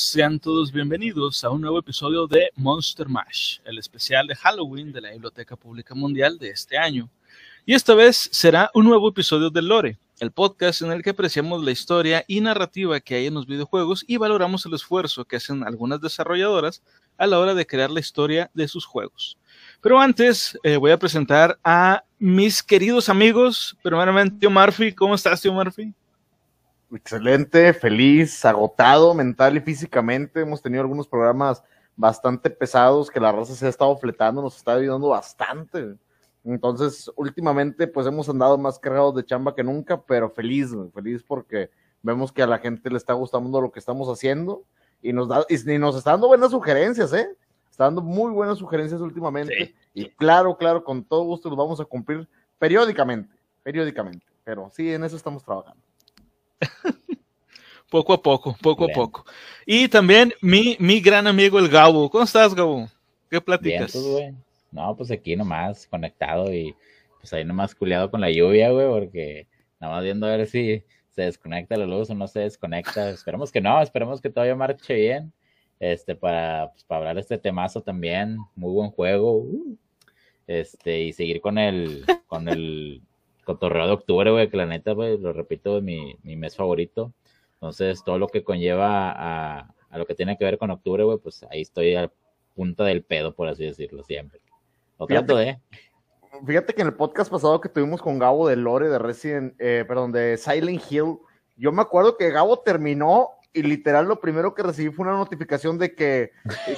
sean todos bienvenidos a un nuevo episodio de Monster Mash, el especial de Halloween de la Biblioteca Pública Mundial de este año. Y esta vez será un nuevo episodio de Lore, el podcast en el que apreciamos la historia y narrativa que hay en los videojuegos y valoramos el esfuerzo que hacen algunas desarrolladoras a la hora de crear la historia de sus juegos. Pero antes eh, voy a presentar a mis queridos amigos, primeramente tío Murphy, ¿cómo estás tío Murphy? Excelente, feliz, agotado mental y físicamente. Hemos tenido algunos programas bastante pesados que la raza se ha estado fletando, nos está ayudando bastante. Entonces, últimamente, pues hemos andado más cargados de chamba que nunca, pero feliz, feliz porque vemos que a la gente le está gustando lo que estamos haciendo y nos, da, y nos está dando buenas sugerencias, ¿eh? Está dando muy buenas sugerencias últimamente. Y claro, claro, con todo gusto los vamos a cumplir periódicamente, periódicamente. Pero sí, en eso estamos trabajando. poco a poco, poco a poco. Y también mi, mi gran amigo el Gabo. ¿Cómo estás, Gabo? ¿Qué platicas? Pues, no, pues aquí nomás conectado y pues ahí nomás culiado con la lluvia, güey, porque nada más viendo a ver si se desconecta la luz o no se desconecta. Esperemos que no, esperemos que todavía marche bien. Este, para, pues, para hablar de este temazo también, muy buen juego. Uh, este, y seguir con el, con el cotorreo de octubre, güey, que la neta, güey, lo repito, mi, mi mes favorito. Entonces, todo lo que conlleva a, a lo que tiene que ver con octubre, güey, pues ahí estoy a punta del pedo, por así decirlo, siempre. Lo trato de. Fíjate que en el podcast pasado que tuvimos con Gabo de Lore de Resident, eh, perdón, de Silent Hill, yo me acuerdo que Gabo terminó y literal lo primero que recibí fue una notificación de que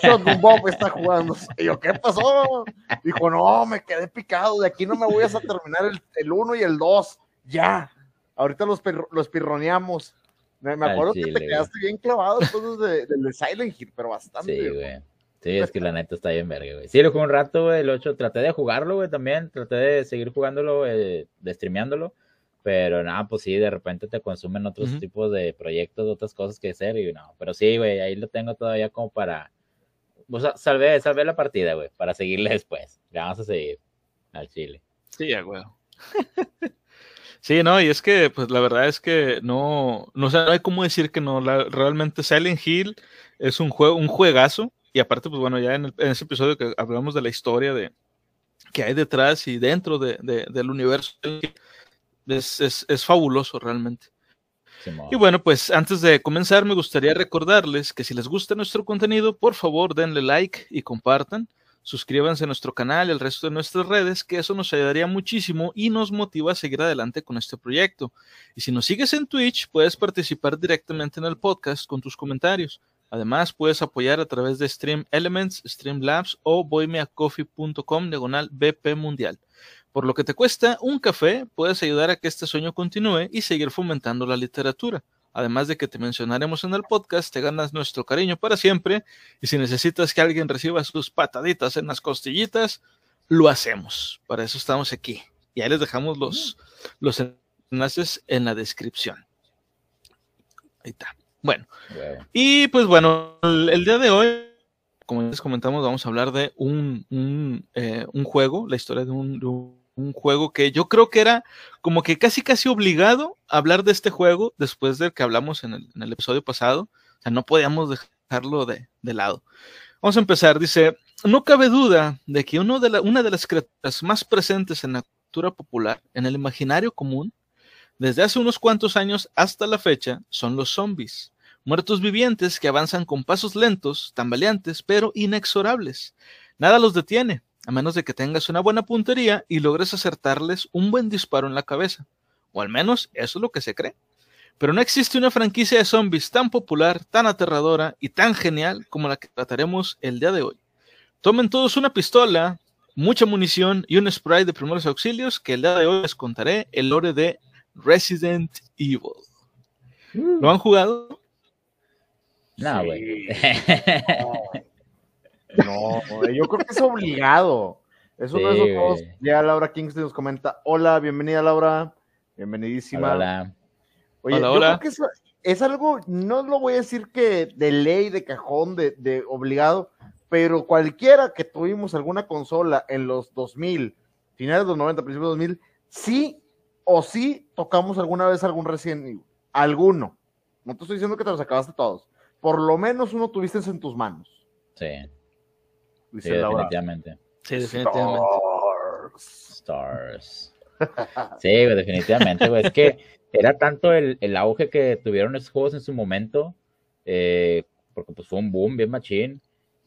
Shotgun Bob está jugando. Y yo, ¿qué pasó? Dijo, no, me quedé picado, de aquí no me voy a terminar el 1 y el 2, ya. Ahorita los, los pirroneamos. Me, acuerdo que te quedaste bien clavado después de, de, Silent Hill, pero bastante. Sí, güey. Sí, es que la neta está bien verga, güey. Sí, lo jugué un rato, güey, el 8, traté de jugarlo, güey, también, traté de seguir jugándolo, eh, de streameándolo, pero nada, pues sí, de repente te consumen otros tipos de proyectos, otras cosas que hacer y no, pero sí, güey, ahí lo tengo todavía como para, o sea, salvé, salvé la partida, güey, para seguirle después. Le vamos a seguir al Chile. Sí, güey. sí, no, y es que, pues la verdad es que no, no, sé, no hay cómo decir que no, la, realmente Silent Hill es un juego, un juegazo, y aparte, pues bueno, ya en, en ese episodio que hablamos de la historia de que hay detrás y dentro de, de, del universo es, es, fabuloso realmente. y bueno, pues antes de comenzar me gustaría recordarles que si les gusta nuestro contenido, por favor denle like y compartan. Suscríbanse a nuestro canal y al resto de nuestras redes, que eso nos ayudaría muchísimo y nos motiva a seguir adelante con este proyecto. Y si nos sigues en Twitch, puedes participar directamente en el podcast con tus comentarios. Además, puedes apoyar a través de Stream Elements, Streamlabs o boymeacoffee.com diagonal BP Mundial. Por lo que te cuesta un café, puedes ayudar a que este sueño continúe y seguir fomentando la literatura. Además de que te mencionaremos en el podcast, te ganas nuestro cariño para siempre y si necesitas que alguien reciba sus pataditas en las costillitas, lo hacemos. Para eso estamos aquí. Y ahí les dejamos los, los enlaces en la descripción. Ahí está. Bueno, y pues bueno, el, día de hoy, como les comentamos, vamos a hablar de un, un, eh, un juego, la historia de un, un juego que yo creo que era como que casi casi obligado a hablar de este juego después del que hablamos en el, episodio pasado. O sea, no podíamos dejarlo de, de, lado. Vamos a empezar. Dice, no cabe duda de que una de las criaturas más presentes en la cultura popular, en el imaginario común, desde hace unos cuantos años hasta la fecha, son los zombies. Muertos vivientes que avanzan con pasos lentos, tambaleantes, pero inexorables. Nada los detiene, a menos de que tengas una buena puntería y logres acertarles un buen disparo en la cabeza. O al menos eso es lo que se cree. Pero no existe una franquicia de zombies tan popular, tan aterradora y tan genial como la que trataremos el día de hoy. Tomen todos una pistola, mucha munición y un spray de primeros auxilios que el día de hoy les contaré el lore de Resident Evil. ¿Lo han jugado? No, güey. No, yo creo que es obligado. Es uno de esos Ya Laura Kingston nos comenta: Hola, bienvenida Laura. Bienvenidísima. Hola. Oye, yo creo que es, algo, no lo voy a decir que de ley, de cajón, de, de obligado, pero cualquiera que tuvimos alguna consola en los 2000, finales de los 90, principios de 2000, sí o sí tocamos alguna vez algún Evil. Alguno. No te estoy diciendo que te los acabaste todos por lo menos uno tuviste en tus manos. Sí, Dice sí, Laura. definitivamente. Sí, definitivamente. Stars. Stars. Sí, güey, definitivamente, güey. Es que era tanto el, el auge que tuvieron esos juegos en su momento, eh, porque pues fue un boom bien machín,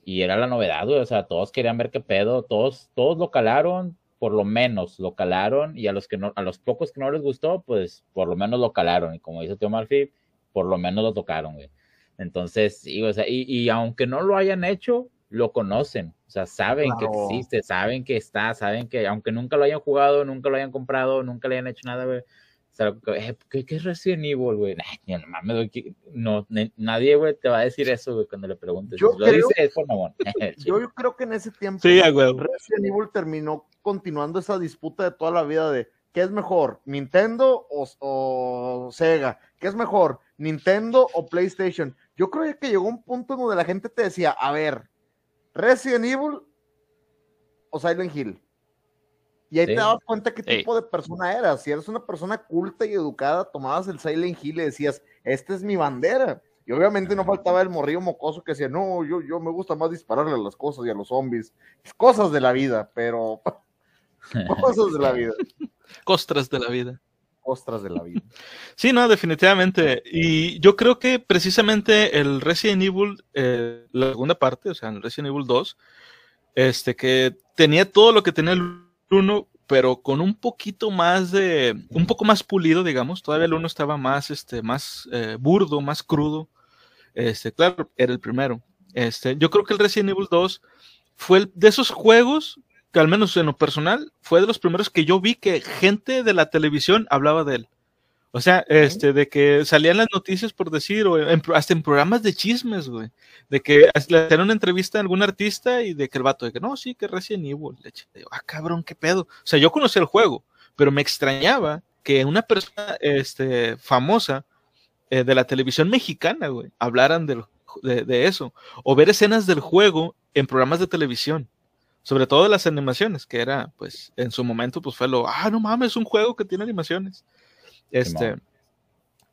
y era la novedad, güey. O sea, todos querían ver qué pedo, todos, todos lo calaron, por lo menos lo calaron, y a los que no, a los pocos que no les gustó, pues por lo menos lo calaron. Y como dice Tío Malfi, por lo menos lo tocaron, güey. Entonces, sí, o sea, y, y aunque no lo hayan hecho, lo conocen. O sea, saben Claro. que existe, saben que está, saben que aunque nunca lo hayan jugado, nunca lo hayan comprado, nunca le hayan hecho nada, güey. O sea, eh, ¿qué, qué es Resident Evil, güey? Ni no mames, No, nadie, güey, te va a decir eso, güey, cuando le preguntes. Yo lo creo- dice es por mamón. Yo, yo creo que en ese tiempo Sí. Resident Evil terminó continuando esa disputa de toda la vida de ¿qué es mejor? ¿Nintendo o, o Sega? ¿Qué es mejor? ¿Nintendo o PlayStation? Yo creo que llegó un punto en donde la gente te decía, a ver, Resident Evil o Silent Hill. Y ahí Sí. te dabas cuenta qué Ey. tipo de persona eras. Si eres una persona culta y educada, tomabas el Silent Hill y decías, esta es mi bandera. Y obviamente no faltaba el morrillo mocoso que decía, no, yo, yo me gusta más dispararle a las cosas y a los zombies. Cosas de la vida, pero cosas de la vida. Costras de la vida. Ostras de la vida. Sí, no, definitivamente. Y yo creo que precisamente el Resident Evil, eh, la segunda parte, o sea, el Resident Evil 2, este, que tenía todo lo que tenía el 1, pero con un poquito más de, un poco más pulido, digamos. Todavía el 1 estaba más, este, más eh, burdo, más crudo. Este, claro, era el primero. Este, yo creo que el Resident Evil 2 fue el- de esos juegos que al menos en lo personal fue de los primeros que yo vi que gente de la televisión hablaba de él. O sea, este, de que salían las noticias por decir, o en- hasta en programas de chismes, güey, de que le hacían una entrevista a algún artista y de que el vato, de que no, sí, que Resident Evil. Digo, ah, cabrón, qué pedo. O sea, yo conocía el juego, pero me extrañaba que una persona, este, famosa eh, de la televisión mexicana, güey, hablaran del- de, de eso, o ver escenas del juego en programas de televisión sobre todo de las animaciones, que era, pues, en su momento, pues fue lo, ah, no mames, es un juego que tiene animaciones. Este,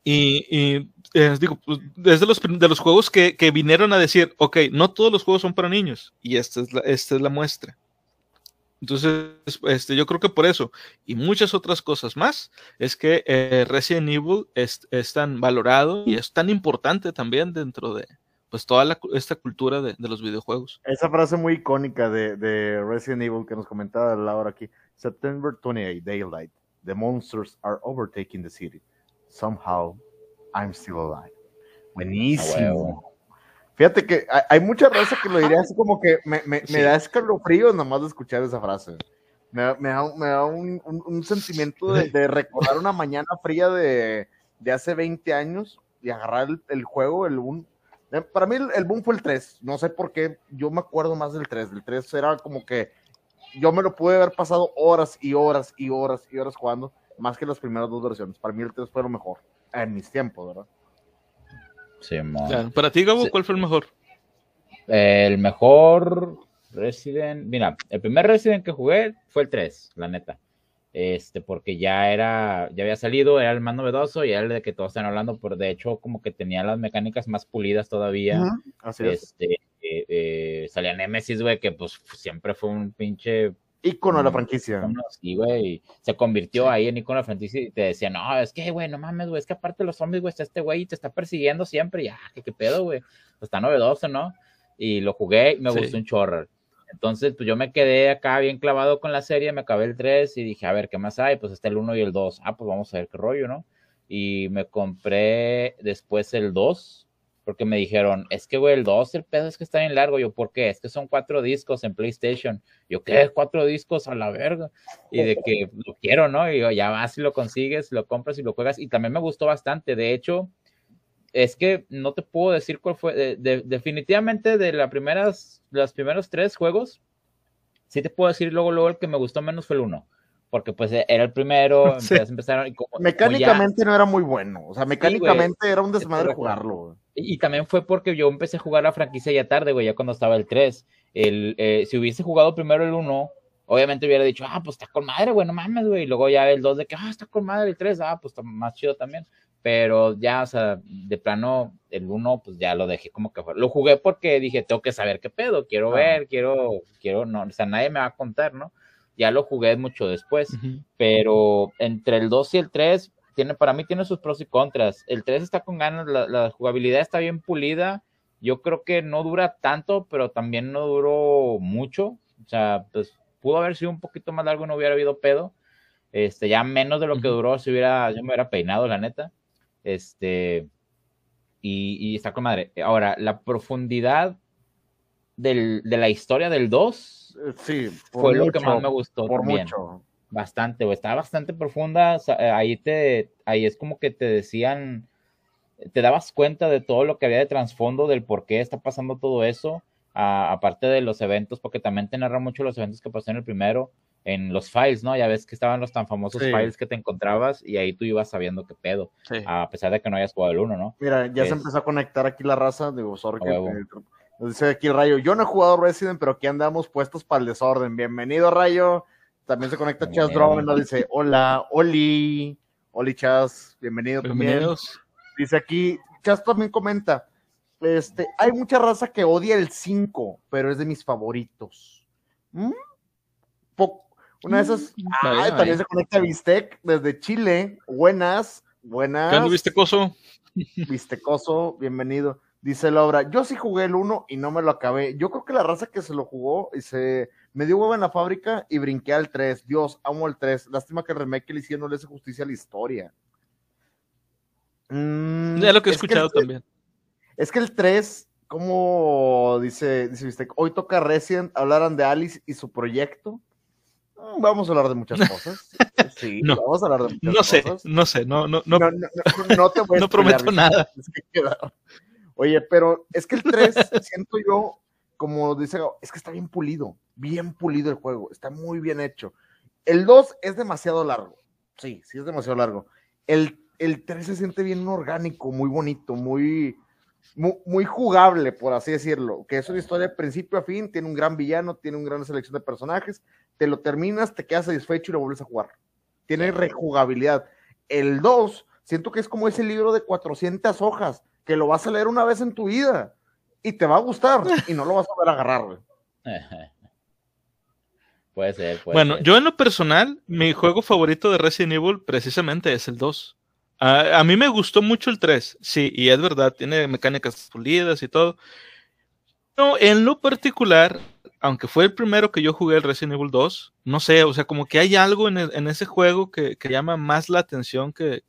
y, y, eh, digo, pues, es de los, de los juegos que, que vinieron a decir, ok, no todos los juegos son para niños, y esta es la, esta es la muestra. Entonces, este, yo creo que por eso, y muchas otras cosas más, es que eh, Resident Evil es, es tan valorado y es tan importante también dentro de, pues, toda la esta cultura de, de los videojuegos. Esa frase muy icónica de, de Resident Evil que nos comentaba Laura aquí. September 28, daylight. The monsters are overtaking the city. Somehow, I'm still alive. Buenísimo. A huevo. Fíjate que hay, hay mucha raza que lo diría así como que me, me, Sí. me da escalofrío nada más de escuchar esa frase. Me, da- me da, me da un, un- un sentimiento de, de recordar una mañana fría de, de hace 20 años y agarrar el, el juego, el boom. Eh, Para mí el, boom fue el 3. No sé por qué, yo me acuerdo más del 3. El 3 era como que yo me lo pude haber pasado horas y horas y horas y horas jugando, más que las primeras dos versiones. Para mí el 3 fue lo mejor en mis tiempos, ¿verdad? Simón. Claro. Para ti, Gabo, Sí. ¿cuál fue el mejor? El mejor Resident, mira, el primer Resident que jugué fue el 3, la neta. Este, porque ya era, ya había salido, era el más novedoso y era el de que todos están hablando, pero de hecho como que tenía las mecánicas más pulidas todavía. Así es. Este, eh, eh, salía Nemesis, güey, que pues siempre fue un pinche Ícono de la Mm, franquicia. así, güey, y se convirtió ahí en icono de la franquicia y te decía, no, es que, güey, no mames, güey, es que aparte de los zombies, güey, está este güey y te está persiguiendo siempre, ya, que qué pedo, güey, Pues está novedoso, ¿no? Y lo jugué y me Sí. gustó un chorro. Entonces, pues yo me quedé acá bien clavado con la serie, me acabé el 3 y dije, a ver, ¿qué más hay? Pues está el 1 y el 2. Ah, pues vamos a ver qué rollo, ¿no? Y me compré después el 2, porque me dijeron, es que, güey, el 2, el pedo es que está bien largo. Yo, ¿por qué? Es que son cuatro discos en PlayStation. Yo, ¿qué? Cuatro discos a la verga. Y de que lo quiero, ¿no? Y yo, ya vas y lo consigues, lo compras y lo juegas. Y también me gustó bastante. De hecho, es que no te puedo decir cuál fue. de- de- definitivamente de las primeras, los primeros tres juegos, sí te puedo decir luego, luego el que me gustó menos fue el uno. Porque pues era el primero, Sí. empezaron- empezaron y como, como ya- Mecánicamente no era muy bueno. O sea, mecánicamente era un desmadre jugarlo. güey. Y, y también fue porque yo empecé a jugar la franquicia ya tarde, güey, ya cuando estaba el 3. El, eh, si hubiese jugado primero el 1, obviamente hubiera dicho, ah, pues está con madre, güey, no mames, güey. Y luego ya el 2 de que, ah, está con madre el 3, ah, pues está más chido también. Pero ya, o sea, de plano, el 1, pues ya lo dejé como que fue. Lo jugué porque dije, tengo que saber qué pedo, quiero ver, quiero, quiero, no, o sea, nadie me va a contar, ¿no? Ya lo jugué mucho después, pero entre el 2 y el 3, tiene, para mí tiene sus pros y contras. El 3 está con ganas, la, la jugabilidad está bien pulida, yo creo que no dura tanto, pero también no duró mucho, o sea, pues pudo haber sido un poquito más largo, no hubiera habido pedo, este, ya menos de lo que duró, si hubiera, yo me hubiera peinado, la neta. Este, y, está con madre. Ahora, la profundidad del, de la historia del 2 eh, sí, fue lo que más me gustó por Mucho. Bastante, o Estaba bastante profunda. Eh, ahí te, ahí es como que te decían, te dabas cuenta de todo lo que había de trasfondo, del por qué está pasando todo eso. aparte de los eventos, porque también te narra mucho los eventos que pasó en el primero en los files, ¿no? Ya ves que estaban los tan famosos files que te encontrabas y ahí tú ibas sabiendo qué pedo, a pesar de que no hayas jugado el uno, ¿no? Mira, ya se empezó a conectar aquí la raza, digo, sorry que, nos dice aquí Rayo, yo no he jugado Resident, pero aquí andamos puestos para el desorden. Bienvenido, Rayo. También se conecta Chas Drone, nos dice, hola, Oli, Oli Chas, bienvenido Bienvenidos. Dice aquí, Chas también comenta, este, hay mucha raza que odia el 5, pero es de mis favoritos. ¿Mm? Una de esas. Mm, también se conecta Bistec desde Chile. Buenas, buenas. ¿Qué Vistecoso? Vistecoso, bienvenido. Dice Laura, yo sí jugué el 1 y no me lo acabé. Yo creo que la raza que se lo jugó y se me dio huevo en la fábrica y brinqué al 3. Dios, amo el 3. Lástima que el remake que le hicieron no le hace justicia a la historia. Mm, ya lo que he escuchado también. Es que el 3, como dice, dice Bistec, hoy toca Resident, hablaran de Alice y su proyecto. Mm, vamos a hablar de muchas cosas. Sí, no, vamos a hablar de muchas no sé, cosas. No sé, no, no, no, no, no, te voy a no prometo nada. Oye, pero es que el 3, siento yo, como dice, es que está bien pulido, bien pulido el juego, está muy bien hecho. El 2 es demasiado largo, sí, sí es demasiado largo. El, el 3 se siente bien orgánico, muy bonito, muy, muy, jugable, por así decirlo, que es una historia de principio a fin, tiene un gran villano, tiene una gran selección de personajes, te lo terminas, te quedas satisfecho y lo vuelves a jugar. Tiene rejugabilidad. El 2, siento que es como ese libro de 400 hojas, que lo vas a leer una vez en tu vida y te va a gustar y no lo vas a ver agarrar. Puede ser. bueno, yo en lo personal, mi juego favorito de Resident Evil precisamente es el 2. A, mí me gustó mucho el 3, sí, y es verdad, tiene mecánicas pulidas y todo. Pero en lo particular, aunque fue el primero que yo jugué el Resident Evil 2, no sé, o sea, como que hay algo en, ese juego que, llama más la atención que,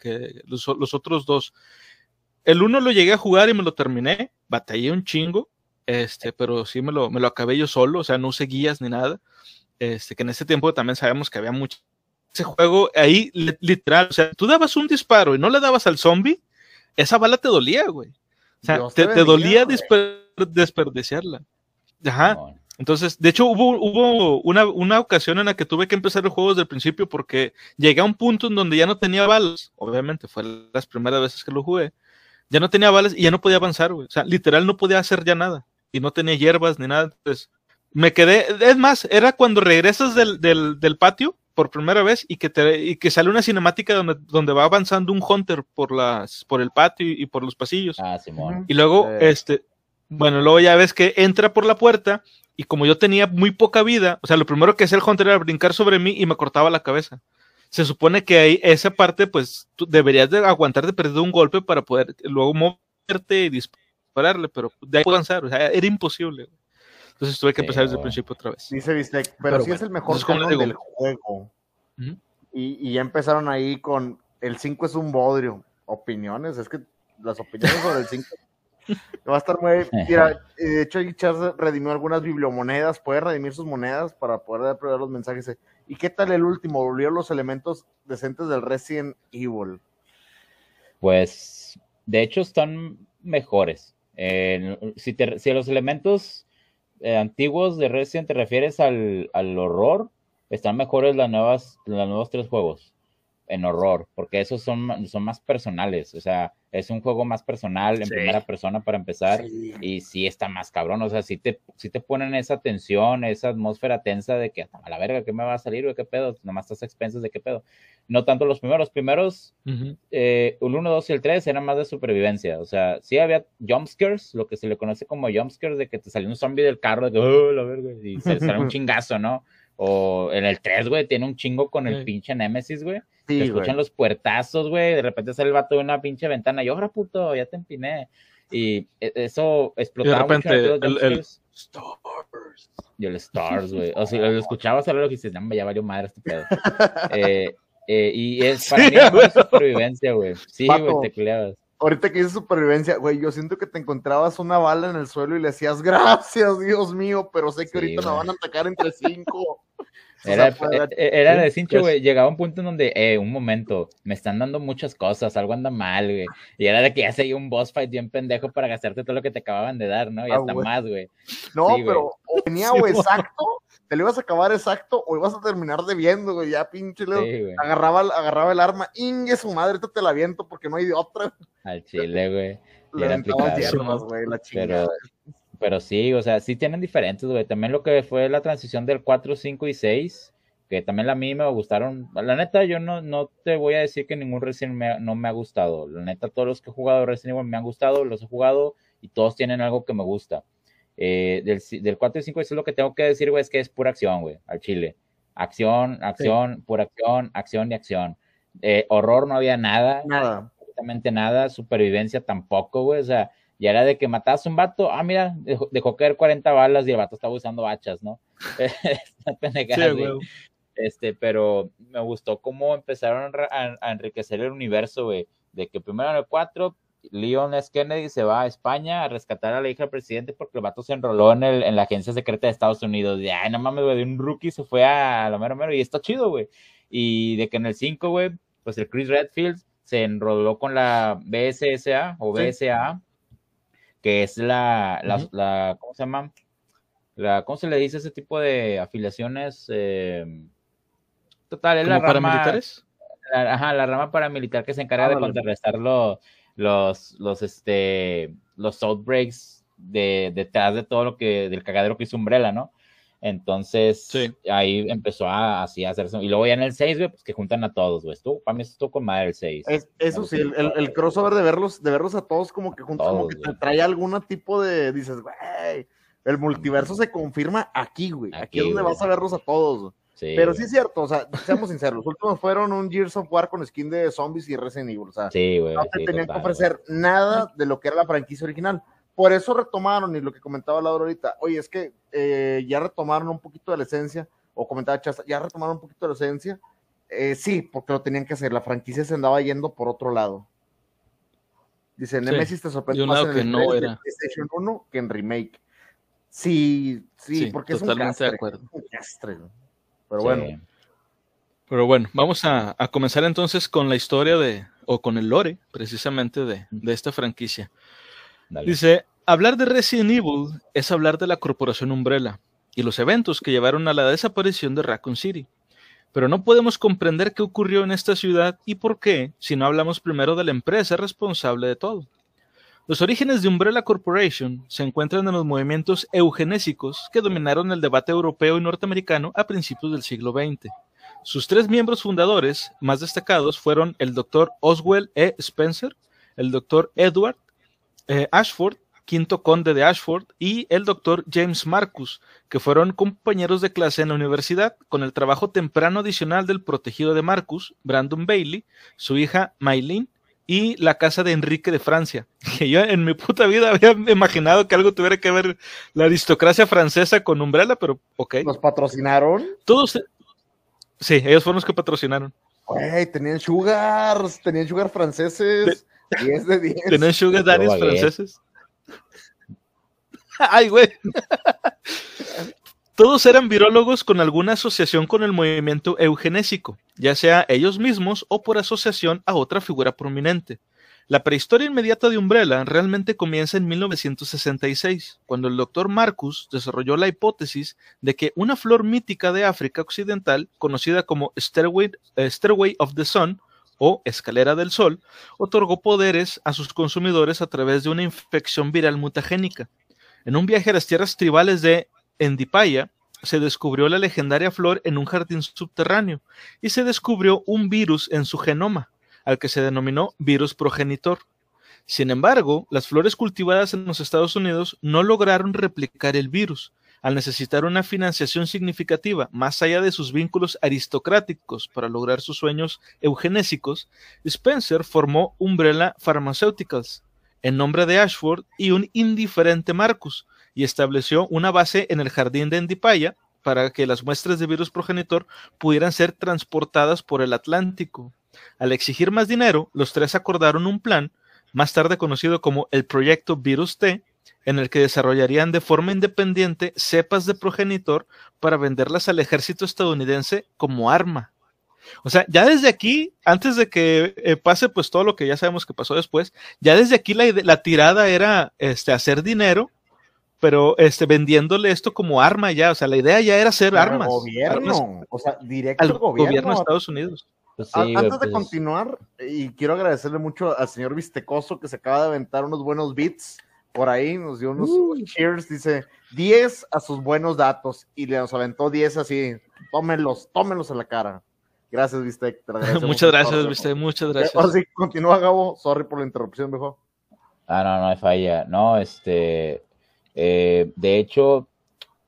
los, otros dos. El 1 lo llegué a jugar y me lo terminé, batallé un chingo, este, pero sí me lo, me lo acabé yo solo, o sea, no usé guías ni nada. Este, que en ese tiempo también sabemos que había mucho ese juego ahí literal, o sea, tú dabas un disparo y no le dabas al zombie, esa bala te dolía, güey. O sea, te, dolía desperdiciarla. Ajá. Entonces, de hecho, hubo, hubo una, una, ocasión en la que tuve que empezar el juego desde el principio porque llegué a un punto en donde ya no tenía balas. Obviamente, fue las primeras veces que lo jugué. Ya no tenía balas y ya no podía avanzar, güey. O sea, literal no podía hacer ya nada. Y no tenía hierbas ni nada. Entonces, me quedé. Es más, era cuando regresas del, del, del patio por primera vez y que, te, y que sale una cinemática donde, donde va avanzando un Hunter por, las, por el patio y, por los pasillos. Ah, Simón. Y luego, este, bueno, luego ya ves que entra por la puerta y como yo tenía muy poca vida, o sea, lo primero que hacía el Hunter era brincar sobre mí y me cortaba la cabeza. Se supone que ahí, esa parte, pues, tú deberías de aguantar de perder un golpe para poder luego moverte y dispararle, pero de ahí puedo avanzar, o sea, era imposible. Entonces tuve que empezar desde el principio otra vez. Dice Bistec, pero, si es el mejor del juego. y, y, ya empezaron ahí con el 5 es un bodrio. Opiniones, es que las opiniones sobre el 5 va a estar muy. Mira, de hecho, ahí Charles redimió algunas bibliomonedas. Puede redimir sus monedas para poder probar los mensajes. ¿Y qué tal el último? ¿Volvieron los elementos decentes del Resident Evil? Pues, de hecho, están mejores. si, si los elementos eh, antiguos de Resident te refieres al, al, horror, están mejores las nuevas, los nuevos tres juegos. En horror, porque esos son, son más personales, o sea, es un juego más personal en primera persona para empezar y sí está más cabrón, o sea, si te, si te ponen esa tensión, esa atmósfera tensa de que a la verga, ¿qué me va a salir? ¿Qué pedo? Nomás estás a expensas de qué pedo. No tanto los primeros, los primeros, eh, el 1, 2 y el 3 eran más de supervivencia, o sea, sí había jumpscares, lo que se le conoce como jumpscares, de que te salió un zombie del carro, de oh, la verga, y se sale un chingazo, ¿no? O en el 3, güey, tiene un chingo con el pinche Nemesis, güey. Sí, escuchan los puertazos, güey. De repente sale el vato de una pinche ventana. Y ahora, puto, ya te empiné. Y e, eso explotaba. de repente, el, el, Stars. Y el Stars, güey. O sea, lo escuchabas hablar y dices, no, ya valió madre este pedo. eh, eh, y es para mí es supervivencia, güey. Sí, güey, te cleabas ahorita que dices supervivencia, güey, yo siento que te encontrabas una bala en el suelo y le decías gracias, Dios mío, pero sé que ahorita nos van a atacar entre cinco. Era, e, era, de cincho, güey. Llegaba un punto en donde, eh, un momento, me están dando muchas cosas, algo anda mal, güey. Y era de que ya seguía un boss fight bien pendejo para gastarte todo lo que te acababan de dar, ¿no? Y ah, hasta más, güey. No, pero venía, güey, exacto. Te lo ibas a acabar exacto o ibas a terminar debiendo, güey. Ya pinche, agarraba, agarraba el arma, ingue su madre, te la viento porque no hay de otra. Al chile, güey. la pero, pero sí, o sea, sí tienen diferentes, güey. También lo que fue la transición del 4, 5 y 6, que también a mí me gustaron. La neta, yo no, no te voy a decir que ningún Resident me, no me ha gustado. La neta, todos los que he jugado Resident Evil me han gustado, los he jugado y todos tienen algo que me gusta. Eh, del, del 4 y 5, eso es lo que tengo que decir, güey, es que es pura acción, güey, al chile. Acción, acción, pura acción, acción y acción. Eh, horror no había nada. Nada. Absolutamente nada. Supervivencia tampoco, güey. O sea, ya era de que matabas a un vato, ah, mira, dejó, caer 40 balas y el vato estaba usando hachas, ¿no? Este, pero me gustó cómo empezaron a, enriquecer el universo, güey. De que primero en el 4, Leon S. Kennedy se va a España a rescatar a la hija del presidente porque el vato se enroló en, el, en la agencia secreta de Estados Unidos. Y, ay, no mames, güey, de un rookie se fue a lo mero mero y está chido, güey. Y de que en el 5, güey, pues el Chris Redfield se enroló con la BSSA o BSA que es la, la, ¿cómo se llama? La, ¿Cómo se le dice ese tipo de afiliaciones? Eh, total, es la rama... paramilitares? La, ajá, la rama paramilitar que se encarga de contrarrestar los, los, los, este, los outbreaks de, detrás de todo lo que, del cagadero que hizo Umbrella, ¿no? Entonces, ahí empezó a, así a hacerse. Y luego ya en el 6, güey, pues que juntan a todos, güey. para mí estuvo con madre el 6. eso sí, el, el, crossover de verlos, de verlos a todos como que juntos, como que te trae algún tipo de, dices, güey, el multiverso se confirma aquí, güey. Aquí, es donde vas a verlos a todos. Pero sí es cierto, o sea, seamos sinceros, los últimos fueron un Gears of War con skin de zombies y Resident Evil, o sea, no te tenían que ofrecer nada de lo que era la franquicia original. Por eso retomaron, y lo que comentaba Laura ahorita, oye, es que eh, ya retomaron un poquito de la esencia, o comentaba Chasta, ya retomaron un poquito de la esencia. Eh, sí, porque lo tenían que hacer, la franquicia se andaba yendo por otro lado. Dice, Nemesis te sorprendió más en el no PlayStation 1 que en remake. Sí, sí, porque es un castre, de acuerdo. un castre. Pero bueno. Pero bueno, vamos a, comenzar entonces con la historia de, o con el lore, precisamente, de, de esta franquicia. Dice, hablar de Resident Evil es hablar de la corporación Umbrella y los eventos que llevaron a la desaparición de Raccoon City. Pero no podemos comprender qué ocurrió en esta ciudad y por qué si no hablamos primero de la empresa responsable de todo. Los orígenes de Umbrella Corporation se encuentran en los movimientos eugenésicos que dominaron el debate europeo y norteamericano a principios del siglo XX. Sus tres miembros fundadores más destacados fueron el Dr. Oswell E. Spencer, el Dr. Edward eh, Ashford, quinto conde de Ashford, y el doctor James Marcus, que fueron compañeros de clase en la universidad, con el trabajo temprano adicional del protegido de Marcus, Brandon Bailey, su hija Maylene, y la casa de Enrique de Francia. Que yo en mi puta vida había imaginado que algo tuviera que ver la aristocracia francesa con Umbrella, pero ok. ¿Los patrocinaron? Todos. Sí, ellos fueron los que patrocinaron. Güey, tenían sugars, tenían sugar franceses. 10 de 10. ¿Tenés sugar daddies franceses? Ay, güey. Todos eran virólogos con alguna asociación con el movimiento eugenésico, ya sea ellos mismos o por asociación a otra figura prominente. La prehistoria inmediata de Umbrella realmente comienza en 1966, cuando el doctor Marcus desarrolló la hipótesis de que una flor mítica de África Occidental, conocida como Stairway, eh, Stairway of the Sun o Escalera del Sol, otorgó poderes a sus consumidores a través de una infección viral mutagénica. En un viaje a las tierras tribales de Endipaya, se descubrió la legendaria flor en un jardín subterráneo y se descubrió un virus en su genoma, al que se denominó virus progenitor. Sin embargo, las flores cultivadas en los Estados Unidos no lograron replicar el virus, al necesitar una financiación significativa más allá de sus vínculos aristocráticos para lograr sus sueños eugenésicos, Spencer formó Umbrella Pharmaceuticals en nombre de Ashford y un indiferente Marcus, y estableció una base en el jardín de Endipaya para que las muestras de virus progenitor pudieran ser transportadas por el Atlántico. Al exigir más dinero, los tres acordaron un plan, más tarde conocido como el Proyecto Virus T, en el que desarrollarían de forma independiente cepas de progenitor para venderlas al ejército estadounidense como arma. O sea, ya desde aquí, antes de que eh, pase pues todo lo que ya sabemos que pasó después, ya desde aquí la, la tirada era este, hacer dinero, pero este, vendiéndole esto como arma ya, o sea, la idea ya era hacer armas. Gobierno, o sea, directo al gobierno, de Estados Unidos. Pues antes de pues. continuar, y quiero agradecerle mucho al señor Vistecoso que se acaba de aventar unos buenos beats por ahí, nos dio unos cheers, dice 10 a sus buenos datos y le nos aventó 10 así, tómenlos, tómenlos a la cara. Gracias, Vistec. muchas gracias, Vistec, muchas gracias. Ahora sí, continúa, Gabo. Sorry por la interrupción, viejo. Ah, no, no hay falla. No, este. Eh, de hecho,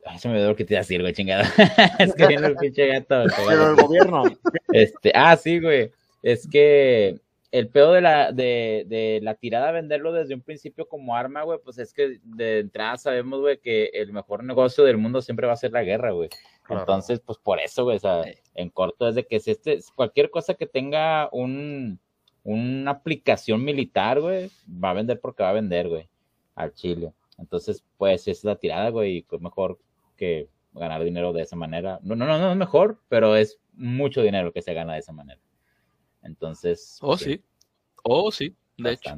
Ay, se me lo que te iba a decir, güey, chingada. es que viene el pinche gato. Pero el gobierno. Este, ah, sí, güey. Es que el pedo de la, de, de, la tirada a venderlo desde un principio como arma, güey, pues es que de entrada sabemos, güey, que el mejor negocio del mundo siempre va a ser la guerra, güey. Entonces, pues por eso, güey, o sea, en corto es de que si este, cualquier cosa que tenga un, una aplicación militar, güey, va a vender porque va a vender, güey, al Chile. Entonces, pues es la tirada, güey, y pues mejor que ganar dinero de esa manera. No, no, no, no es mejor, pero es mucho dinero que se gana de esa manera. Entonces. Oh, sí. Oh, sí. De hecho.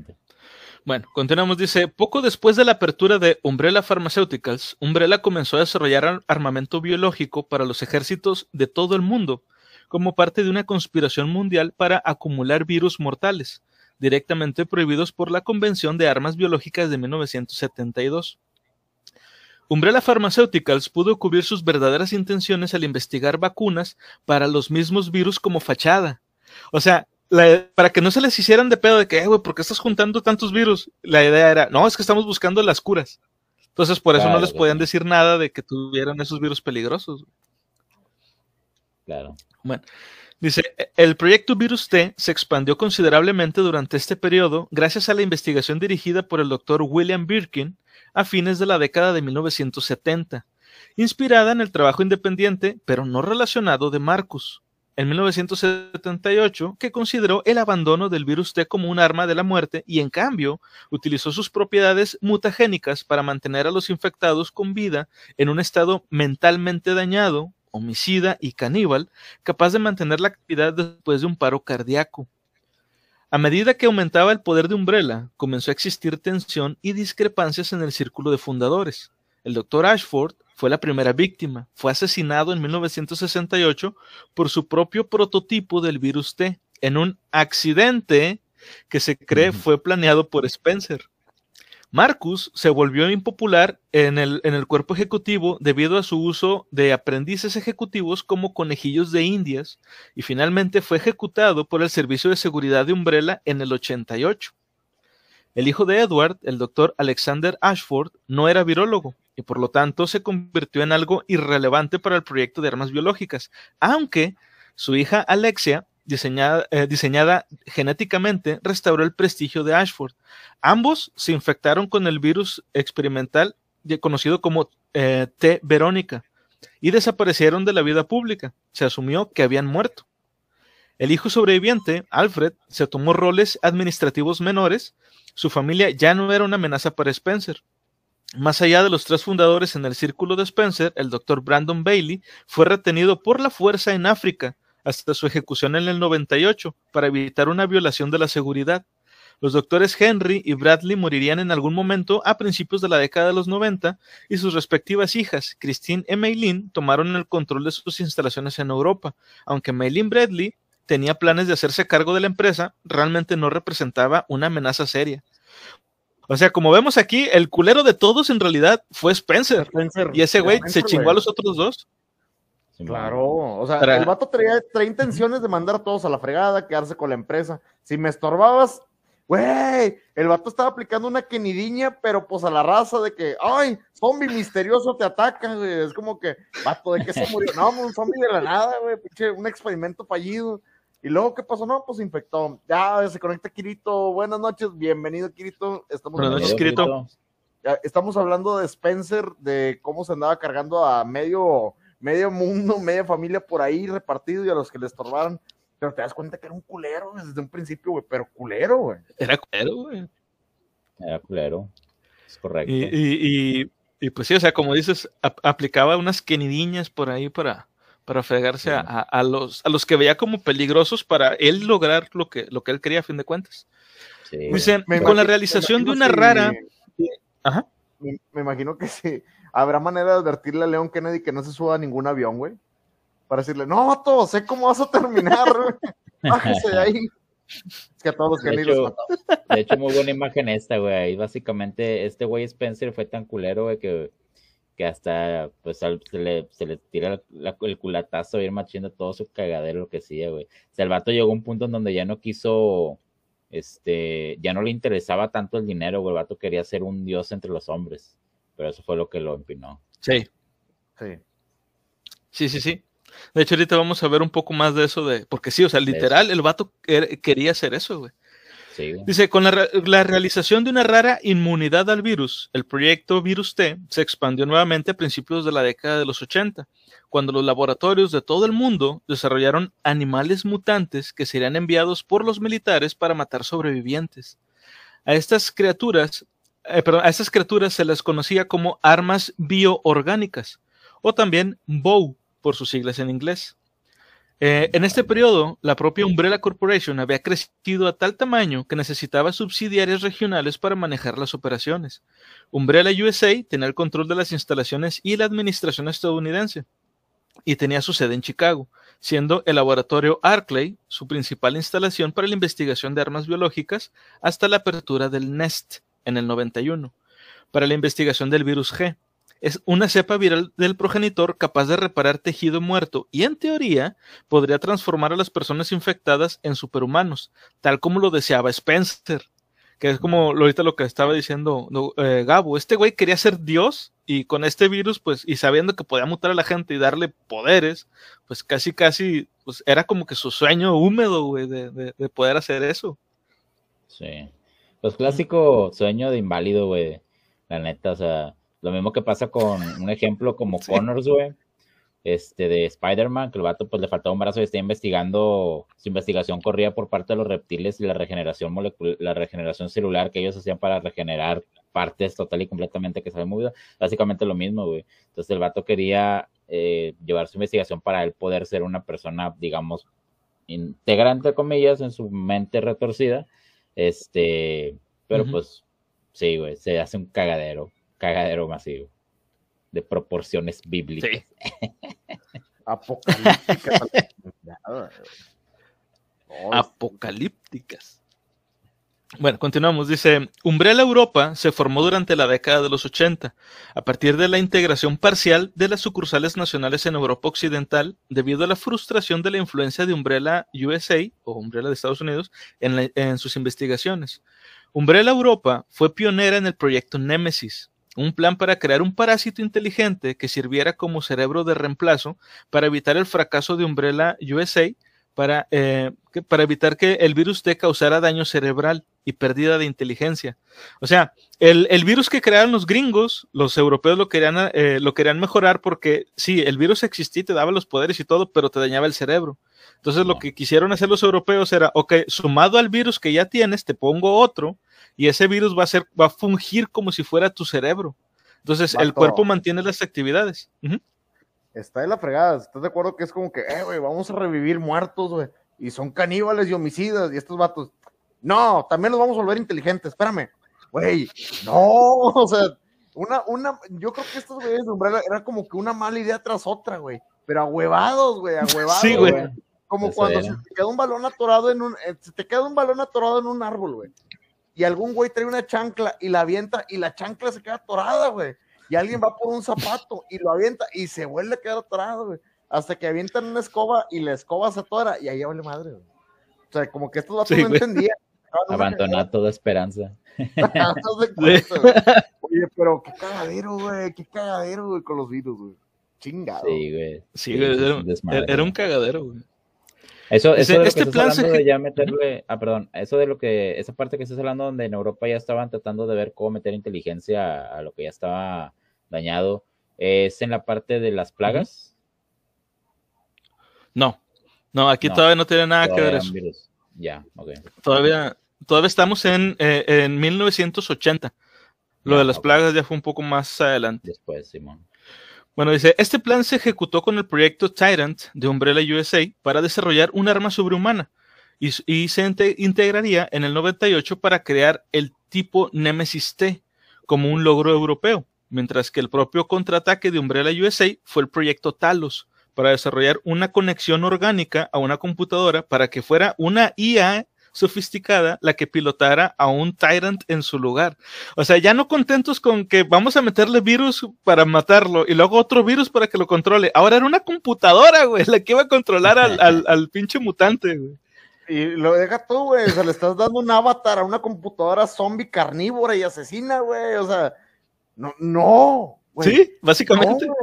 Bueno, continuamos. Dice: Poco después de la apertura de Umbrella Pharmaceuticals, Umbrella comenzó a desarrollar armamento biológico para los ejércitos de todo el mundo, como parte de una conspiración mundial para acumular virus mortales, directamente prohibidos por la Convención de Armas Biológicas de 1972. Umbrella Pharmaceuticals pudo cubrir sus verdaderas intenciones al investigar vacunas para los mismos virus como fachada. O sea, para que no se les hicieran de pedo de que, eh, güey, ¿por qué estás juntando tantos virus? La idea era, no, es que estamos buscando las curas. Entonces, por eso no les podían decir nada de que tuvieran esos virus peligrosos. Claro. Bueno, dice, el proyecto Virus T se expandió considerablemente durante este periodo gracias a la investigación dirigida por el doctor William Birkin a fines de la década de 1970, inspirada en el trabajo independiente, pero no relacionado de Marcus en 1978 que consideró el abandono del virus T como un arma de la muerte y en cambio utilizó sus propiedades mutagénicas para mantener a los infectados con vida en un estado mentalmente dañado, homicida y caníbal, capaz de mantener la actividad después de un paro cardíaco. A medida que aumentaba el poder de Umbrella, comenzó a existir tensión y discrepancias en el círculo de fundadores. El doctor Ashford fue la primera víctima. Fue asesinado en 1968 por su propio prototipo del virus T en un accidente que se cree fue planeado por Spencer. Marcus se volvió impopular en el, en el, cuerpo ejecutivo debido a su uso de aprendices ejecutivos como conejillos de indias y finalmente fue ejecutado por el Servicio de Seguridad de Umbrella en el 88. El hijo de Edward, el doctor Alexander Ashford, no era virólogo y por lo tanto se convirtió en algo irrelevante para el proyecto de armas biológicas, aunque su hija Alexia, diseñada, eh, genéticamente, restauró el prestigio de Ashford. Ambos se infectaron con el virus experimental conocido como eh, T. verónica y desaparecieron de la vida pública. Se asumió que habían muerto. El hijo sobreviviente, Alfred, se tomó roles administrativos menores su familia ya no era una amenaza para Spencer. Más allá de los tres fundadores en el círculo de Spencer, el doctor Brandon Bailey fue retenido por la fuerza en África hasta su ejecución en el 98 para evitar una violación de la seguridad. Los doctores Henry y Bradley morirían en algún momento a principios de la década de los 90 y sus respectivas hijas, Christine y Maylin, tomaron el control de sus instalaciones en Europa. Aunque Maylin Bradley tenía planes de hacerse cargo de la empresa, realmente no representaba una amenaza seria. O sea, como vemos aquí, el culero de todos en realidad fue Spencer. Spencer, Y ese güey se chingó a los otros dos. Claro, o sea, Tra- el vato traía, traía intenciones de mandar a todos a la fregada, quedarse con la empresa. Si me estorbabas, güey, el vato estaba aplicando una quenidiña, pero pues a la raza de que, ay, zombie misterioso te ataca, güey. Es como que, vato, ¿de qué se murió? No, un zombie de la nada, güey, pinche, un experimento fallido. Y luego, ¿qué pasó? No, pues se infectó. Ya se conecta Kirito. Buenas noches, bienvenido, Kirito. Estamos Buenas noches, Bienvenido, Kirito. estamos hablando de Spencer, de cómo se andaba cargando a medio, medio mundo, media familia por ahí repartido y a los que le estorbaron. Pero te das cuenta que era un culero desde un principio, güey, pero culero, güey. Era culero, güey. Era culero. Es correcto. Y, y, y, y, pues sí, o sea, como dices, ap- aplicaba unas quenidiñas por ahí para, para fregarse a, Sí. a- a los, a los que veía como peligrosos para él lograr lo que, lo que él quería a fin de cuentas. Sí. Dice, Me con la realización me de una rara... si- Ajá. Me, me imagino que sí. Habrá manera de advertirle a Leon Kennedy que no se suba a ningún avión, güey. Para decirle, no, vato, sé cómo vas a terminar, güey. Bájese de ahí. Es que a todos los De los hecho- mataba. De hecho, muy buena imagen esta, güey. Ahí básicamente este güey Spencer fue tan culero, güey, que, que hasta pues al- se le, se le tira la- el culatazo bien machino todo su cagadero, lo que sea, güey. O sea, el vato llegó a un punto en donde ya no quiso, este, ya no le interesaba tanto el dinero, güey. El vato quería ser un dios entre los hombres. Pero eso fue lo que lo empinó. Sí, Sí. sí, sí, sí. De hecho, ahorita vamos a ver un poco más de eso de... Porque sí, o sea, literal, el vato quer- quería hacer eso, güey. Dice, con la, re- la realización de una rara inmunidad al virus, el proyecto Virus T se expandió nuevamente a principios de la década de los 80, cuando los laboratorios de todo el mundo desarrollaron animales mutantes que serían enviados por los militares para matar sobrevivientes. A estas criaturas, eh, perdón, a estas criaturas se les conocía como armas bioorgánicas, o también BOW por sus siglas en inglés. Eh, en este periodo, la propia Umbrella Corporation había crecido a tal tamaño que necesitaba subsidiarias regionales para manejar las operaciones. Umbrella USA tenía el control de las instalaciones y la administración estadounidense, y tenía su sede en Chicago, siendo el laboratorio Arclay su principal instalación para la investigación de armas biológicas hasta la apertura del NEST en el 91, para la investigación del virus G. Es una cepa viral del progenitor capaz de reparar tejido muerto y en teoría podría transformar a las personas infectadas en superhumanos, tal como lo deseaba Spencer, que es como ahorita lo que estaba diciendo eh, Gabo. Este güey quería ser Dios y con este virus, pues, y sabiendo que podía mutar a la gente y darle poderes, pues casi, casi, pues era como que su sueño húmedo, güey, de, de- de poder hacer eso. Sí. Pues clásico sueño de inválido, güey. La neta, o sea, lo mismo que pasa con un ejemplo como Sí. Connors, güey. Este de Spider-Man, que el vato pues le faltaba un brazo y está investigando, su investigación corría por parte de los reptiles y la regeneración molecular, la regeneración celular que ellos hacían para regenerar partes total y completamente que se habían movido. Básicamente lo mismo, güey. Entonces el vato quería eh, llevar su investigación para él poder ser una persona, digamos, íntegra, entre comillas, en su mente retorcida. Este, pero pues, sí, güey, se hace un cagadero, cagadero masivo, de proporciones bíblicas. Sí. Apocalíptica. Nada, güey. No, apocalípticas. Bueno, continuamos. Dice, Umbrella Europa se formó durante la década de los 80, a partir de la integración parcial de las sucursales nacionales en Europa Occidental, debido a la frustración de la influencia de Umbrella USA o Umbrella de Estados Unidos en, la- en sus investigaciones. Umbrella Europa fue pionera en el proyecto Nemesis, un plan para crear un parásito inteligente que sirviera como cerebro de reemplazo para evitar el fracaso de Umbrella USA para, eh, para evitar que el virus T causara daño cerebral y pérdida de inteligencia. O sea, el, el virus que crearon los gringos, los europeos lo querían, eh, lo querían mejorar porque sí, el virus existía y te daba los poderes y todo, pero te dañaba el cerebro. Entonces lo que quisieron hacer los europeos era, ok, sumado al virus que ya tienes, te pongo otro y ese virus va a ser, va a fungir como si fuera tu cerebro. Entonces el cuerpo mantiene las actividades. Está de la fregada. ¿Estás de acuerdo que es como que, eh, güey, vamos a revivir muertos, güey? Y son caníbales y homicidas. Y estos vatos, No, también los vamos a volver inteligentes, espérame. Güey, no, o sea, una, una, yo creo que estos güeyes de Umbrella era como que una mala idea tras otra, güey. Pero ahuevados, güey, ahuevados. Sí, güey. Como Eso cuando era. se te queda un balón atorado en un, eh, se te queda un balón atorado en un árbol, güey. Y algún güey trae una chancla y la avienta y la chancla se queda atorada, güey. Y alguien va por un zapato y lo avienta y se vuelve a quedar atorado, güey. Hasta que avientan una escoba y la escoba se atora y ahí vale madre, güey. O sea, como que estos vatos Sí, no güey. entendían. Abandonar toda esperanza. Oye, pero qué cagadero, güey. Qué cagadero, güey, con los virus, güey. Chingado. Sí, güey. Sí, güey, era, un desmadre, era un güey. cagadero, güey. Eso, eso de lo este que plan estás se hablando de ya meterle, ah, perdón, eso de lo que, esa parte que estás hablando donde en Europa ya estaban tratando de ver cómo meter inteligencia a, a lo que ya estaba dañado, es en la parte de las plagas. No, no, aquí No, todavía no tiene nada que ver eso. virus. Ya, ok. Todavía, todavía estamos en, eh, en 1980. Lo de las plagas ya fue un poco más adelante. Después, Simón. Bueno, dice, este plan se ejecutó con el proyecto Tyrant de Umbrella USA para desarrollar un arma sobrehumana y, y se inte- integraría en el 98 para crear el tipo Nemesis T como un logro europeo, mientras que el propio contraataque de Umbrella USA fue el proyecto Talos para desarrollar una conexión orgánica a una computadora para que fuera una IA sofisticada la que pilotara a un Tyrant en su lugar. O sea, ya no contentos con que vamos a meterle virus para matarlo y luego otro virus para que lo controle. Ahora era una computadora, güey, la que iba a controlar al, al, al pinche mutante, güey. Y lo deja tú, güey. O sea, le estás dando un avatar a una computadora zombie carnívora y asesina, güey. O sea, no, no. Sí, básicamente. No.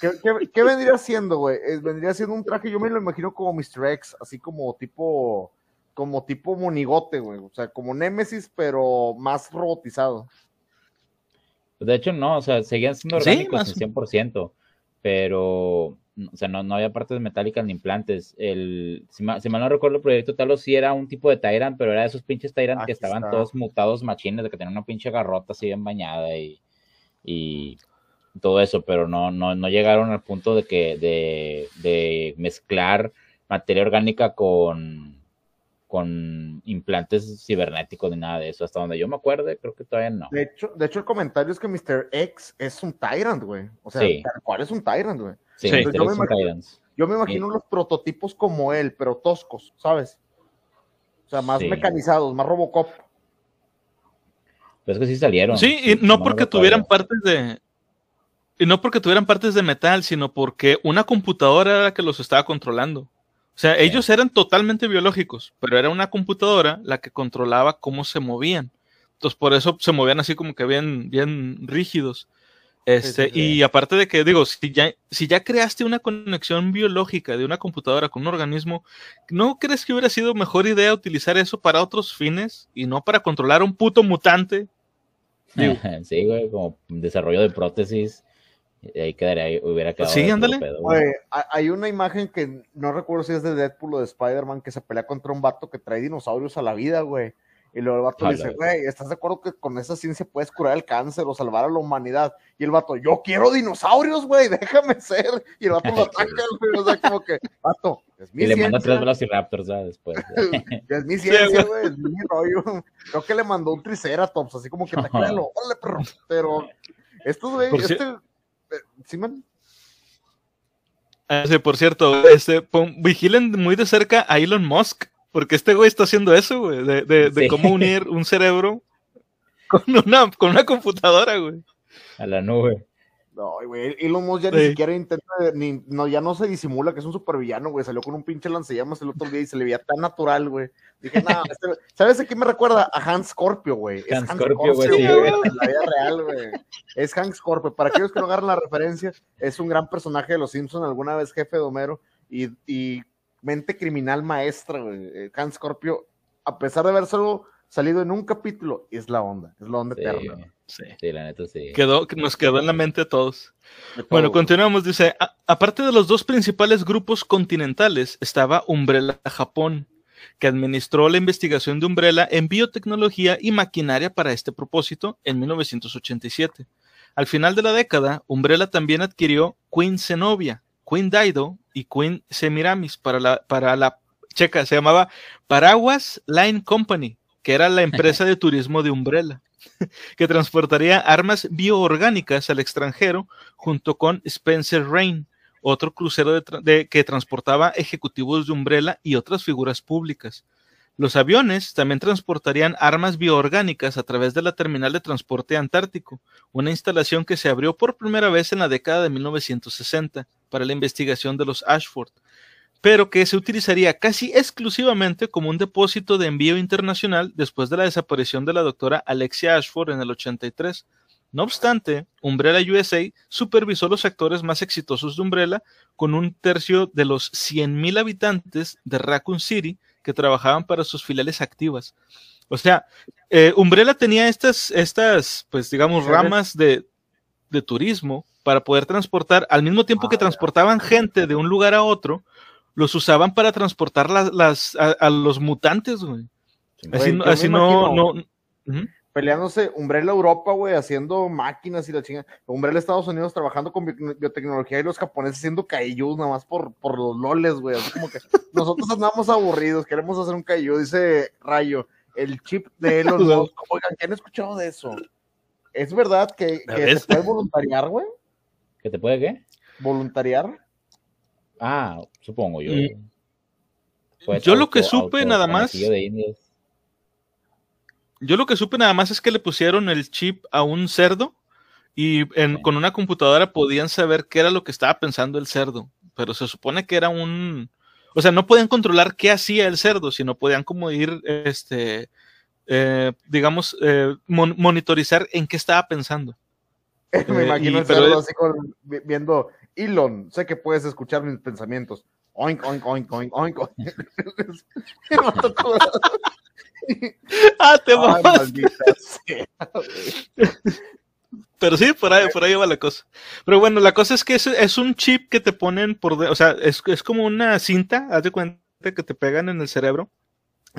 ¿Qué, qué, qué vendría siendo, güey? Eh, Vendría siendo un traje, yo me lo imagino como Mr. X, así como tipo, como tipo monigote, güey. O sea, como Nemesis, pero más robotizado. De hecho, no, o sea, seguían siendo Sí, orgánicos más- en 100%, pero, o sea, no, no había partes metálicas ni implantes. El, si, ma- si mal no recuerdo, el proyecto Talos sí era un tipo de Tyrant, pero era de esos pinches Tyrant Aquí que estaban está. todos mutados machines, de que tenían una pinche garrota así bien bañada y, y todo eso, pero no, no, no llegaron al punto de que, de, de mezclar materia orgánica con, con implantes cibernéticos ni nada de eso. Hasta donde yo me acuerde, creo que todavía no. De hecho, de hecho el comentario es que Mr. X es un Tyrant, güey. O sea, Sí. tal cual es un Tyrant, güey. Sí, Sí. Mr. Yo me imagino-. Yo me imagino los prototipos como él, pero toscos, ¿sabes? O sea, más Sí. mecanizados, más Robocop. Pero es que sí salieron. Sí, y no porque tuvieran partes de. Y no porque tuvieran partes de metal, sino porque una computadora era la que los estaba controlando. O sea, Sí. ellos eran totalmente biológicos, pero era una computadora la que controlaba cómo se movían. Entonces, por eso se movían así como que bien, bien rígidos. Este, sí, sí. Y aparte de que, digo, si ya, si ya creaste una conexión biológica de una computadora con un organismo, ¿no crees que hubiera sido mejor idea utilizar eso para otros fines y no para controlar a un puto mutante? Sí, güey, como desarrollo de prótesis. y Ahí quedaría, ahí hubiera quedado. Sí, ándale. pedo, hay una imagen que no recuerdo si es de Deadpool o de Spider-Man que se pelea contra un vato que trae dinosaurios a la vida, güey. Y luego el vato dice, güey, ¿estás de acuerdo que con esa ciencia puedes curar el cáncer o salvar a la humanidad? Y el vato, yo quiero dinosaurios, güey, déjame ser. Y el vato lo ataca, güey. O sea, como que, vato, es mi Y le manda tres ciencia, Velociraptors ¿sabes? después. es mi ciencia, güey. es mi rollo. Creo que le mandó un triceratops, así como que te créalo, órale, perro. Pero estos, güey, Por este, cier- eh, ¿sí, man? Ah, sí, por cierto, este, pon- vigilen muy de cerca a Elon Musk, porque este güey está haciendo eso, güey, de, de- de Sí. cómo unir un cerebro con una, con una computadora, güey. A la nube. No, güey, Elon Musk ya ni siquiera intenta, ni, no, ya no se disimula que es un supervillano, güey, salió con un pinche lanzallamas el otro día y se le veía tan natural, güey. Dije, no, este- ¿sabes a quién me recuerda? A Hans Scorpio, güey. Es Hans Scorpio, güey, sí, güey, güey. en la vida real, güey. Es Hans Scorpio. Para aquellos que no agarran la referencia, es un gran personaje de los Simpsons, alguna vez jefe de Homero, y, y mente criminal maestra, güey. Eh, Hans Scorpio, a pesar de haber solo salido en un capítulo, es la onda, es la onda Sí, eterna. Sí. Sí, la neta sí. Quedó, que nos quedó en la mente a todos. Todo, Bueno, güey. continuamos. Dice, "A- aparte de los dos principales grupos continentales, estaba Umbrella Japón, que administró la investigación de Umbrella en biotecnología y maquinaria para este propósito en 1987. Al final de la década, Umbrella también adquirió Queen Zenobia, Queen Daido y Queen Semiramis para la, para la checa, se llamaba Paraguas Line Company, que era la empresa de turismo de Umbrella, que transportaría armas bioorgánicas al extranjero junto con Spencer Rain, otro crucero de, que transportaba ejecutivos de Umbrella y otras figuras públicas. Los aviones también transportarían armas bioorgánicas a través de la terminal de transporte antártico, una instalación que se abrió por primera vez en la década de 1960 para la investigación de los Ashford, pero que se utilizaría casi exclusivamente como un depósito de envío internacional después de la desaparición de la doctora Alexia Ashford en el 83. No obstante, Umbrella USA supervisó los sectores más exitosos de Umbrella con un tercio de los 100.000 habitantes de Raccoon City que trabajaban para sus filiales activas. O sea, eh, Umbrella tenía estas, estas, pues digamos, ramas de, turismo para poder transportar, al mismo tiempo que ah, transportaban gente de un lugar a otro, los usaban para transportar las, a, los mutantes, güey. Así, no, no, Peleándose Umbrella Europa, güey, haciendo máquinas y la chinga. Umbrella Estados Unidos trabajando con biotecnología y los japoneses haciendo kaijus nada más por, por los loles, güey. Así como que nosotros andamos aburridos, queremos hacer un kaiju, dice Rayo. El chip de Elon Musk. Oigan, ¿qué han escuchado de eso? ¿Es verdad que, que te puede voluntariar, güey? ¿Que te puede qué? ¿Voluntariar? Ah, supongo yo. yo lo que supe nada más. Yo lo que supe nada más es que le pusieron el chip a un cerdo y con una computadora podían saber qué era lo que estaba pensando el cerdo. Pero se supone que era un. O sea, no podían controlar qué hacía el cerdo, sino podían como ir, este, eh, digamos, eh, monitorizar en qué estaba pensando. Me eh, imagino el cerdo así viendo Elon, sé que puedes escuchar mis pensamientos. Oink, oink, oink, oink, oink. ah, te Pero sí, por ahí, por ahí va la cosa. Pero bueno, la cosa es que es, es un chip que te ponen por, o sea, es, es como una cinta, haz de cuenta que te pegan en el cerebro y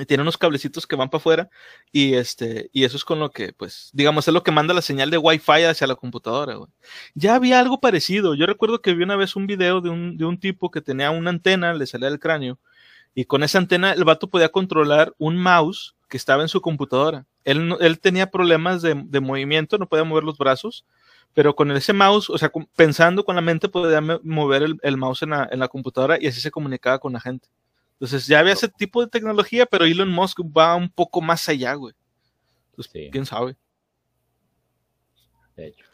tiene unos cablecitos que van para afuera y este y eso es con lo que pues digamos es lo que manda la señal de Wi-Fi hacia la computadora ya había algo parecido. Yo recuerdo que vi una vez un video de un, de un tipo que tenía una antena le salía del cráneo y con esa antena el vato podía controlar un mouse que estaba en su computadora. Él, él tenía problemas de, de movimiento no podía mover los brazos pero con ese mouse, o sea, pensando con la mente podía mover el, el mouse en la, en la computadora y así se comunicaba con la gente. Entonces ya había ese tipo de tecnología, pero Elon Musk va un poco más allá, güey. Entonces, quién sabe. De hecho.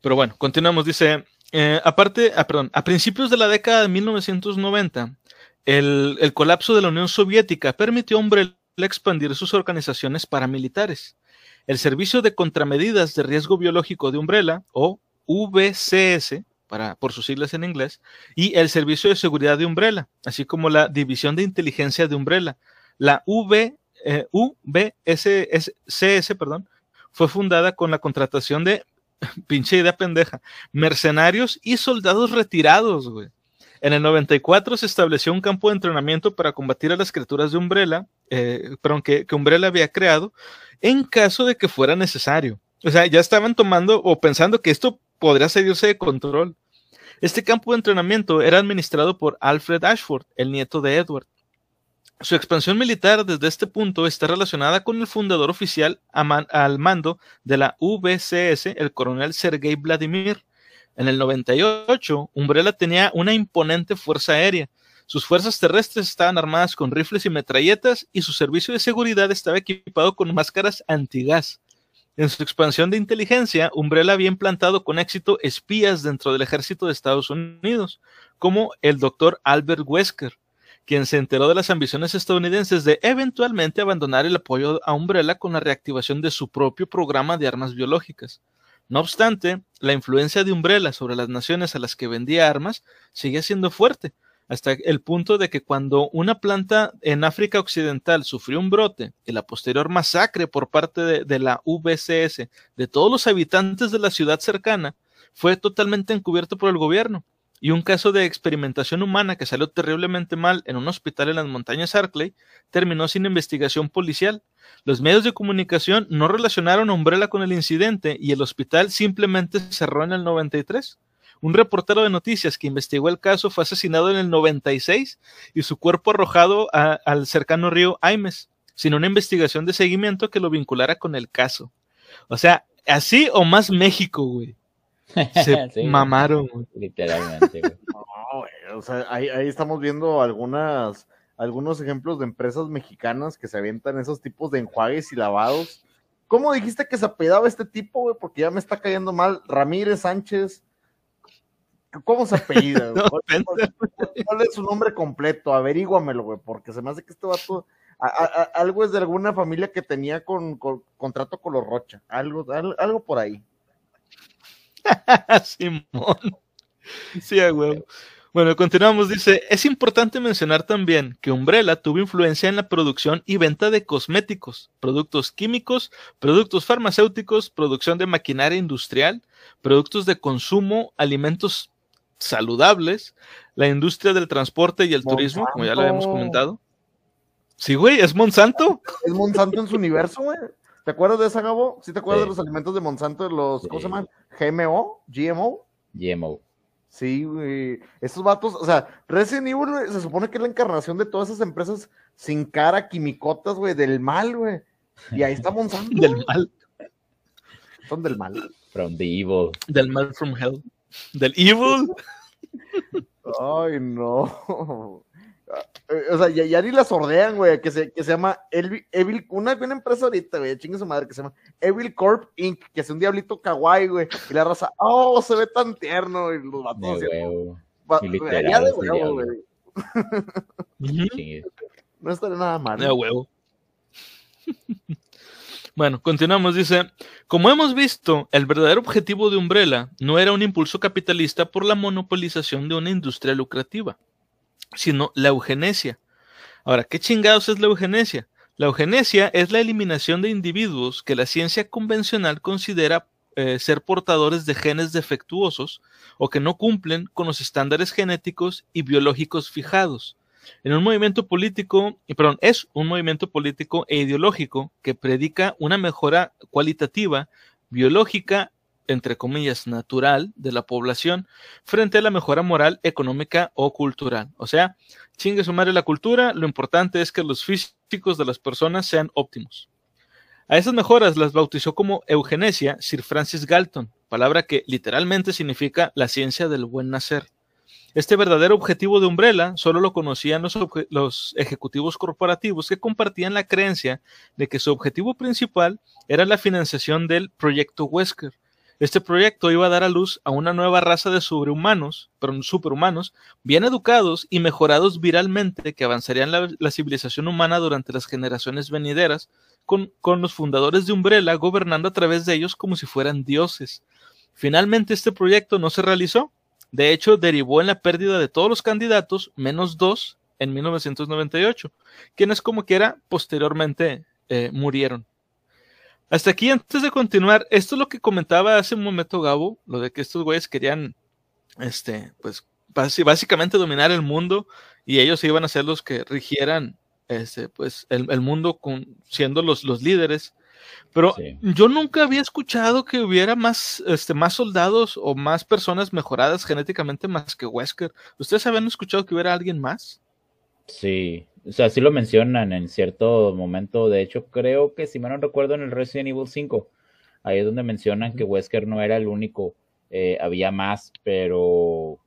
Pero bueno, continuamos. Dice, eh, aparte, ah, perdón, a principios de la década de 1990, el, el colapso de la Unión Soviética permitió a Umbrella expandir sus organizaciones paramilitares. El Servicio de Contramedidas de Riesgo Biológico de Umbrella, o VCS, por sus siglas en inglés, y el Servicio de Seguridad de Umbrella, así como la División de Inteligencia de Umbrella. La v, eh, UBSCS, perdón, fue fundada con la contratación de, pinche idea pendeja, mercenarios y soldados retirados, güey. En el 94 se estableció un campo de entrenamiento para combatir a las criaturas de Umbrella, eh, perdón, que, que Umbrella había creado, en caso de que fuera necesario. O sea, ya estaban tomando o pensando que esto podría salirse de control. Este campo de entrenamiento era administrado por Alfred Ashford, el nieto de Edward. Su expansión militar desde este punto está relacionada con el fundador oficial al mando de la VCS, el coronel Sergei Vladimir. En el 98, Umbrella tenía una imponente fuerza aérea. Sus fuerzas terrestres estaban armadas con rifles y metralletas y su servicio de seguridad estaba equipado con máscaras antigás. En su expansión de inteligencia, Umbrella había implantado con éxito espías dentro del ejército de Estados Unidos, como el doctor Albert Wesker, quien se enteró de las ambiciones estadounidenses de eventualmente abandonar el apoyo a Umbrella con la reactivación de su propio programa de armas biológicas. No obstante, la influencia de Umbrella sobre las naciones a las que vendía armas seguía siendo fuerte, hasta el punto de que cuando una planta en África Occidental sufrió un brote y la posterior masacre por parte de, la VCS de todos los habitantes de la ciudad cercana, fue totalmente encubierto por el gobierno. Y un caso de experimentación humana que salió terriblemente mal en un hospital en las montañas Arkley terminó sin investigación policial. Los medios de comunicación no relacionaron Umbrella con el incidente y el hospital simplemente cerró en el 93. Un reportero de noticias que investigó el caso fue asesinado en el 96 y su cuerpo arrojado al cercano río Aimes, sin una investigación de seguimiento que lo vinculara con el caso. O sea, así o más México, güey. Se mamaron, Literalmente, güey. o sea, ahí, ahí estamos viendo algunas algunos ejemplos de empresas mexicanas que se avientan esos tipos de enjuagues y lavados. ¿Cómo dijiste que se apedaba este tipo, güey? Porque ya me está cayendo mal. Ramírez Sánchez. ¿Cómo se apellida? ¿Cuál, es su nombre completo? Averíguamelo, güey, porque se me hace que este vato. algo es de alguna familia que tenía con, contrato con los Rocha. Algo, algo, por ahí. Simón. Sí, güey. Bueno, continuamos. Dice, es importante mencionar también que Umbrella tuvo influencia en la producción y venta de cosméticos, productos químicos, productos farmacéuticos, producción de maquinaria industrial, productos de consumo, alimentos saludables, la industria del transporte y el turismo, como ya lo habíamos comentado. Sí, güey, es Monsanto. Es Monsanto en su universo, güey. ¿Te acuerdas de esa, Gabo? ¿Sí te acuerdas de los alimentos de Monsanto, los, ¿cómo se llaman? GMO, GMO. GMO. Sí, güey. Esos vatos, o sea, Resident Evil, se supone que es la encarnación de todas esas empresas sin cara, quimicotas, güey, del mal, güey. Y ahí está Monsanto. del mal. Son del mal. From the evil. Del mal from hell. Del evil. Ay, no. Eh, o sea, ya, ni la sordean, güey, que se, que se llama Evil, una, una empresa ahorita, güey, chingue su madre, que se llama Evil Corp Inc., que es un diablito kawaii, güey, y la raza, oh, se ve tan tierno, y los vatos ya de huevo, güey. no estaría nada mal. De huevo. Bueno, continuamos. Dice, como hemos visto, el verdadero objetivo de Umbrella no era un impulso capitalista por la monopolización de una industria lucrativa sino la eugenesia. Ahora, ¿qué chingados es la eugenesia? La eugenesia es la eliminación de individuos que la ciencia convencional considera eh, ser portadores de genes defectuosos o que no cumplen con los estándares genéticos y biológicos fijados. En un movimiento político, perdón, es un movimiento político e ideológico que predica una mejora cualitativa, biológica entre comillas, natural de la población frente a la mejora moral, económica o cultural. O sea, chingue su madre la cultura, lo importante es que los físicos de las personas sean óptimos. A esas mejoras las bautizó como eugenesia Sir Francis Galton, palabra que literalmente significa la ciencia del buen nacer. Este verdadero objetivo de Umbrella solo lo conocían los, ejecutivos corporativos que compartían la creencia de que su objetivo principal era la financiación del proyecto Wesker, este proyecto iba a dar a luz a una nueva raza de sobrehumanos, pero superhumanos, bien educados y mejorados viralmente que avanzarían la, civilización humana durante las generaciones venideras, con los fundadores de Umbrella gobernando a través de ellos como si fueran dioses. Finalmente este proyecto no se realizó, de hecho derivó en la pérdida de todos los candidatos, menos dos, en 1998, quienes como quiera posteriormente eh, murieron. Hasta aquí, antes de continuar, esto es lo que comentaba hace un momento Gabo, lo de que estos güeyes querían, este, pues, básicamente dominar el mundo y ellos iban a ser los que rigieran, este, pues, el, mundo con, siendo los, los líderes. Pero yo nunca había escuchado que hubiera más, este, más soldados o más personas mejoradas genéticamente más que Wesker. ¿Ustedes habían escuchado que hubiera alguien más? Sí, o sea, sí lo mencionan en cierto momento. De hecho, creo que si me no recuerdo en el Resident Evil 5, ahí es donde mencionan que Wesker no era el único. Eh, había más, pero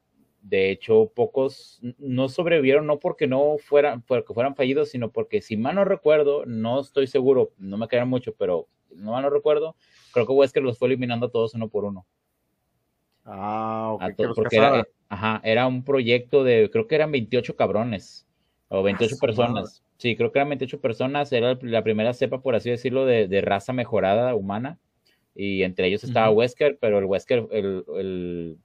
de hecho pocos no sobrevivieron, no porque no fueran, porque fueran fallidos, sino porque si mal no recuerdo, no estoy seguro, no me quedan mucho, pero no mal no recuerdo, creo que Wesker los fue eliminando a todos uno por uno. Ah, ok. porque era, ajá, era un proyecto de, creo que eran 28 cabrones. O 28 ah, personas. Sí, creo que eran 28 personas. Era la primera cepa, por así decirlo, de, raza mejorada humana. Y entre ellos estaba Wesker, pero el Wesker, el,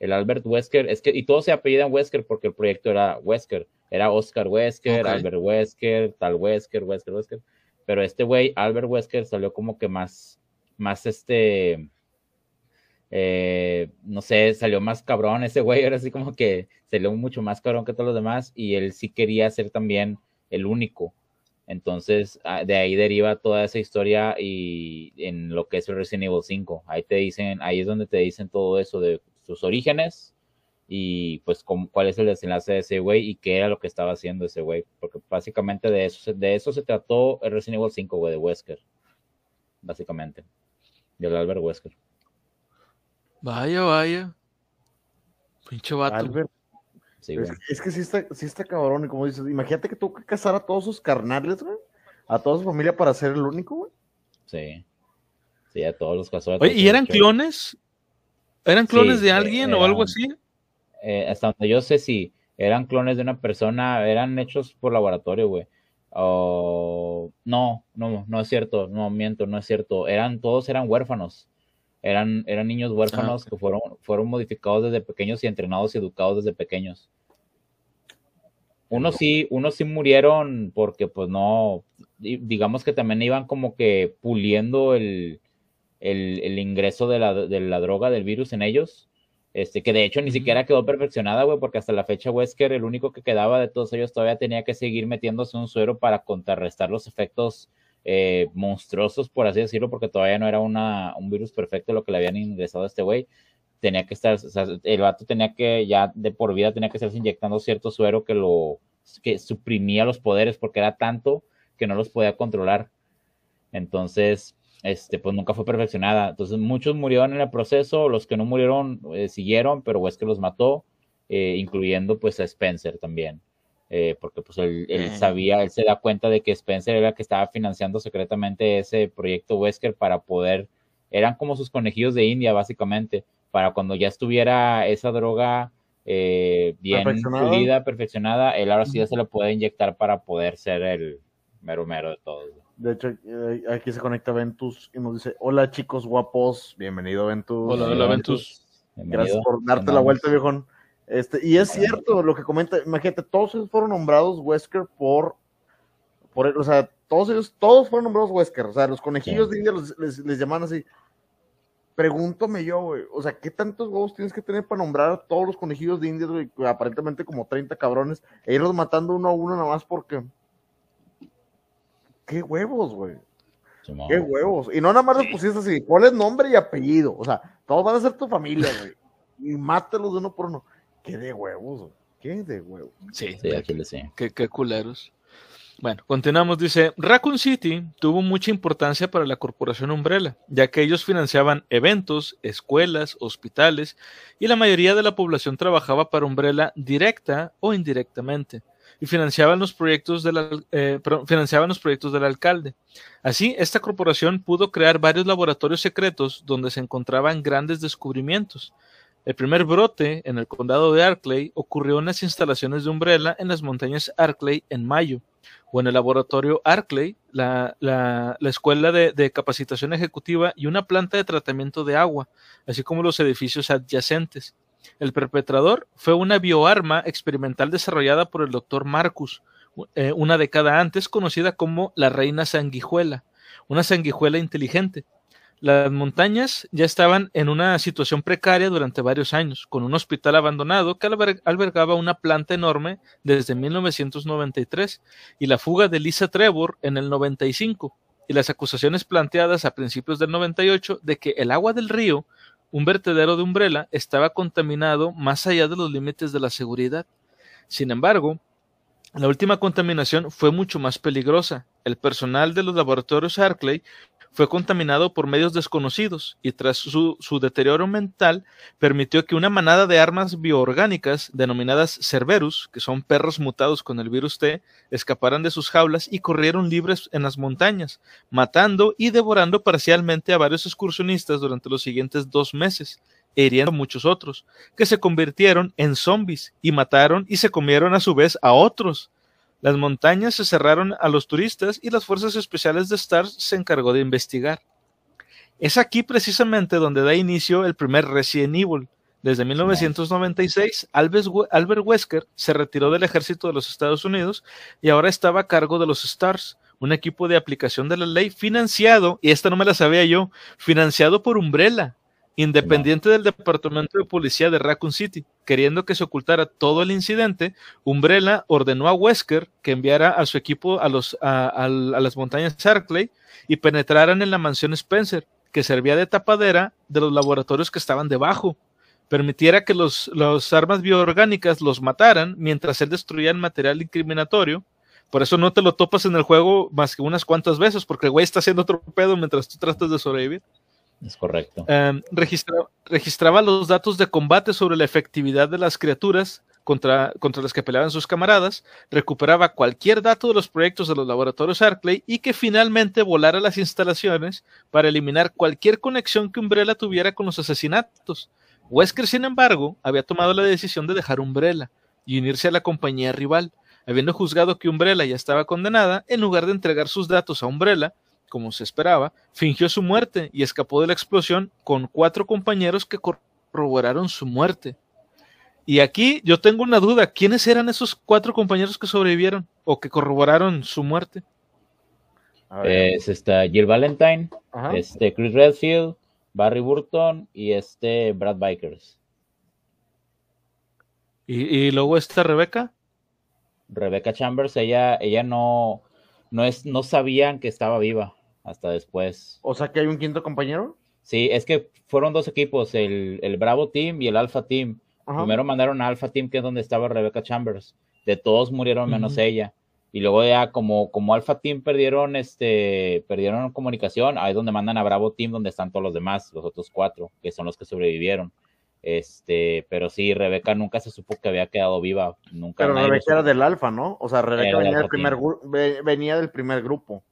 Albert Wesker, es que, y todos se apellidan Wesker porque el proyecto era Wesker. Era Oscar Wesker, Albert Wesker, tal Wesker, Wesker, Wesker. Pero este güey, Albert Wesker, salió como que más, más este, eh, no sé, salió más cabrón ese güey, ahora sí como que salió mucho más cabrón que todos los demás y él sí quería ser también el único. Entonces, ah, de ahí deriva toda esa historia y en lo que es el Resident Evil 5. Ahí te dicen, ahí es donde te dicen todo eso de sus orígenes y pues cuál es el desenlace de ese güey y qué era lo que estaba haciendo ese güey, porque básicamente de eso, de eso se trató el Resident Evil 5, güey, de Wesker, básicamente, del Albert Wesker. Vaya, vaya. Pinche vato. Albert. es, que sí está, sí está cabrón, y como dices, imagínate que tuvo que casar a todos sus carnales, güey, a toda su familia para ser el único, güey. Sí. Sí, a todos los casó. Oye, ¿y eran clones? ¿Eran clones de alguien o algo así? Eh, hasta donde yo sé si eran clones de una persona, eran hechos por laboratorio, güey. no, no, no es cierto, no miento, no es cierto. Eran, todos eran huérfanos. Eran, eran niños huérfanos ah, que fueron, fueron modificados desde pequeños y entrenados y educados desde pequeños. Unos sí, unos sí murieron porque pues no, digamos que también iban como que puliendo el, el, ingreso de la, de la, droga, del virus en ellos. Este, que de hecho ni siquiera quedó perfeccionada, güey, porque hasta la fecha Wesker, el único que quedaba de todos ellos, todavía tenía que seguir metiéndose un suero para contrarrestar los efectos eh, monstruosos, por así decirlo, porque todavía no era una, un virus perfecto lo que le habían ingresado a este güey. Tenía que estar, o sea, el vato tenía que, ya de por vida, tenía que estarse inyectando cierto suero que lo, que suprimía los poderes, porque era tanto que no los podía controlar. Entonces, este, pues nunca fue perfeccionada. Entonces muchos murieron en el proceso, los que no murieron eh, siguieron, pero Wesker los mató, eh, incluyendo pues a Spencer también. Eh, porque pues él, sabía, él se da cuenta de que Spencer era el que estaba financiando secretamente ese proyecto Wesker para poder, eran como sus conejillos de India básicamente, para cuando ya estuviera esa droga bien pulida, perfeccionada, él ahora sí ya se lo puede inyectar para poder ser el mero mero de todo. De hecho, eh, aquí se conecta Ventus y nos dice, hola chicos guapos, bienvenido Ventus. Hola, hola Ventus. Gracias por darte la vuelta, viejón. Este, y es cierto lo que comenta, imagínate, todos ellos fueron nombrados Wesker por, por, o sea, todos ellos, todos fueron nombrados Wesker, o sea, los conejillos de India les, les, llaman así. Pregúntame yo, güey, o sea, ¿qué tantos huevos tienes que tener para nombrar a todos los conejillos de India, güey? Aparentemente como 30 cabrones, e irlos matando uno a uno nada más porque qué huevos, güey. qué huevos. Y no nada más les pusiste así, es nombre y apellido. O sea, todos van a ser tu familia, güey. Y mátelos de uno por uno. Qué de huevos, güey. Qué de huevos. Sí, sí, aquí le sé. Qué, qué culeros. Bueno, continuamos. Dice, Raccoon City tuvo mucha importancia para la corporación Umbrella, ya que ellos financiaban eventos, escuelas, hospitales, y la mayoría de la población trabajaba para Umbrella directa o indirectamente y financiaban los proyectos del, eh, financiaban los proyectos del alcalde. Así, esta corporación pudo crear varios laboratorios secretos donde se encontraban grandes descubrimientos. El primer brote en el condado de Arkley ocurrió en las instalaciones de Umbrella en las montañas Arkley en mayo, o en el laboratorio Arkley, la, la, la escuela de, de, capacitación ejecutiva y una planta de tratamiento de agua, así como los edificios adyacentes. El perpetrador fue una bioarma experimental desarrollada por el doctor Marcus, eh, una década antes conocida como la reina sanguijuela, una sanguijuela inteligente. Las montañas ya estaban en una situación precaria durante varios años, con un hospital abandonado que albergaba una planta enorme desde 1993 y la fuga de Lisa Trevor en el 95 y las acusaciones planteadas a principios del 98 de que el agua del río un vertedero de Umbrella estaba contaminado más allá de los límites de la seguridad. Sin embargo, la última contaminación fue mucho más peligrosa. El personal de los laboratorios Arkley fue contaminado por medios desconocidos y tras su, deterioro mental permitió que una manada de armas bioorgánicas denominadas Cerberus, que son perros mutados con el virus T, escaparan de sus jaulas y corrieron libres en las montañas, matando y devorando parcialmente a varios excursionistas durante los siguientes dos meses hiriendo a muchos otros, que se convirtieron en zombies y mataron y se comieron a su vez a otros. Las montañas se cerraron a los turistas y las fuerzas especiales de STARS se encargó de investigar. Es aquí precisamente donde da inicio el primer Resident Evil. Desde 1996, Albert Wesker se retiró del ejército de los Estados Unidos y ahora estaba a cargo de los STARS, un equipo de aplicación de la ley financiado, y esta no me la sabía yo, financiado por Umbrella, Independiente del Departamento de Policía de Raccoon City, queriendo que se ocultara todo el incidente, Umbrella ordenó a Wesker que enviara a su equipo a, los, las montañas Sarkley y penetraran en la mansión Spencer, que servía de tapadera de los laboratorios que estaban debajo. permitiera que los, las armas bioorgánicas los mataran mientras él destruía el material incriminatorio. Por eso no te lo topas en el juego más que unas cuantas veces, porque el güey está haciendo otro pedo mientras tú tratas de sobrevivir. Es correcto. Registra, registraba los datos de combate sobre la efectividad de las criaturas contra, contra las que peleaban sus camaradas, recuperaba cualquier dato de los proyectos de los laboratorios Arclay y que finalmente volara las instalaciones para eliminar cualquier conexión que Umbrella tuviera con los asesinatos. Wesker, sin embargo, había tomado la decisión de dejar Umbrella y unirse a la compañía rival, habiendo juzgado que Umbrella ya estaba condenada, en lugar de entregar sus datos a Umbrella, como se esperaba, fingió su muerte y escapó de la explosión con cuatro compañeros que corroboraron su muerte. Y aquí yo tengo una duda, ¿quiénes eran esos cuatro compañeros que sobrevivieron o que corroboraron su muerte? Es esta Jill Valentine, Ajá. este Chris Redfield, Barry Burton y este Brad Bikers. ¿Y, y luego esta Rebeca? Rebecca Chambers, ella, ella no, no, es, no sabían que estaba viva hasta después. O sea que hay un quinto compañero. Sí, es que fueron dos equipos, el, el Bravo Team y el Alpha Team. Ajá. Primero mandaron a Alpha Team, que es donde estaba Rebecca Chambers. De todos murieron menos uh -huh. ella. Y luego ya como, como Alpha Team perdieron, este, perdieron comunicación, ahí es donde mandan a Bravo Team, donde están todos los demás, los otros cuatro, que son los que sobrevivieron. Este, pero sí, Rebeca nunca se supo que había quedado viva. Nunca pero Rebeca era del Alfa, ¿no? O sea, Rebeca venía del, primer, venía del primer grupo.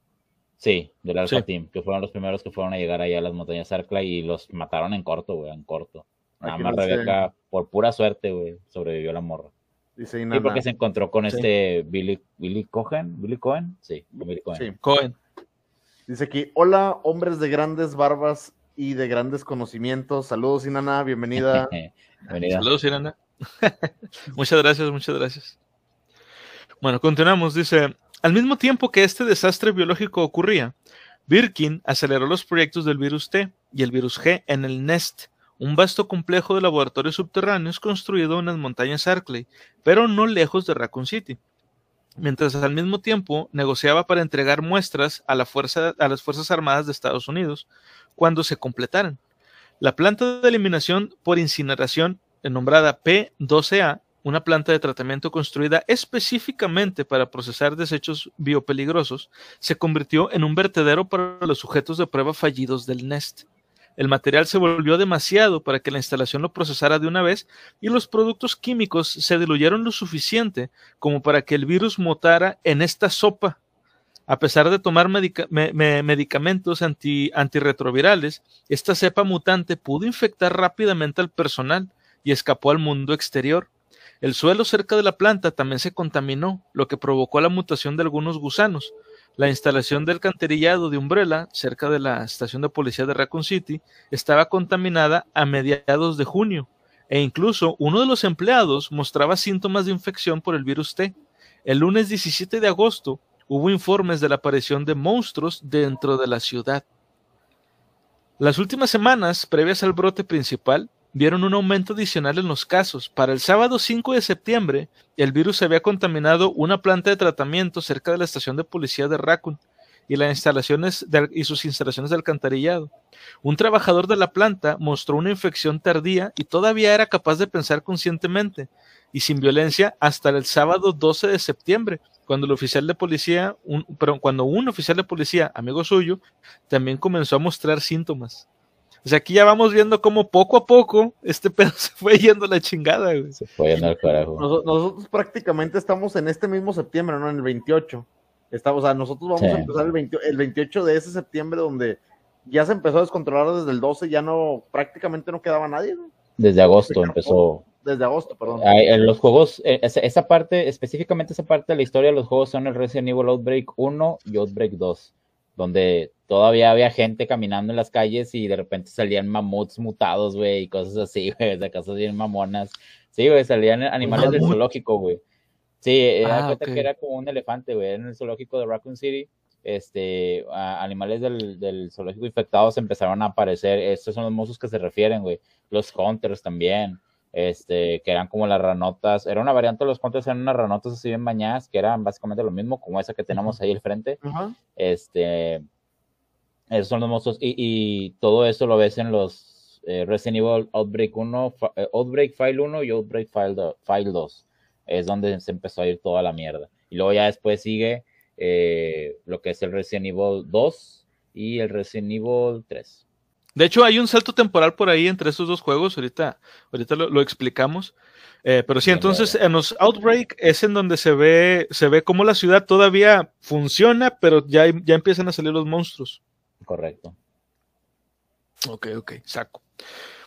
Sí, del Alpha sí. Team, que fueron los primeros que fueron a llegar allá a las montañas Arcla y los mataron en corto, güey, en corto. Nada más Rebeca, por pura suerte, güey, sobrevivió a la morra. Dice sí, porque se encontró con sí. este Billy, Billy Cohen, Billy Cohen, sí, Billy Cohen. Sí. Cohen. Dice aquí, hola, hombres de grandes barbas y de grandes conocimientos. Saludos, Inana, bienvenida. bienvenida. Saludos, Inana. muchas gracias, muchas gracias. Bueno, continuamos. Dice, al mismo tiempo que este desastre biológico ocurría, Birkin aceleró los proyectos del virus T y el virus G en el NEST, un vasto complejo de laboratorios subterráneos construido en las montañas Arkley, pero no lejos de Raccoon City. Mientras al mismo tiempo negociaba para entregar muestras a, la fuerza, a las Fuerzas Armadas de Estados Unidos cuando se completaran. La planta de eliminación por incineración, nombrada P12A, una planta de tratamiento construida específicamente para procesar desechos biopeligrosos, se convirtió en un vertedero para los sujetos de prueba fallidos del NEST. El material se volvió demasiado para que la instalación lo procesara de una vez y los productos químicos se diluyeron lo suficiente como para que el virus mutara en esta sopa. A pesar de tomar medica me me medicamentos anti antirretrovirales, esta cepa mutante pudo infectar rápidamente al personal y escapó al mundo exterior. El suelo cerca de la planta también se contaminó, lo que provocó la mutación de algunos gusanos. La instalación del canterillado de Umbrella, cerca de la estación de policía de Raccoon City, estaba contaminada a mediados de junio, e incluso uno de los empleados mostraba síntomas de infección por el virus T. El lunes 17 de agosto hubo informes de la aparición de monstruos dentro de la ciudad. Las últimas semanas, previas al brote principal, vieron un aumento adicional en los casos. Para el sábado 5 de septiembre, el virus había contaminado una planta de tratamiento cerca de la estación de policía de Raccoon y, las instalaciones y sus instalaciones de alcantarillado. Un trabajador de la planta mostró una infección tardía y todavía era capaz de pensar conscientemente y sin violencia hasta el sábado 12 de septiembre, cuando el oficial de policía, un, cuando un oficial de policía, amigo suyo, también comenzó a mostrar síntomas. O sea, aquí ya vamos viendo cómo poco a poco este pedo se fue yendo a la chingada, güey. Se fue yendo al carajo. Nos, nosotros prácticamente estamos en este mismo septiembre, ¿no? En el 28. Estamos, o sea, nosotros vamos sí. a empezar el, 20, el 28 de ese septiembre donde ya se empezó a descontrolar desde el 12, ya no, prácticamente no quedaba nadie, ¿no? Desde agosto empezó. Desde agosto, perdón. En los juegos, eh, esa parte, específicamente esa parte de la historia de los juegos son el Resident Evil Outbreak 1 y Outbreak 2, donde todavía había gente caminando en las calles y de repente salían mamuts mutados, güey, y cosas así, güey, de cosas bien mamonas. Sí, güey, salían animales del zoológico, güey. Sí, ah, cuenta okay. que era como un elefante, güey, en el zoológico de Raccoon City. Este, a, animales del, del, zoológico infectados empezaron a aparecer. Estos son los monstruos que se refieren, güey. Los hunters también, este, que eran como las ranotas. Era una variante de los hunters, eran unas ranotas así bien bañadas, que eran básicamente lo mismo, como esa que tenemos ahí al frente. Uh -huh. Este, esos son los monstruos y, y, todo eso lo ves en los eh, Resident Evil Outbreak 1, eh, Outbreak File 1 y Outbreak File, File 2. Es donde se empezó a ir toda la mierda. Y luego ya después sigue eh, lo que es el Resident Evil 2 y el Resident Evil 3. De hecho, hay un salto temporal por ahí entre estos dos juegos. Ahorita, ahorita lo, explicamos. pero sí, entonces en los Outbreak es en donde se ve, se ve cómo la ciudad todavía funciona, pero ya, ya empiezan a salir los monstruos. Correcto. Ok, ok, saco.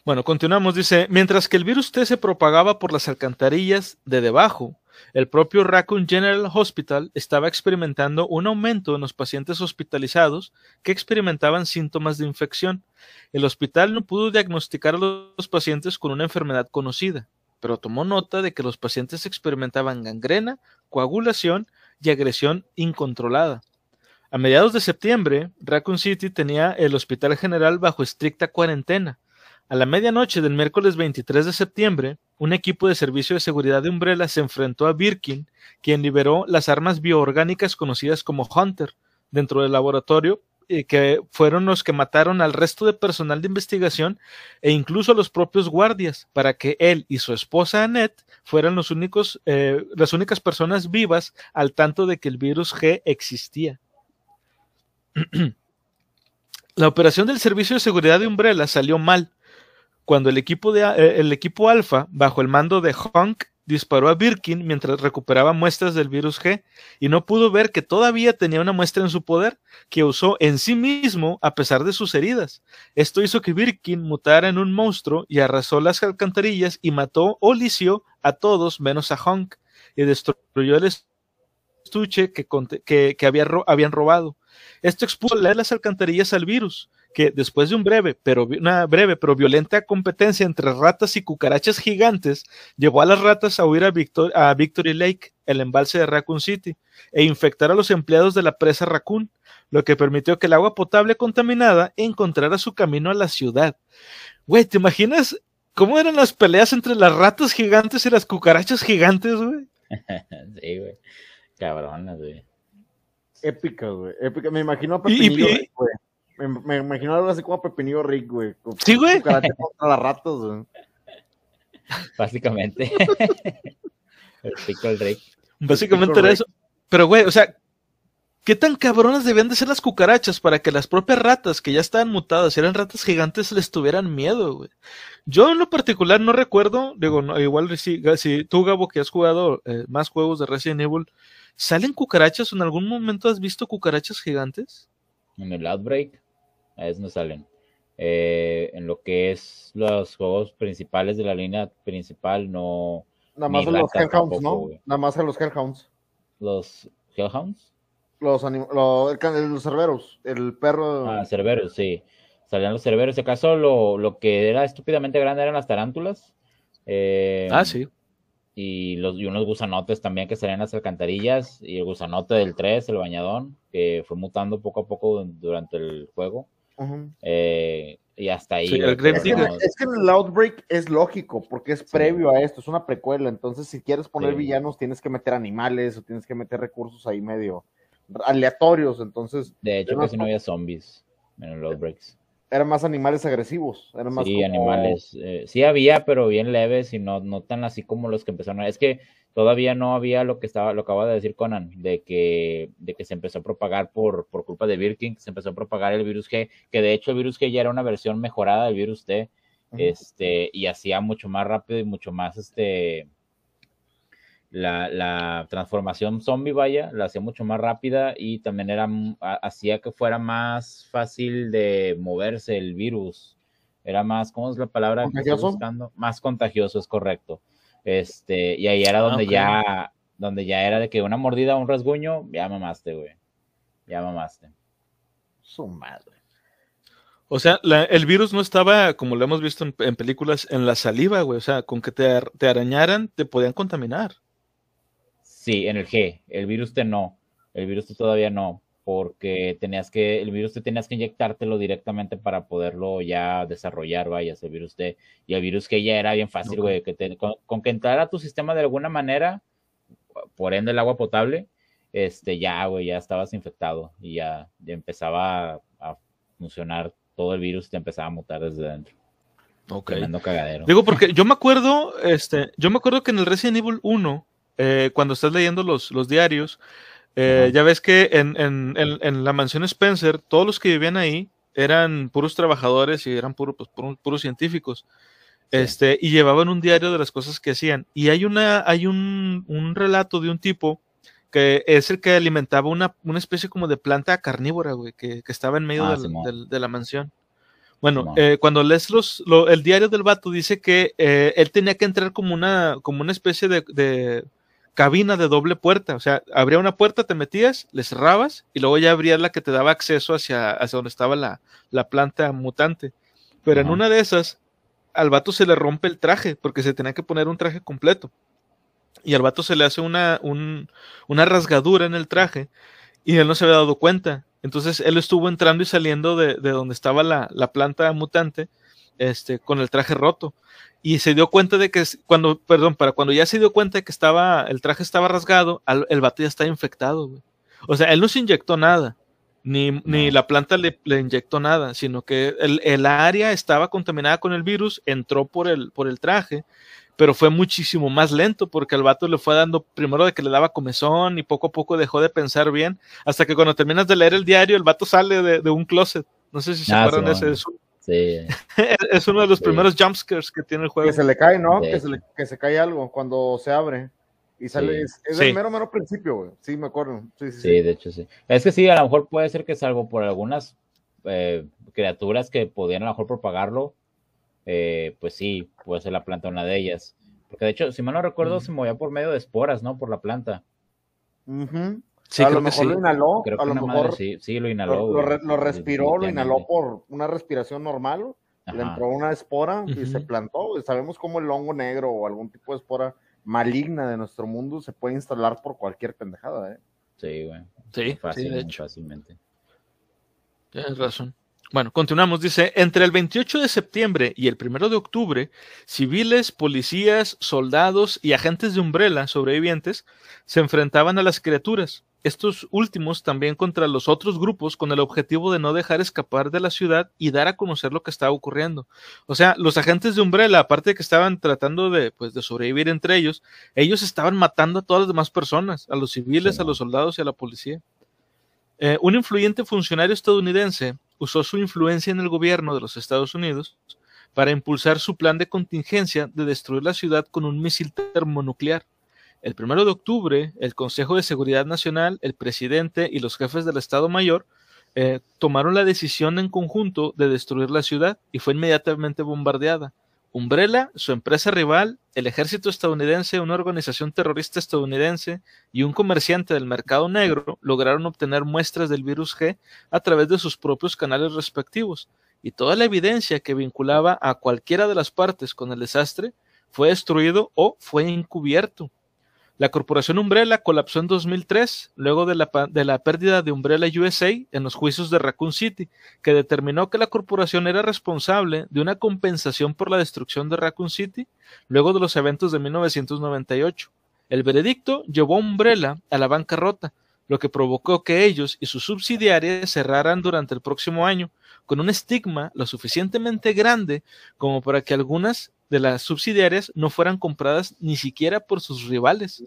Bueno, continuamos. Dice, mientras que el virus T se propagaba por las alcantarillas de debajo, el propio Raccoon General Hospital estaba experimentando un aumento en los pacientes hospitalizados que experimentaban síntomas de infección. El hospital no pudo diagnosticar a los pacientes con una enfermedad conocida, pero tomó nota de que los pacientes experimentaban gangrena, coagulación y agresión incontrolada. A mediados de septiembre, Raccoon City tenía el Hospital General bajo estricta cuarentena. A la medianoche del miércoles 23 de septiembre, un equipo de servicio de seguridad de Umbrella se enfrentó a Birkin, quien liberó las armas bioorgánicas conocidas como Hunter dentro del laboratorio, y que fueron los que mataron al resto de personal de investigación e incluso a los propios guardias, para que él y su esposa Annette fueran los únicos, eh, las únicas personas vivas al tanto de que el virus G existía. La operación del servicio de seguridad de Umbrella salió mal cuando el equipo, de, eh, el equipo Alpha, bajo el mando de Honk, disparó a Birkin mientras recuperaba muestras del virus G y no pudo ver que todavía tenía una muestra en su poder que usó en sí mismo a pesar de sus heridas. Esto hizo que Birkin mutara en un monstruo y arrasó las alcantarillas y mató o lició a todos menos a Honk y destruyó el estuche que, que, habían robado. Esto expuso las alcantarillas al virus, que después de un breve pero, una breve pero violenta competencia entre ratas y cucarachas gigantes, llevó a las ratas a huir a, a Victory Lake, el embalse de Raccoon City, e infectar a los empleados de la presa Raccoon, lo que permitió que el agua potable contaminada encontrara su camino a la ciudad. Güey, ¿te imaginas cómo eran las peleas entre las ratas gigantes y las cucarachas gigantes, güey? sí, güey. Cabronas, güey. Épica, güey. Épica. Me imagino a Pepinillo güey. Me, imagino algo así como a Pepinillo Rick, güey. Sí, güey. contra las ratas, güey. Básicamente. el pico del Rick. Básicamente era eso. Pero, güey, o sea, ¿qué tan cabronas debían de ser las cucarachas para que las propias ratas, que ya estaban mutadas, eran ratas gigantes, les tuvieran miedo, güey? Yo en lo particular no recuerdo, digo, igual si, si tú, Gabo, que has jugado eh, más juegos de Resident Evil, ¿Salen cucarachas? ¿En algún momento has visto cucarachas gigantes? En el Outbreak, es no salen. Eh, en lo que es los juegos principales de la línea principal, no. Nada más en los Hellhounds, ¿no? Nada más en los Hellhounds. ¿Los Hellhounds? Los, los Cerberos, el perro. Ah, Cerberos, sí. Salían los Cerberos. Si acaso lo, lo que era estúpidamente grande eran las tarántulas. Eh, ah, sí y, los, y unos gusanotes también que salían en las alcantarillas, y el gusanote del 3, el bañadón, que fue mutando poco a poco durante el juego. Eh, y hasta ahí. es, que, el Outbreak es lógico, porque es previo a esto, es una precuela. Entonces, si quieres poner villanos, tienes que meter animales o tienes que meter recursos ahí medio aleatorios. Entonces, de hecho, casi no había zombies en el Outbreaks eran más animales agresivos. Eran más sí, animales. Eh, sí había, pero bien leves y no, no tan así como los que empezaron. Es que todavía no había lo que estaba, lo acaba de decir Conan, de que, de que se empezó a propagar por, por culpa de Birkin, se empezó a propagar el virus G, que de hecho el virus G ya era una versión mejorada del virus T, este, y hacía mucho más rápido y mucho más este la, la, transformación zombie, vaya, la hacía mucho más rápida y también era, hacía que fuera más fácil de moverse el virus. Era más, ¿cómo es la palabra que estoy buscando? Más contagioso, es correcto. Este, y ahí era ah, donde ya, donde ya era de que una mordida o un rasguño, ya mamaste, güey. Ya mamaste. Su madre. O sea, el virus no estaba, como lo hemos visto en, películas, en la saliva, güey. O sea, con que te, te arañaran, te podían contaminar. Sí, en el G. El virus T no. El virus T todavía no. Porque tenías que, el virus T tenías que inyectártelo directamente para poderlo ya desarrollar, vaya, el virus T. Y el virus G ya era bien fácil, güey. Que con, que entrara a tu sistema de alguna manera, por ende el agua potable, este, ya, güey, ya estabas infectado. Y ya, empezaba a, funcionar todo el virus, te empezaba a mutar desde dentro. Ok. Cagadero. Digo, porque yo me acuerdo, este, yo me acuerdo que en el Resident Evil 1, eh, cuando estás leyendo los, los diarios, eh, ya ves que en, en- en- en la mansión Spencer, todos los que vivían ahí eran puros trabajadores y eran puro, pues, puros, puros científicos. Sí. Este, y llevaban un diario de las cosas que hacían. Y hay una, hay un, un relato de un tipo que es el que alimentaba una, una especie como de planta carnívora, güey, que, que estaba en medio Ah, del- Simón. del- de la mansión. Bueno, eh, cuando lees los, lo- el diario del vato dice que eh, él tenía que entrar como una, como una especie de, de cabina de doble puerta. O sea, abría una puerta, te metías, le cerrabas y luego ya abría la que te daba acceso hacia, hacia donde estaba la, la planta mutante. Pero en una de esas, al vato se le rompe el traje porque se tenía que poner un traje completo. Y al vato se le hace una, un- una rasgadura en el traje y él no se había dado cuenta. Entonces él estuvo entrando y saliendo de, de donde estaba la, la planta mutante este, con el traje roto. Y se dio cuenta de que cuando, perdón, para cuando ya se dio cuenta de que estaba, el traje estaba rasgado, al- el vato ya estaba infectado, güey. O sea, él no se inyectó nada, ni, ni la planta le, le inyectó nada, sino que el, el área estaba contaminada con el virus, entró por el, por el traje, pero fue muchísimo más lento porque al vato le fue dando primero de que le daba comezón y poco a poco dejó de pensar bien, hasta que cuando terminas de leer el diario, el vato sale de, de un closet. No sé si se Ah, acuerdan de ese. Simón. Es, un- Sí. es uno de los Sí. primeros jumpscares que tiene el juego. Que se le cae, ¿no? Sí. Que se, le, que se cae algo cuando se abre. Y sale, Sí. es, es Sí. el mero, mero principio, güey. Sí, me acuerdo. Sí, sí, sí. Sí, de hecho sí. Es que sí, a lo mejor puede ser que salvo por algunas eh, criaturas que podían a lo mejor propagarlo, eh, pues sí, puede ser la planta una de ellas. Porque de hecho, si mal no recuerdo, se movía por medio de esporas, ¿no? Por la planta. Ujú. Sí, a creo lo que mejor sí. lo inhaló, Creo a que lo una mejor madre sí, sí lo inhaló. lo, respiró, lo inhaló por una respiración normal, le entró una espora y se plantó. Sabemos cómo el hongo negro o algún tipo de espora maligna de nuestro mundo se puede instalar por cualquier pendejada, ¿eh? Sí, güey. Sí, sí, Fácil, de hecho. fácilmente. Tienes razón. Bueno, continuamos. Dice, entre el 28 de septiembre y el 1 de octubre, civiles, policías, soldados y agentes de Umbrella sobrevivientes se enfrentaban a las criaturas. Estos últimos también contra los otros grupos con el objetivo de no dejar escapar de la ciudad y dar a conocer lo que estaba ocurriendo. O sea, los agentes de Umbrella, aparte de que estaban tratando de, pues, de sobrevivir entre ellos, ellos estaban matando a todas las demás personas, a los civiles, Sí, a los soldados y a la policía. Eh, un influyente funcionario estadounidense usó su influencia en el gobierno de los Estados Unidos para impulsar su plan de contingencia de destruir la ciudad con un misil termonuclear. El 1 de octubre, el Consejo de Seguridad Nacional, el presidente y los jefes del Estado Mayor eh, tomaron la decisión en conjunto de destruir la ciudad y fue inmediatamente bombardeada. Umbrella, su empresa rival, el ejército estadounidense, una organización terrorista estadounidense y un comerciante del mercado negro lograron obtener muestras del virus G a través de sus propios canales respectivos, y toda la evidencia que vinculaba a cualquiera de las partes con el desastre fue destruido o fue encubierto. La corporación Umbrella colapsó en 2003, luego de la, pérdida de Umbrella USA en los juicios de Raccoon City, que determinó que la corporación era responsable de una compensación por la destrucción de Raccoon City luego de los eventos de 1998. El veredicto llevó a Umbrella a la bancarrota, lo que provocó que ellos y sus subsidiarias cerraran durante el próximo año, con un estigma lo suficientemente grande como para que algunas de las subsidiarias no fueran compradas ni siquiera por sus rivales.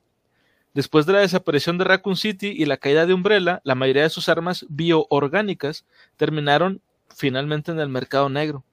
Después de la desaparición de Raccoon City y la caída de Umbrella, la mayoría de sus armas bioorgánicas terminaron finalmente en el mercado negro.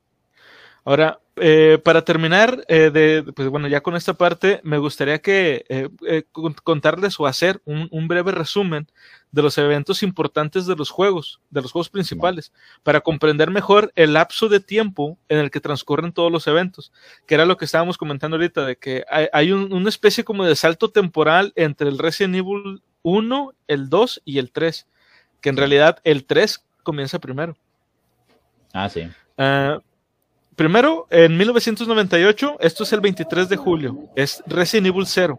Ahora, eh, para terminar, eh, de, pues bueno, ya con esta parte, me gustaría que eh, eh, con- contarles o hacer un, un breve resumen de los eventos importantes de los juegos, de los juegos principales, para comprender mejor el lapso de tiempo en el que transcurren todos los eventos, que era lo que estábamos comentando ahorita, de que hay, hay un- una especie como de salto temporal entre el Resident Evil 1, el 2 y el 3, que en realidad el 3 comienza primero. Ah, sí. Ah, primero, en 1998, esto es el 23 de julio, es Resident Evil 0.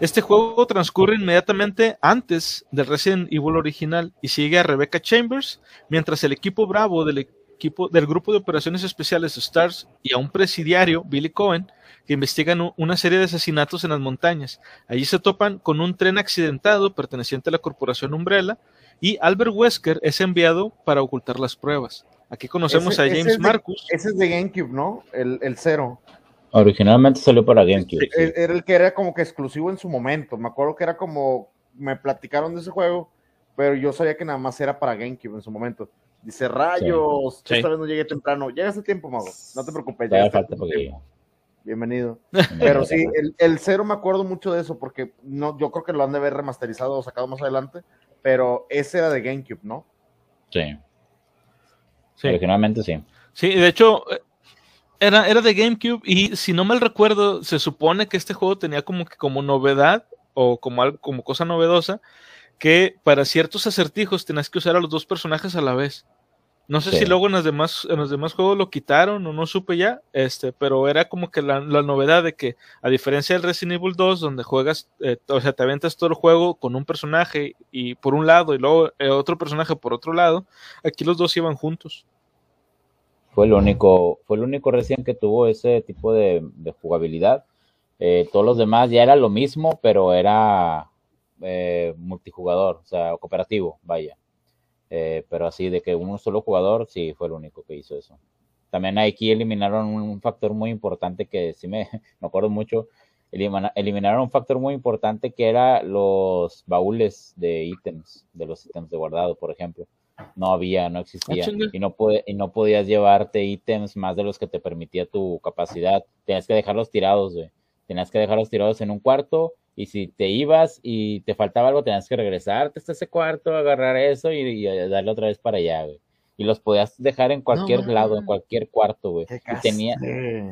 Este juego transcurre inmediatamente antes del Resident Evil original y sigue a Rebecca Chambers, mientras el equipo Bravo del equipo del grupo de operaciones especiales STARS y a un presidiario, Billy Cohen, que investigan una serie de asesinatos en las montañas. Allí se topan con un tren accidentado perteneciente a la corporación Umbrella y Albert Wesker es enviado para ocultar las pruebas. Aquí conocemos Ese- a ese James de- Marcus. Ese es de GameCube, ¿no? El, el cero. Originalmente salió para GameCube. sí. E- Era el que era como que exclusivo en su momento. Me acuerdo que era como. Me platicaron de ese juego, pero yo sabía que nada más era para GameCube en su momento. Dice rayos, Sí. esta vez no llegué temprano. Llegaste a tiempo, mago. No te preocupes. Todavía llegaste a falta. Bienvenido. Pero sí, el, el cero me acuerdo mucho de eso porque no, yo creo que lo han de haber remasterizado o sacado más adelante, pero ese era de GameCube, ¿no? Sí, Sí. originalmente sí. Sí, de hecho, era, era de GameCube y si no mal recuerdo, se supone que este juego tenía como que como novedad o como algo, como cosa novedosa, que para ciertos acertijos tenías que usar a los dos personajes a la vez. No sé Sí. si luego en los demás, en los demás juegos lo quitaron o no supe ya, este, pero era como que la, la novedad de que, a diferencia del Resident Evil 2, donde juegas, eh, o sea, te aventas todo el juego con un personaje y por un lado y luego eh, otro personaje por otro lado, aquí los dos iban juntos. Fue el único, fue el único Resident que tuvo ese tipo de, de jugabilidad. Eh, todos los demás ya era lo mismo, pero era eh, multijugador, o sea, cooperativo, vaya. Eh, pero así de que un solo jugador, sí, fue el único que hizo eso. También aquí eliminaron un, factor muy importante que sí me, me acuerdo mucho. Elimina- eliminaron un factor muy importante que era los baúles de ítems, de los ítems de guardado, por ejemplo. No había, no existía. Ah, y, no y no podías llevarte ítems más de los que te permitía tu capacidad. Tenías que dejarlos tirados, güey. Tenías que dejarlos tirados en un cuarto y si te ibas y te faltaba algo, tenías que regresarte hasta ese cuarto, agarrar eso y, y darle otra vez para allá, güey. Y los podías dejar en cualquier No, lado, en cualquier cuarto, güey. Y tenía.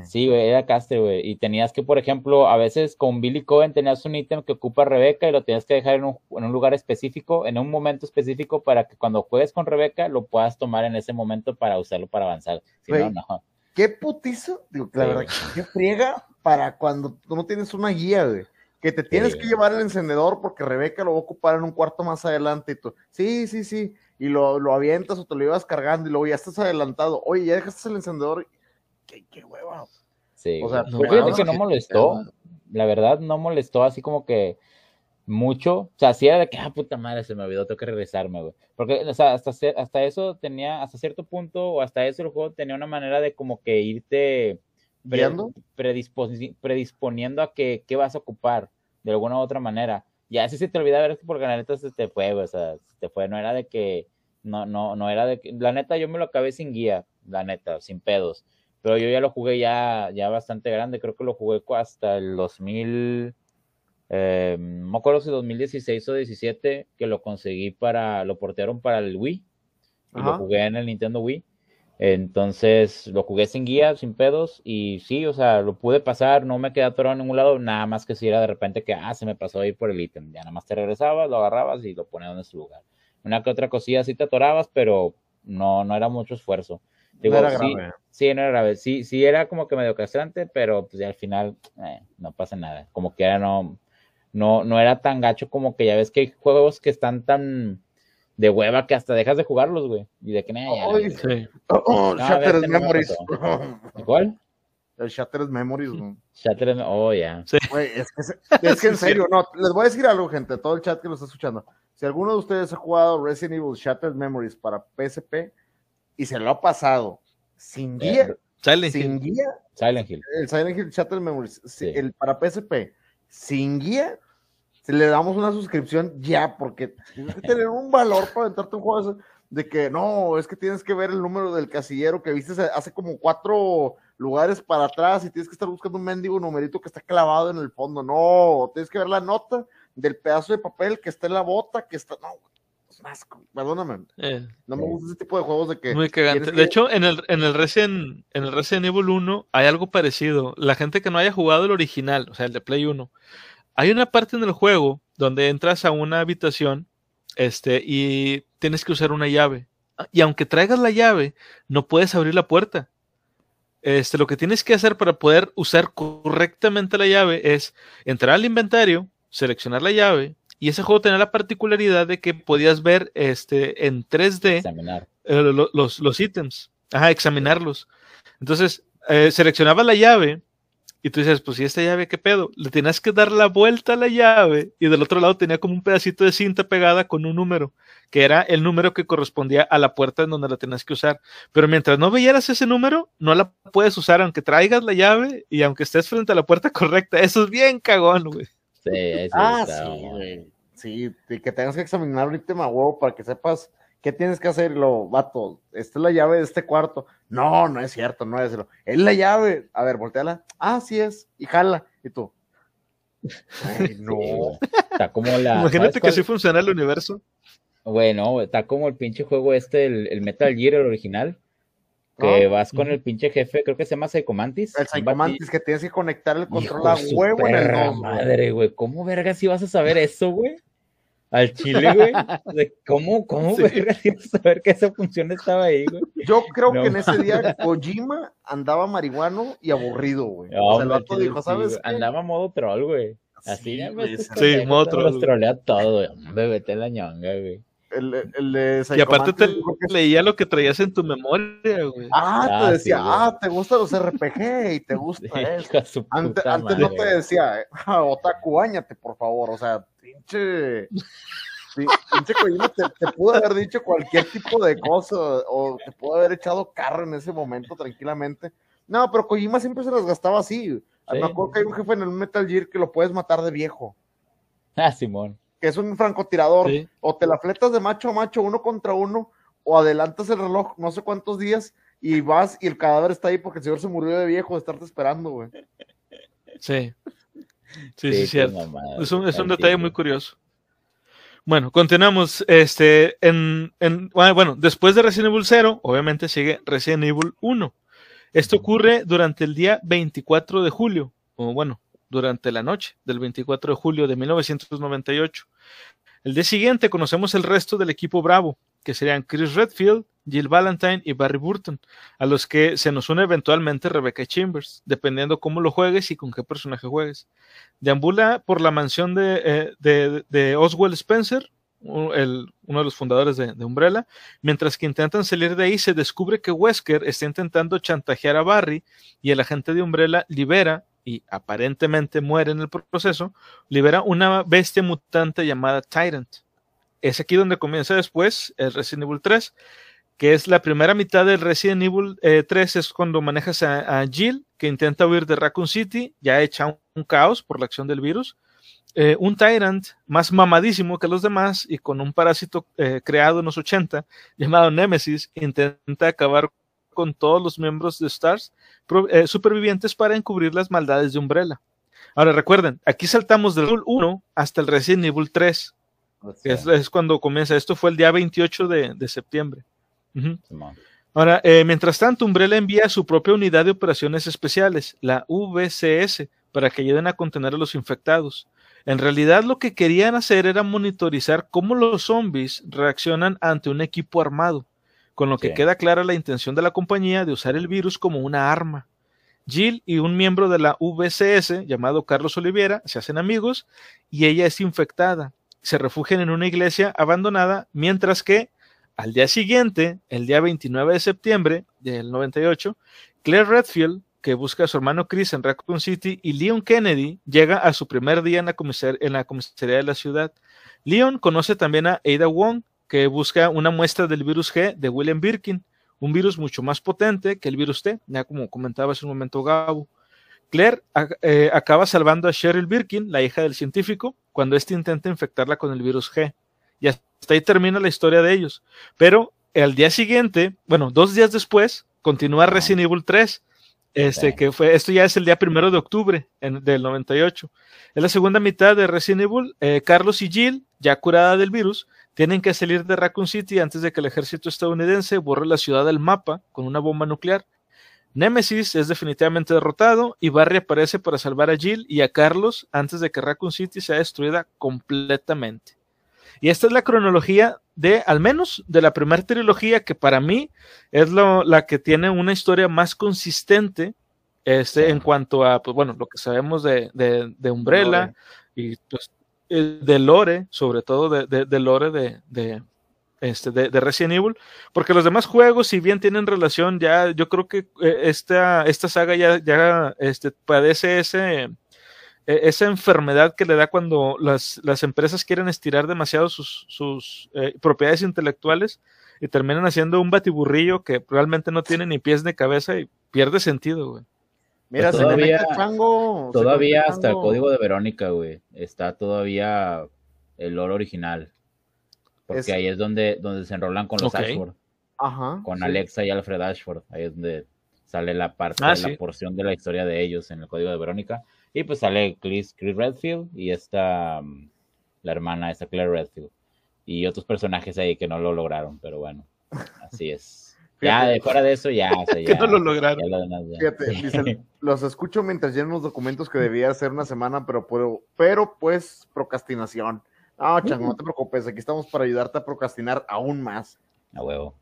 Sí, güey, era castre, güey. Y tenías que, por ejemplo, a veces con Billy Cohen tenías un ítem que ocupa Rebeca y lo tenías que dejar en un, en un lugar específico, en un momento específico, para que cuando juegues con Rebeca lo puedas tomar en ese momento para usarlo para avanzar. Si no, no. ¿Qué putizo? Digo, la Sí, verdad, qué friega para cuando no tienes una guía, güey. Que te tienes que llevar el encendedor porque Rebeca lo va a ocupar en un cuarto más adelante y tú, sí, sí, sí, y lo, lo avientas o te lo llevas cargando y luego ya estás adelantado. Oye, ya dejaste el encendedor. Qué, qué hueva. Sí, O sea, no Pero fíjate mames, que no qué molestó. La verdad, no molestó así como que mucho. O sea, sí era de que, ah, puta madre, se me olvidó, tengo que regresarme, güey. Porque, o sea, hasta, hasta eso tenía, hasta cierto punto, o hasta eso el juego tenía una manera de como que irte Predisponiendo a que qué vas a ocupar de alguna u otra manera. Ya si se te olvida ver que porque la neta se te fue, o sea, se te fue, no era de que, no, no, no era de que, la neta yo me lo acabé sin guía, la neta, sin pedos. Pero yo ya lo jugué ya, ya bastante grande, creo que lo jugué hasta el 2000, eh, no me acuerdo si 2016 o 17, que lo conseguí para, lo portearon para el Wii, y lo jugué en el Nintendo Wii. Entonces lo jugué sin guía, sin pedos, y sí, o sea, lo pude pasar, no me quedé atorado en ningún lado, nada más que si era de repente que, ah, se me pasó ahí por el ítem, ya nada más te regresabas, lo agarrabas y lo ponías en su lugar. Una que otra cosilla sí te atorabas, pero no, no era mucho esfuerzo. Digo, no era sí, grave. Sí, no era grave. Sí, sí era como que medio castrante, pero pues ya al final eh, no pasa nada. Como que era no, no, no era tan gacho como que ya ves que hay juegos que están tan de hueva que hasta dejas de jugarlos, güey. Y de que ya, Sí. Oh, oh, No, Shattered Memories. ¿Cuál? el Shattered Memories, güey. Shattered, oh, ya. Güey, es que, se- es que en serio, no, les voy a decir algo, gente, todo el chat que lo está escuchando. Si alguno de ustedes ha jugado Resident Evil Shattered Memories para PSP y se lo ha pasado sin guía, Eh, Silent sin Hill. guía, Silent Hill. el Silent Hill Shattered Memories, Sí. el para PSP, sin guía, si le damos una suscripción ya, porque tienes que tener un valor para aventarte un juego de que no, es que tienes que ver el número del casillero que viste hace como cuatro lugares para atrás y tienes que estar buscando un mendigo numerito que está clavado en el fondo. No, tienes que ver la nota del pedazo de papel que está en la bota, que está. No, perdóname. Eh, No me gusta ese tipo de juegos de que. muy cagante. De hecho, en el, en el Resident, en el Resident Evil 1 hay algo parecido. La gente que no haya jugado el original, o sea, el de Play 1, hay una parte en el juego donde entras a una habitación este, y tienes que usar una llave. Y aunque traigas la llave, no puedes abrir la puerta. Este, lo que tienes que hacer para poder usar correctamente la llave es entrar al inventario, seleccionar la llave, y ese juego tenía la particularidad de que podías ver este, en 3D Examinar. eh, lo- los, los ítems, ajá, examinarlos. Entonces, eh, seleccionaba la llave Y tú dices, pues, ¿y esta llave qué pedo? Le tenías que dar la vuelta a la llave y del otro lado tenía como un pedacito de cinta pegada con un número, que era el número que correspondía a la puerta en donde la tenías que usar. Pero mientras no veyeras ese número, no la puedes usar aunque traigas la llave y aunque estés frente a la puerta correcta. Eso es bien cagón, güey. Sí, eso Ah, está, sí, güey. Sí, y que tengas que examinar un ítem a huevo para que sepas qué tienes que hacer. Y Lo, vato, esta es la llave de este cuarto. No, no es cierto, no es. Es la llave. A ver, volteala. Ah, sí es. Y jala. Y tú. Ay, no. Sí. Está como la. Imagínate ¿sabes que así funciona el universo. Güey, no, güey, está como el pinche juego este, el, el Metal Gear, el original. Que Ah, vas con el pinche jefe, creo que se llama Psychomantis. el Psychomantis que tienes que conectar el control Hijo a huevo en el madre, güey. ¿Cómo verga si vas a saber eso, güey? Al chile, güey. De ¿Cómo, cómo Sí. saber que esa función estaba ahí, güey? Yo creo No que en ese día Kojima andaba marihuano y aburrido, güey. No, o sea, el vato dijo, sí, ¿sabes güey. Andaba modo troll, güey. Así, Sí, güey, Sí, modo troll, Los güey. trolea todo, güey. Hombre, vete la ñonga, güey. El, el de Y aparte te leía lo que traías en tu memoria, güey. Ah, Ah, te decía, sí, güey. ah, te gustan los RPG y te gusta eso. Antes, antes no te decía, ah, otaku, bañate, por favor. O sea, pinche. pi- Pinche Kojima te, te pudo haber dicho cualquier tipo de cosa o te pudo haber echado carro en ese momento tranquilamente. No, pero Kojima siempre se las gastaba así. Sí. Me acuerdo que hay un jefe en el Metal Gear que lo puedes matar de viejo, Ah, Simón. Que es un francotirador. Sí. O te la fletas de macho a macho, uno contra uno, o adelantas el reloj no sé cuántos días y vas y el cadáver está ahí porque el señor se murió de viejo de estarte esperando, güey. Sí. Sí, sí, qué cierto. mamada, Es un, es un al detalle muy curioso. Bueno, continuamos. Este, en, en, ah, bueno, después de Resident Evil 0, obviamente sigue Resident Evil 1. Esto ocurre durante el día 24 de julio, o bueno, durante la noche del 24 de julio de 1998. El día siguiente conocemos el resto del equipo Bravo, que serían Chris Redfield, Jill Valentine y Barry Burton, a los que se nos une eventualmente Rebecca Chambers, dependiendo cómo lo juegues y con qué personaje juegues. Deambula por la mansión de, eh, de, de Oswald Spencer, uno de los fundadores de, de Umbrella, mientras que intentan salir de ahí, se descubre que Wesker está intentando chantajear a Barry y el agente de Umbrella libera, y aparentemente muere en el proceso, libera una bestia mutante llamada Tyrant. Es aquí donde comienza después el Resident Evil 3, que es la primera mitad del Resident Evil eh, 3, es cuando manejas a, Jill, que intenta huir de Raccoon City, ya hecha un, un caos por la acción del virus. Eh, un Tyrant más mamadísimo que los demás y con un parásito eh, creado en los 80 llamado Nemesis, intenta acabar con todos los miembros de Stars eh, supervivientes para encubrir las maldades de Umbrella. Ahora recuerden, aquí saltamos del Evil 1 hasta el Resident Evil 3, O que sea, es, es cuando comienza. Esto fue el día 28 de, de septiembre. Ahora, eh, mientras tanto, Umbrella envía su propia unidad de operaciones especiales, la VCS, para que ayuden a contener a los infectados. En realidad, lo que querían hacer era monitorizar cómo los zombies reaccionan ante un equipo armado, con lo que Sí. queda clara la intención de la compañía de usar el virus como una arma. Jill y un miembro de la VCS, llamado Carlos Oliviera, se hacen amigos y ella es infectada. Se refugian en una iglesia abandonada, mientras que al día siguiente, el día 29 de septiembre del 98, Claire Redfield, que busca a su hermano Chris en Raccoon City, y Leon Kennedy llega a su primer día en la, comisar- en la comisaría de la ciudad. Leon conoce también a Ada Wong, que busca una muestra del virus G de William Birkin, un virus mucho más potente que el virus T, ya como comentaba hace un momento Gabo. Claire eh, acaba salvando a Cheryl Birkin, la hija del científico, cuando éste intenta infectarla con el virus G. Y hasta ahí termina la historia de ellos. Pero al día siguiente, bueno, dos días después, continúa Resident Evil 3. Este, que fue, esto ya es el día primero de octubre en- del 98. En la segunda mitad de Resident Evil, eh, Carlos y Jill, ya curada del virus, tienen que salir de Raccoon City antes de que el ejército estadounidense borre la ciudad del mapa con una bomba nuclear. Nemesis es definitivamente derrotado y Barry aparece para salvar a Jill y a Carlos antes de que Raccoon City sea destruida completamente. Y esta es la cronología de, al menos, de la primera trilogía, que para mí es lo- la que tiene una historia más consistente este, en cuanto a, pues bueno, lo que sabemos de, de, de Umbrella y pues, eh, de Lore, sobre todo de, de, de Lore de, de, este, de, de, Resident Evil, porque los demás juegos, si bien tienen relación, ya yo creo que eh, esta, esta saga ya, ya este, padece ese, e, esa enfermedad que le da cuando las, las empresas quieren estirar demasiado sus, sus eh, propiedades intelectuales y terminan haciendo un batiburrillo que realmente no tiene ni pies ni cabeza y pierde sentido, güey. Mira, pues todavía, se chango, todavía hasta el código de Verónica, güey, está todavía el lore original. Porque ahí es donde, donde se enrolan con los Ashford. Ajá, con Alexa y Alfred Ashford. Ahí es donde sale la parte, ah, la porción de la historia de ellos en el código de Verónica. Y pues sale Chris, Chris Redfield y esta, mm, la hermana, esta Claire Redfield. Y otros personajes ahí que no lo lograron, pero bueno, así es. Ya, de fuera de eso, ya. que no lo lograron. Fíjate, los escucho mientras llenan los documentos que debía hacer una semana, pero, puedo, pero pues procrastinación. No, chango, no te preocupes, aquí estamos para ayudarte a procrastinar aún más. A huevo.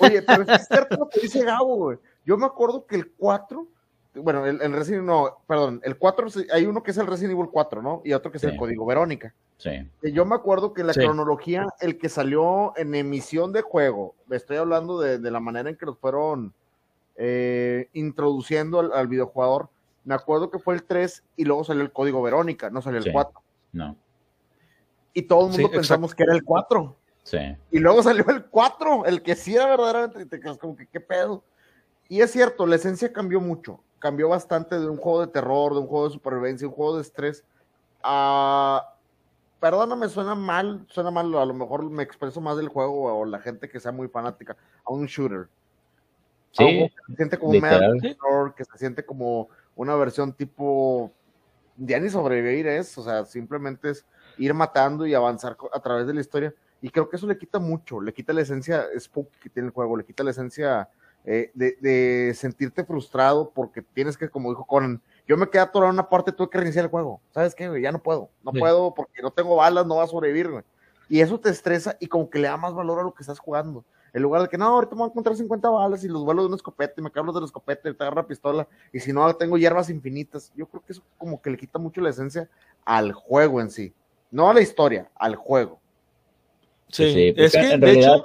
oye, pero es cierto lo que dice Gabo, güey. Yo me acuerdo que el 4 bueno, el, Resident no, perdón, el 4, hay uno que es el Resident Evil 4, ¿no? Y otro que es el Código Verónica. Sí. yo me acuerdo que en la cronología, el que salió en emisión de juego, estoy hablando de, la manera en que los fueron eh, introduciendo al, videojugador, me acuerdo que fue el 3 y luego salió el Código Verónica, no salió el 4. No. Y todo el mundo pensamos que era el 4. Sí. Y luego salió el 4, el que sí era verdaderamente, te quedas como que qué pedo. Y es cierto, la esencia cambió mucho cambió bastante de un juego de terror, de un juego de supervivencia, un juego de estrés, a... Perdóname, suena mal, suena mal, a lo mejor me expreso más del juego o la gente que sea muy fanática, a un shooter. Sí, que se siente como un que se siente como una versión tipo ya ni sobrevivir es, o sea, simplemente es ir matando y avanzar a través de la historia. Y creo que eso le quita mucho, le quita la esencia spooky que tiene el juego, le quita la esencia eh, de, sentirte frustrado porque tienes que, como dijo Conan, yo me quedé atorado en una parte, tuve que reiniciar el juego. ¿Sabes qué, Ya no puedo. No puedo porque no tengo balas, no va a sobrevivir, güey. Y eso te estresa y como que le da más valor a lo que estás jugando. En lugar de que, no, ahorita me voy a encontrar 50 balas y los vuelos de una escopeta y me cago de la escopeta y te agarra la pistola. Y si no, tengo hierbas infinitas. Yo creo que eso como que le quita mucho la esencia al juego en sí. No a la historia, al juego. Sí, es que en realidad,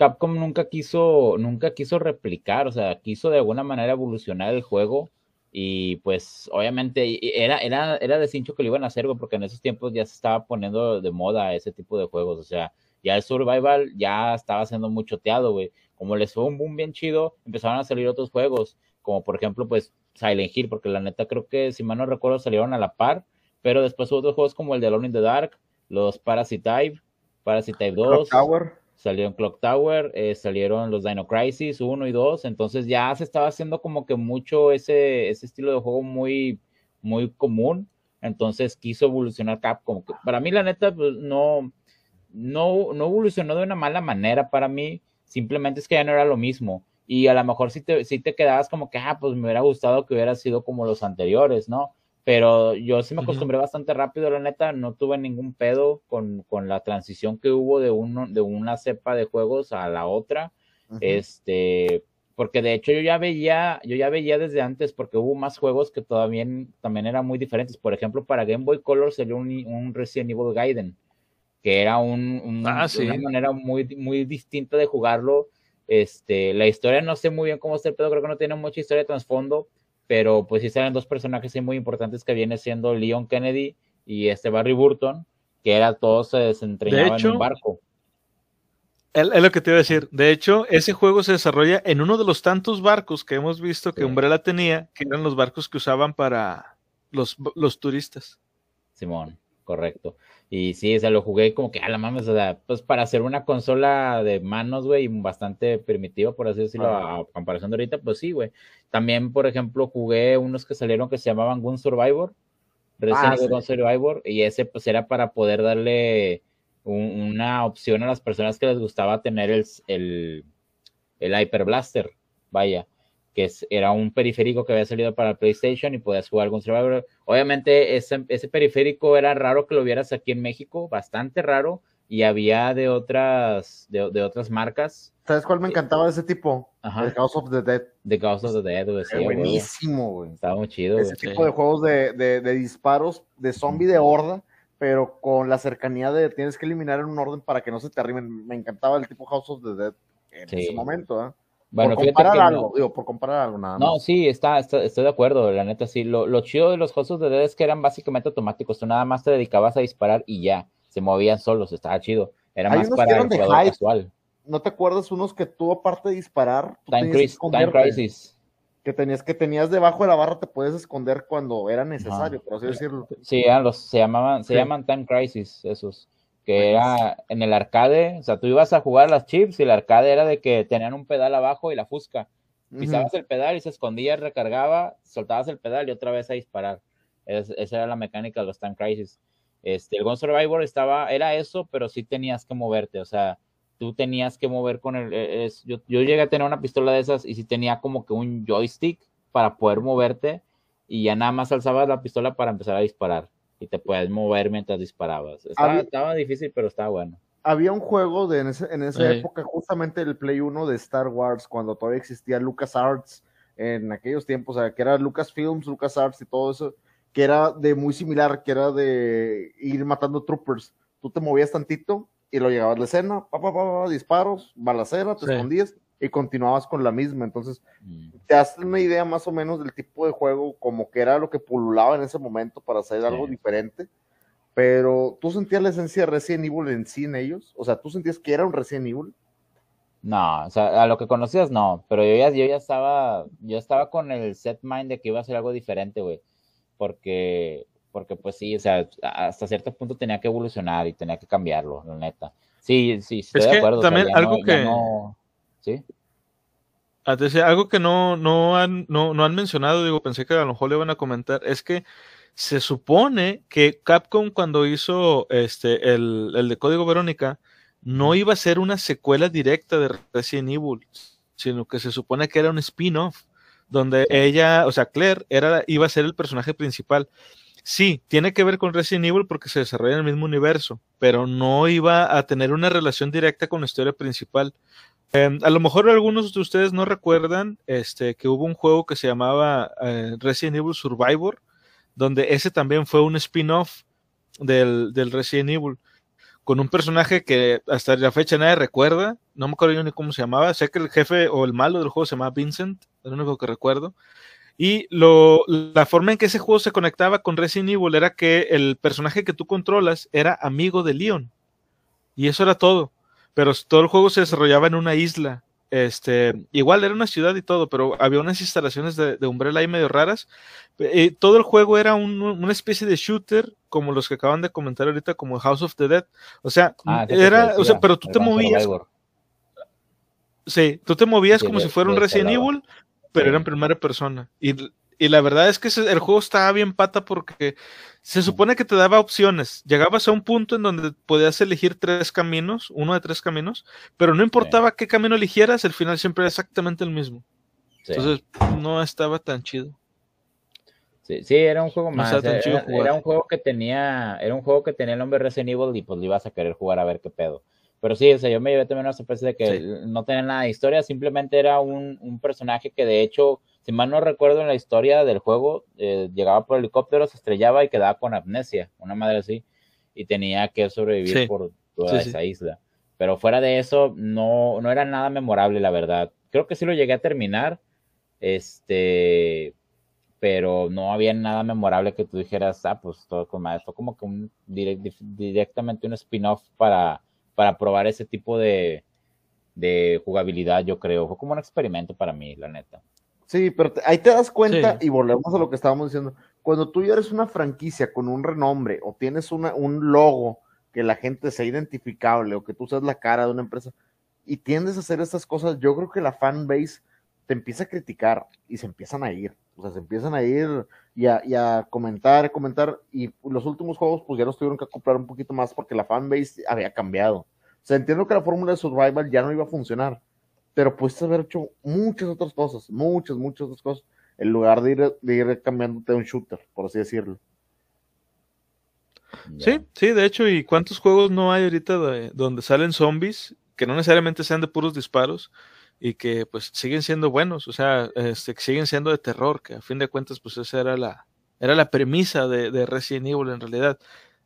Capcom nunca quiso, nunca quiso replicar, o sea, quiso de alguna manera evolucionar el juego y pues obviamente era, era, era de cincho que lo iban a hacer, porque en esos tiempos ya se estaba poniendo de moda ese tipo de juegos, o sea, ya el survival ya estaba siendo muy choteado, güey. Como les fue un boom bien chido, empezaron a salir otros juegos, como por ejemplo, pues Silent Hill, porque la neta creo que, si mal no recuerdo, salieron a la par, pero después hubo otros juegos como el de Alone in the Dark, los Parasite Parasite 2 salió Clock Tower, eh, salieron los Dino Crisis 1 y 2, entonces ya se estaba haciendo como que mucho ese, ese estilo de juego muy, muy común, entonces quiso evolucionar Capcom. Para mí, la neta, pues no, no, no evolucionó de una mala manera para mí, simplemente es que ya no era lo mismo. Y a lo mejor si te, si te quedabas como que, ah, pues me hubiera gustado que hubiera sido como los anteriores, ¿no? Pero yo sí me acostumbré bastante rápido, la neta, no tuve ningún pedo con, con la transición que hubo de, uno, de una cepa de juegos a la otra, este, porque de hecho yo ya veía, yo ya veía desde antes, porque hubo más juegos que todavía también eran muy diferentes, por ejemplo, para Game Boy Color salió un, un Resident Evil Gaiden, que era un, ah, una manera muy, muy distinta de jugarlo, este, la historia no sé muy bien cómo está el pedo, creo que no tiene mucha historia de trasfondo, pero pues sí salen dos personajes muy importantes que viene siendo Leon Kennedy y este Barry Burton, que era todos se desentrenaban en un barco. Es lo que te iba a decir. De hecho, ese juego se desarrolla en uno de los tantos barcos que hemos visto que Umbrella tenía, que eran los barcos que usaban para los, los turistas. Simón, correcto. Y sí, o sea, lo jugué como que a la mames, o sea, pues para hacer una consola de manos, güey, bastante primitiva, por así decirlo, a, comparación de ahorita, pues sí, güey. También, por ejemplo, jugué unos que salieron que se llamaban Gun Survivor, Resident ah, Gun Survivor, y ese pues era para poder darle una opción a las personas que les gustaba tener el, el, el Hyper Blaster, vaya que era un periférico que había salido para PlayStation y podías jugar con Survivor. Obviamente ese, ese periférico era raro que lo vieras aquí en México, bastante raro, y había de otras, de, otras marcas. ¿Sabes cuál me eh, encantaba de ese tipo? The House of the Dead. The House of the Dead, güey. buenísimo, güey. Estaba muy chido. Ese tipo de juegos de, de, disparos de zombie de horda, pero con la cercanía de tienes que eliminar en un orden para que no se te arrimen. Me encantaba el tipo House of the Dead en Sí. ese momento, ¿eh? Bueno, por comparar que algo, no- digo, por comparar algo nada No, más. sí, está, está- estoy de acuerdo, la neta, sí. Lo, lo chido de los juegos de Dead es que eran básicamente automáticos. Tú nada más te dedicabas a disparar y ya. Se movían solos, estaba chido. Era Hay más unos para el de jugador hype. casual. ¿No te acuerdas unos que tú, aparte de disparar, tú Time, que Crisis, Time esconderte? Crisis. Que tenías que tenías debajo de la barra, te puedes esconder cuando era necesario, por así decirlo. Sí, eran los, se llamaban, se Sí. llaman Time Crisis, esos. Que era en el arcade, o sea, tú ibas a jugar las chips y el arcade era de que tenían un pedal abajo y la fusca. Pisabas el pedal y se escondía, recargaba, soltabas el pedal y otra vez a disparar. Es- esa era la mecánica de los Time Crisis. Este, el Ghost Survivor estaba, era eso, pero sí tenías que moverte, o sea, tú tenías que mover con el, eh, es- yo, yo llegué a tener una pistola de esas y sí tenía como que un joystick para poder moverte y ya nada más alzabas la pistola para empezar a disparar y te puedes mover mientras disparabas. Estaba, Había- estaba difícil, pero estaba bueno. Había un juego de en, ese- en esa Sí. época, justamente el Play 1 de Star Wars, cuando todavía existía LucasArts en aquellos tiempos, o sea, que era Lucasfilms, LucasArts y todo eso, que era de muy similar, que era de ir matando troopers. Tú te movías tantito y lo llegabas a la escena, pa, pa, pa, pa, disparos, balacera, te Sí. escondías y continuabas con la misma. Entonces, Mm. te das una idea más o menos del tipo de juego, como que era lo que pululaba en ese momento para hacer algo diferente. Pero tú sentías la esencia de Resident Evil en sí en ellos, o sea, tú sentías que era un Resident Evil. No, o sea, a lo que conocías no, pero yo ya, yo ya estaba, yo estaba con el set mind de que iba a ser algo diferente, güey, porque, porque pues sí, o sea, hasta cierto punto tenía que evolucionar y tenía que cambiarlo, la neta. Sí, sí, estoy Es de que acuerdo. o sea, también algo no- que- no- sí, Ah, algo que no, no, han, no, no han mencionado, digo, pensé que a lo mejor le iban a comentar, es que se supone que Capcom cuando hizo este el, el de Código Verónica no iba a ser una secuela directa de Resident Evil, sino que se supone que era un spin-off, donde ella, o sea, Claire, era, iba a ser el personaje principal. Sí, tiene que ver con Resident Evil porque se desarrolla en el mismo universo, pero no iba a tener una relación directa con la historia principal. Eh, a lo mejor algunos de ustedes no recuerdan este, que hubo un juego que se llamaba eh, Resident Evil Survivor, donde ese también fue un spin-off del, del Resident Evil, con un personaje que hasta la fecha nadie recuerda, no me acuerdo yo ni cómo se llamaba, sé que el jefe o el malo del juego se llamaba Vincent, es lo único que recuerdo. Y lo, la forma en que ese juego se conectaba con Resident Evil era que el personaje que tú controlas era amigo de Leon. Y eso era todo pero todo el juego se desarrollaba en una isla. Este, igual era una ciudad y todo, pero había unas instalaciones de, de Umbrella ahí medio raras. Eh, todo el juego era un- una especie de shooter, como los que acaban de comentar ahorita, como House of the Dead. O sea, Ah, era, o sea, pero tú te movías, sí, tú te movías como de- si fuera un de Resident. Evil, pero Sí. era en primera persona. Y, y la verdad es que ese- el juego estaba bien pata porque se supone que te daba opciones. Llegabas a un punto en donde podías elegir tres caminos, uno de tres caminos, pero no importaba qué camino eligieras, el final siempre era exactamente el mismo. Sí. Entonces no estaba tan chido. Sí, sí, era un juego más. chido Era, un juego que tenía, era un juego que tenía el nombre Resident Evil y pues lo ibas a querer jugar a ver qué pedo. Pero sí, o sea, yo me llevé también una sorpresa de que Sí. no tenía nada de historia, simplemente era un, un personaje que de hecho, si mal no recuerdo en la historia del juego, eh, llegaba por helicóptero, se estrellaba y quedaba con amnesia, una madre así, y tenía que sobrevivir Sí. por toda Sí, esa isla. Pero fuera de eso, no, no era nada memorable, la verdad. Creo que sí lo llegué a terminar, este, pero no había nada memorable que tú dijeras, ah, pues todo con madre. Fue como que un direct- dif- directamente un spin-off para, para probar ese tipo de, de jugabilidad, yo creo. Fue como un experimento para mí, la neta. Sí, pero te- ahí te das cuenta Sí. y volvemos a lo que estábamos diciendo. Cuando tú ya eres una franquicia con un renombre o tienes una, un logo que la gente sea identificable o que tú seas la cara de una empresa y tiendes a hacer estas cosas, yo creo que la fanbase te empieza a criticar y se empiezan a ir. O sea, se empiezan a ir y a, y a comentar, comentar. Y los últimos juegos, pues ya los tuvieron que acoplar un poquito más porque la fanbase había cambiado. O sea, entiendo que la fórmula de Survival ya no iba a funcionar, pero puedes haber hecho muchas otras cosas, muchas, muchas otras cosas, en lugar de ir, de ir cambiándote a un shooter, por así decirlo. Ya. Sí, sí, de hecho, ¿y cuántos juegos no hay ahorita de- donde salen zombies que no necesariamente sean de puros disparos y que pues siguen siendo buenos, o sea, este, que siguen siendo de terror, que a fin de cuentas pues esa era la, era la premisa de, de Resident Evil en realidad.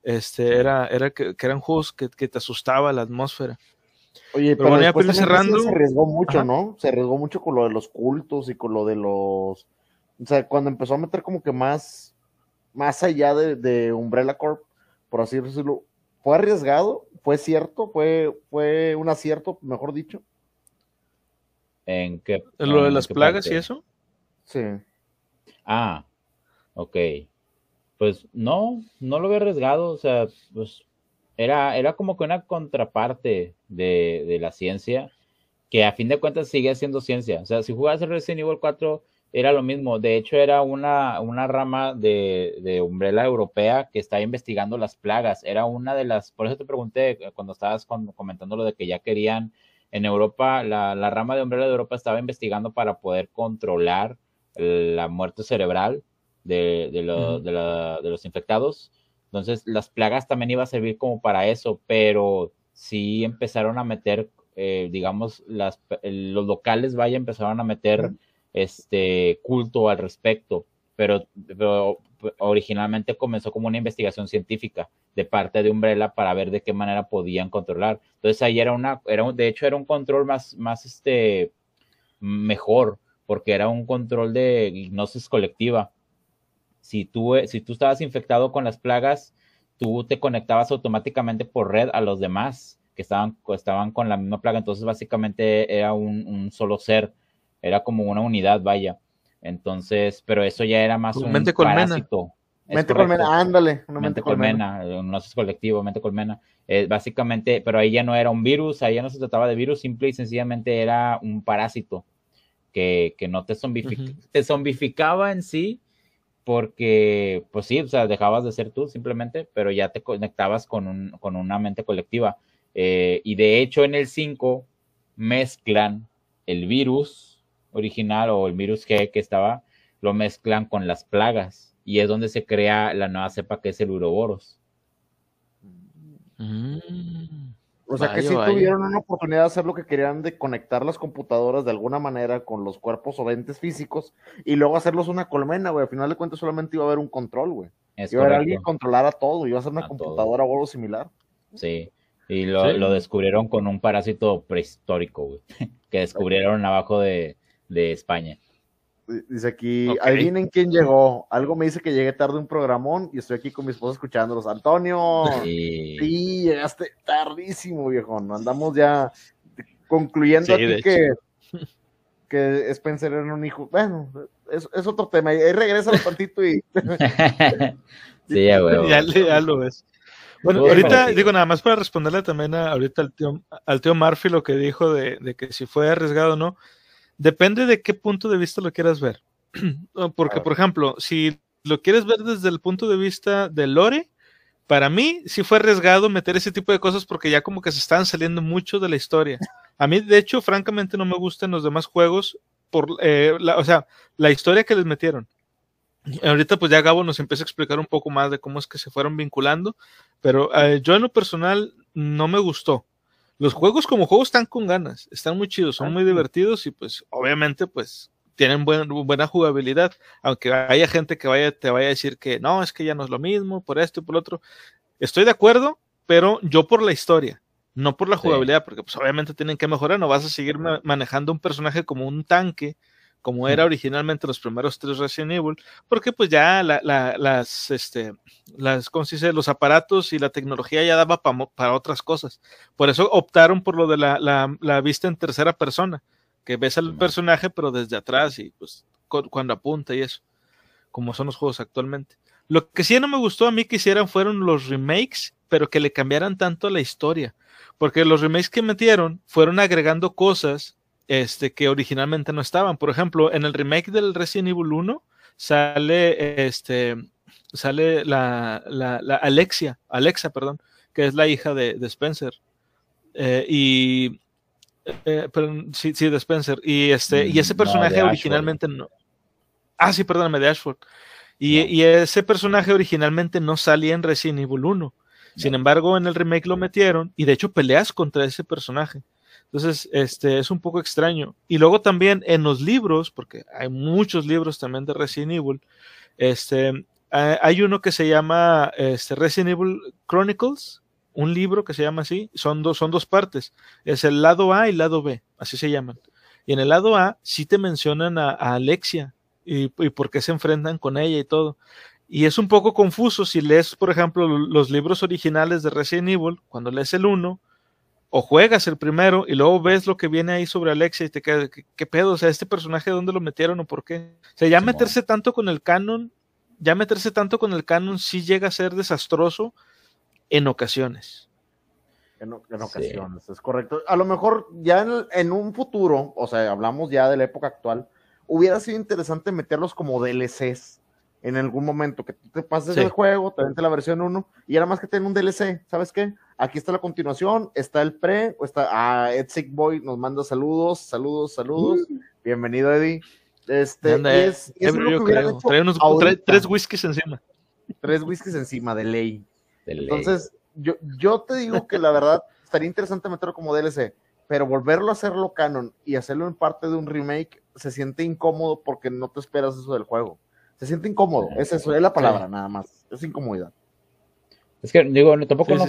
este, era, era que, que eran juegos que, que, te asustaba la atmósfera. Oye, pero, pero bueno, cerrando. Se arriesgó mucho, Ajá. ¿no? Se arriesgó mucho con lo de los cultos y con lo de los. O sea, cuando empezó a meter como que más, más allá de, de Umbrella Corp, por así decirlo, ¿fue arriesgado? ¿Fue cierto? ¿Fue, fue un acierto, mejor dicho? ¿En qué? ¿En lo de las plagas parte? y eso? Sí. Ah, ok. Pues no, no lo había arriesgado, o sea, pues era, era como que una contraparte de, de, la ciencia, que a fin de cuentas sigue siendo ciencia. O sea, si jugabas el Resident Evil 4, era lo mismo. De hecho, era una, una rama de, de Umbrella europea que estaba investigando las plagas. Era una de las, por eso te pregunté cuando estabas con, comentando lo de que ya querían en Europa, la, la rama de Umbrella de Europa estaba investigando para poder controlar la muerte cerebral de, de, lo, de, la, de, los infectados. Entonces, las plagas también iba a servir como para eso, pero sí empezaron a meter, eh, digamos, las, los locales, vaya, empezaron a meter este culto al respecto, pero, pero, originalmente comenzó como una investigación científica de parte de Umbrella para ver de qué manera podían controlar. Entonces ahí era una, era, de hecho era un control más, más este, mejor, porque era un control de hipnosis colectiva si tú, si tú estabas infectado con las plagas, tú te conectabas automáticamente por red a los demás que estaban, estaban con la misma plaga. Entonces, básicamente era un, un solo ser, era como una unidad, vaya. Entonces, pero eso ya era más un mente parásito. Es Mente correcto. colmena, ándale. Una mente mente colmena. colmena, no es colectivo, mente colmena. Eh, básicamente, pero ahí ya no era un virus, ahí ya no se trataba de virus, simple y sencillamente era un parásito que, que no te, zombific te zombificaba en sí, porque, pues sí, o sea, dejabas de ser tú simplemente, pero ya te conectabas con, un, con una mente colectiva. Eh, y de hecho, en el 5 mezclan el virus original o el virus G que estaba, lo mezclan con las plagas. Y es donde se crea la nueva cepa que es el uroboros. Mm. O sea que sí vaya. tuvieron una oportunidad de hacer lo que querían de conectar las computadoras de alguna manera con los cuerpos o entes físicos y luego hacerlos una colmena, güey. Al final de cuentas solamente iba a haber un control, güey. Iba a haber alguien que controlara todo, iba a ser una A todo. computadora o algo similar. Sí. Y lo, Sí. lo descubrieron con un parásito prehistórico, güey, que descubrieron abajo de, de España. Dice aquí, Ok. adivinen quién llegó. Algo me dice que llegué tarde un programón y estoy aquí con mi esposa escuchándolos. Antonio, Y sí, llegaste tardísimo, viejo. No andamos ya concluyendo Sí, aquí que, que Spencer era un hijo. Bueno, es, es otro tema. Ahí regresa un tantito y sí. Ya, le- ya lo ves. Bueno, Muy ahorita digo nada más para responderle también a, ahorita al tío, al tío Murphy lo que dijo de, de que si fue arriesgado o no. Depende de qué punto de vista lo quieras ver. Porque, por ejemplo, si lo quieres ver desde el punto de vista de Lore, para mí sí fue arriesgado meter ese tipo de cosas porque ya como que se estaban saliendo mucho de la historia. A mí, de hecho, francamente no me gustan los demás juegos por, eh, la, o sea, la historia que les metieron. Ahorita pues ya Gabo nos empieza a explicar un poco más de cómo es que se fueron vinculando, pero eh, yo en lo personal no me gustó. Los juegos como juegos están con ganas, están muy chidos, son Ah, muy divertidos y pues obviamente pues tienen buen- buena jugabilidad, aunque haya gente que vaya, te vaya a decir que no, es que ya no es lo mismo, por esto y por lo otro. Estoy de acuerdo, pero yo por la historia, no por la Sí. jugabilidad, porque pues obviamente tienen que mejorar, no vas a seguir ma- manejando un personaje como un tanque, como era Mm. originalmente los primeros tres Resident Evil, porque pues ya la- la- las, este, las, ¿cómo se dice? Los aparatos y la tecnología ya daba pa para otras cosas. Por eso optaron por lo de la vista en tercera persona, que ves al personaje pero desde atrás y pues cu- cuando apunta y eso, como son los juegos actualmente. Lo que sí no me gustó a mí que hicieran fueron los remakes, pero que le cambiaran tanto la historia, porque los remakes que metieron fueron agregando cosas este, que originalmente no estaban. Por ejemplo, en el remake del Resident Evil 1 sale, este, sale la, la, la Alexia, Alexa, perdón, que es la hija de, de Spencer. Eh, y eh, perdón, sí, sí, de Spencer. Y este, y ese Mm, no, personaje Ashford. originalmente no. Ah, sí, perdóname, de Ashford. Y, No. y ese personaje originalmente no salía en Resident Evil 1. Sin embargo, en el remake lo metieron y de hecho peleas contra ese personaje. Entonces, este es un poco extraño. Y luego también en los libros, porque hay muchos libros también de Resident Evil, este, hay uno que se llama este, Resident Evil Chronicles, un libro que se llama así, son dos, son dos partes, es el lado A y el lado B, así se llaman. Y en el lado A sí te mencionan a, Alexia y, y, por qué se enfrentan con ella y todo. Y es un poco confuso si lees, por ejemplo, los libros originales de Resident Evil, cuando lees el 1, o juegas el primero y luego ves lo que viene ahí sobre Alexia y te quedas, ¿qué, pedo? O sea, este personaje, ¿dónde lo metieron o por qué? O sea, ya meterse tanto con el canon, ya meterse tanto con el canon sí llega a ser desastroso en ocasiones. En, ocasiones, es correcto. A lo mejor ya en, un futuro, o sea, hablamos ya de la época actual, hubiera sido interesante meterlos como DLCs en algún momento, que tú te pases el juego, te vente la versión 1, y era más que tener un DLC, ¿sabes qué? Aquí está la continuación, está el pre, o está, ah, Boy nos manda saludos, saludos, saludos, mm. bienvenido Eddie. Este, es, es lo que trae, unos, tres whiskies encima. Tres whiskies encima, de ley. Entonces, yo, yo te digo que la verdad, estaría interesante meterlo como DLC, pero volverlo a hacerlo canon y hacerlo en parte de un remake, se siente incómodo porque no te esperas eso del juego se siente incómodo, es eso, es la palabra nada más, es incomodidad. Es que digo, tampoco no,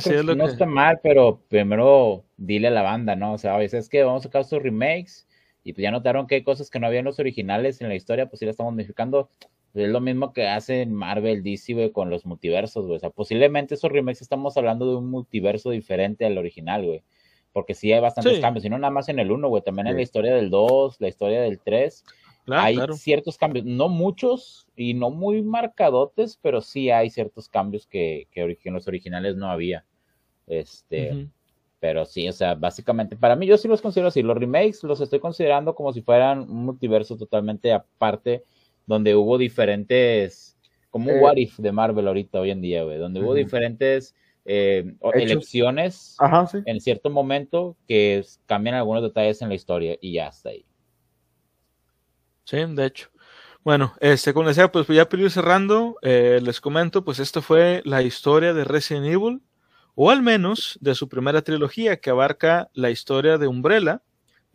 está mal, pero primero dile a la banda, ¿no? O sea, oye, es que vamos a sacar estos remakes y pues ya notaron que hay cosas que no habían los originales en la historia, pues sí la estamos modificando. Es lo mismo que hacen Marvel, DC, güey, con los multiversos, güey. O sea, posiblemente esos remakes estamos hablando de un multiverso diferente al original, güey. Porque sí hay bastantes cambios, y no nada más en el 1, güey, también en la historia del 2, la historia del 3 hay ciertos cambios, no muchos y no muy marcadotes, pero sí hay ciertos cambios que, que en los originales no había. Este, pero sí, o sea, básicamente, para mí yo sí los considero así. Los remakes los estoy considerando como si fueran un multiverso totalmente aparte, donde hubo diferentes, como un eh, What If de Marvel ahorita, hoy en día, güey, donde hubo diferentes eh, elecciones en cierto momento que cambian algunos detalles en la historia y ya está ahí. Sí, de hecho. Bueno, este, como decía, pues ya para ir cerrando, eh, les comento, pues esta fue la historia de Resident Evil, o al menos de su primera trilogía, que abarca la historia de Umbrella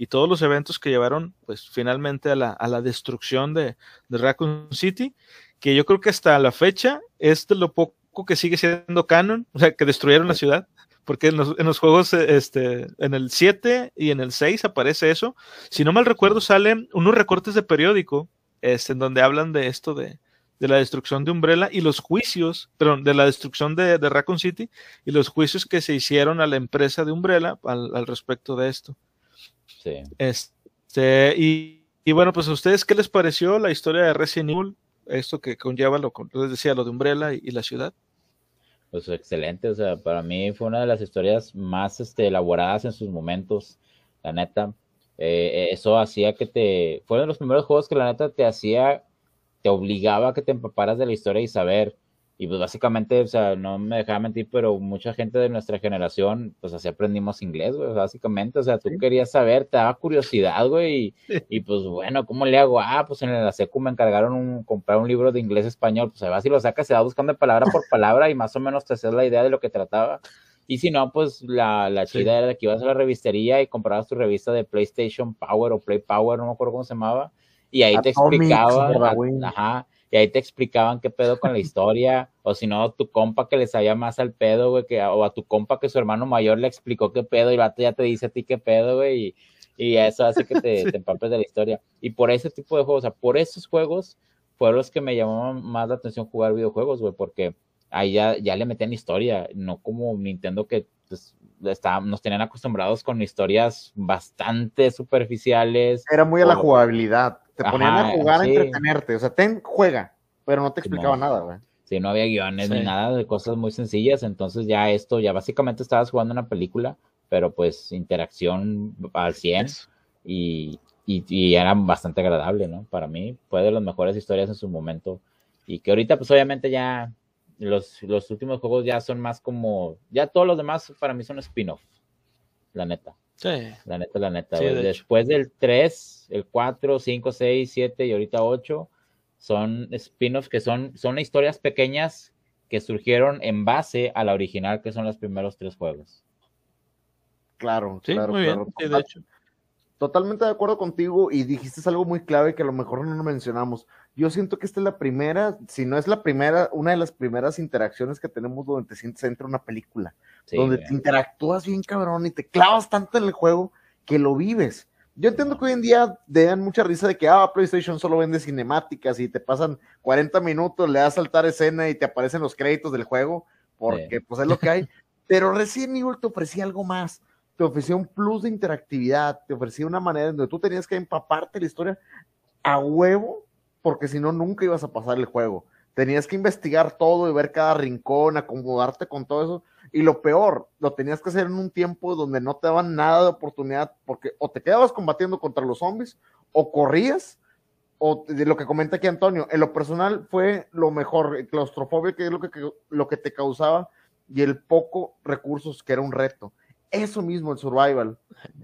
y todos los eventos que llevaron, pues finalmente a la, a la destrucción de, de Raccoon City, que yo creo que hasta la fecha es de lo poco que sigue siendo canon, o sea, que destruyeron la ciudad porque en los, en los, juegos, este, en el 7 y en el 6 aparece eso. Si no mal recuerdo, salen unos recortes de periódico, este, en donde hablan de esto de, de la destrucción de Umbrella y los juicios, perdón, de la destrucción de, de Raccoon City y los juicios que se hicieron a la empresa de Umbrella al, al respecto de esto. Sí. Este, y, y, bueno, pues a ustedes, ¿qué les pareció la historia de Resident Evil? Esto que conlleva, lo que les decía, lo de Umbrella y la ciudad pues excelente, o sea, para mí fue una de las historias más este, elaboradas en sus momentos, la neta. Eh, eso hacía que te, fueron los primeros juegos que la neta te hacía, te obligaba a que te empaparas de la historia y saber y pues básicamente, o sea, no me dejaba mentir, pero mucha gente de nuestra generación, pues así aprendimos inglés, güey, básicamente, o sea, tú querías saber, te daba curiosidad, güey, y, pues bueno, ¿cómo le hago? Ah, pues en la secu me encargaron un, comprar un libro de inglés español, pues se va, si lo sacas, se va buscando palabra por palabra y más o menos te haces la idea de lo que trataba. Y si no, pues la, la chida era que ibas a la revistería y comprabas tu revista de PlayStation Power o Play Power, no me acuerdo cómo se llamaba, y ahí te explicaba, ajá, y ahí te explicaban qué pedo con la historia, o si no, tu compa que le sabía más al pedo, güey, que, o a tu compa que su hermano mayor le explicó qué pedo, y el vato ya te dice a ti qué pedo, güey, y, y eso hace que te, te, empapes de la historia. Y por ese tipo de juegos, o sea, por esos juegos fueron los que me llamaban más la atención jugar videojuegos, güey, porque ahí ya, ya le metían historia, no como Nintendo que pues, está, nos tenían acostumbrados con historias bastante superficiales. Era muy a la jugabilidad te ponían a jugar a entretenerte. O sea, ten, juega, pero no te explicaba nada, güey. Sí, no había guiones ni nada de cosas muy sencillas. Entonces ya esto, ya básicamente estabas jugando una película, pero pues interacción al 100 y, y, era bastante agradable, ¿no? Para mí fue de las mejores historias en su momento. Y que ahorita pues obviamente ya los, los últimos juegos ya son más como, ya todos los demás para mí son spin-off, la neta. Sí. La neta, la neta. Después del 3, el 4, 5, 6, 7 y ahorita 8, son spin-offs que son, son historias pequeñas que surgieron en base a la original, que son los primeros tres juegos. Claro, claro, muy Bien. de hecho. Totalmente de acuerdo contigo y dijiste algo muy clave que a lo mejor no lo mencionamos. Yo siento que esta es la primera, si no es la primera, una de las primeras interacciones que tenemos donde te sientes dentro de una película, Sí, donde te interactúas bien cabrón y te clavas tanto en el juego que lo vives. Yo entiendo que hoy en día te dan mucha risa de que ah, PlayStation solo vende cinemáticas y te pasan 40 minutos, le das saltar escena y te aparecen los créditos del juego, porque pues es lo que hay. Pero Resident Evil te ofrecía algo más. Te ofrecía un plus de interactividad, te ofrecía una manera en donde tú tenías que empaparte la historia a huevo, porque si no, nunca ibas a pasar el juego. Tenías que investigar todo y ver cada rincón, acomodarte con todo eso. Y lo peor, lo tenías que hacer en un tiempo donde no te daban nada de oportunidad, porque o te quedabas combatiendo contra los zombies, o corrías, o de lo que comenta aquí Antonio, en lo personal fue lo mejor, claustrofobia, que es lo que, lo que te causaba, y el poco recursos, que era un reto. Eso mismo, el survival.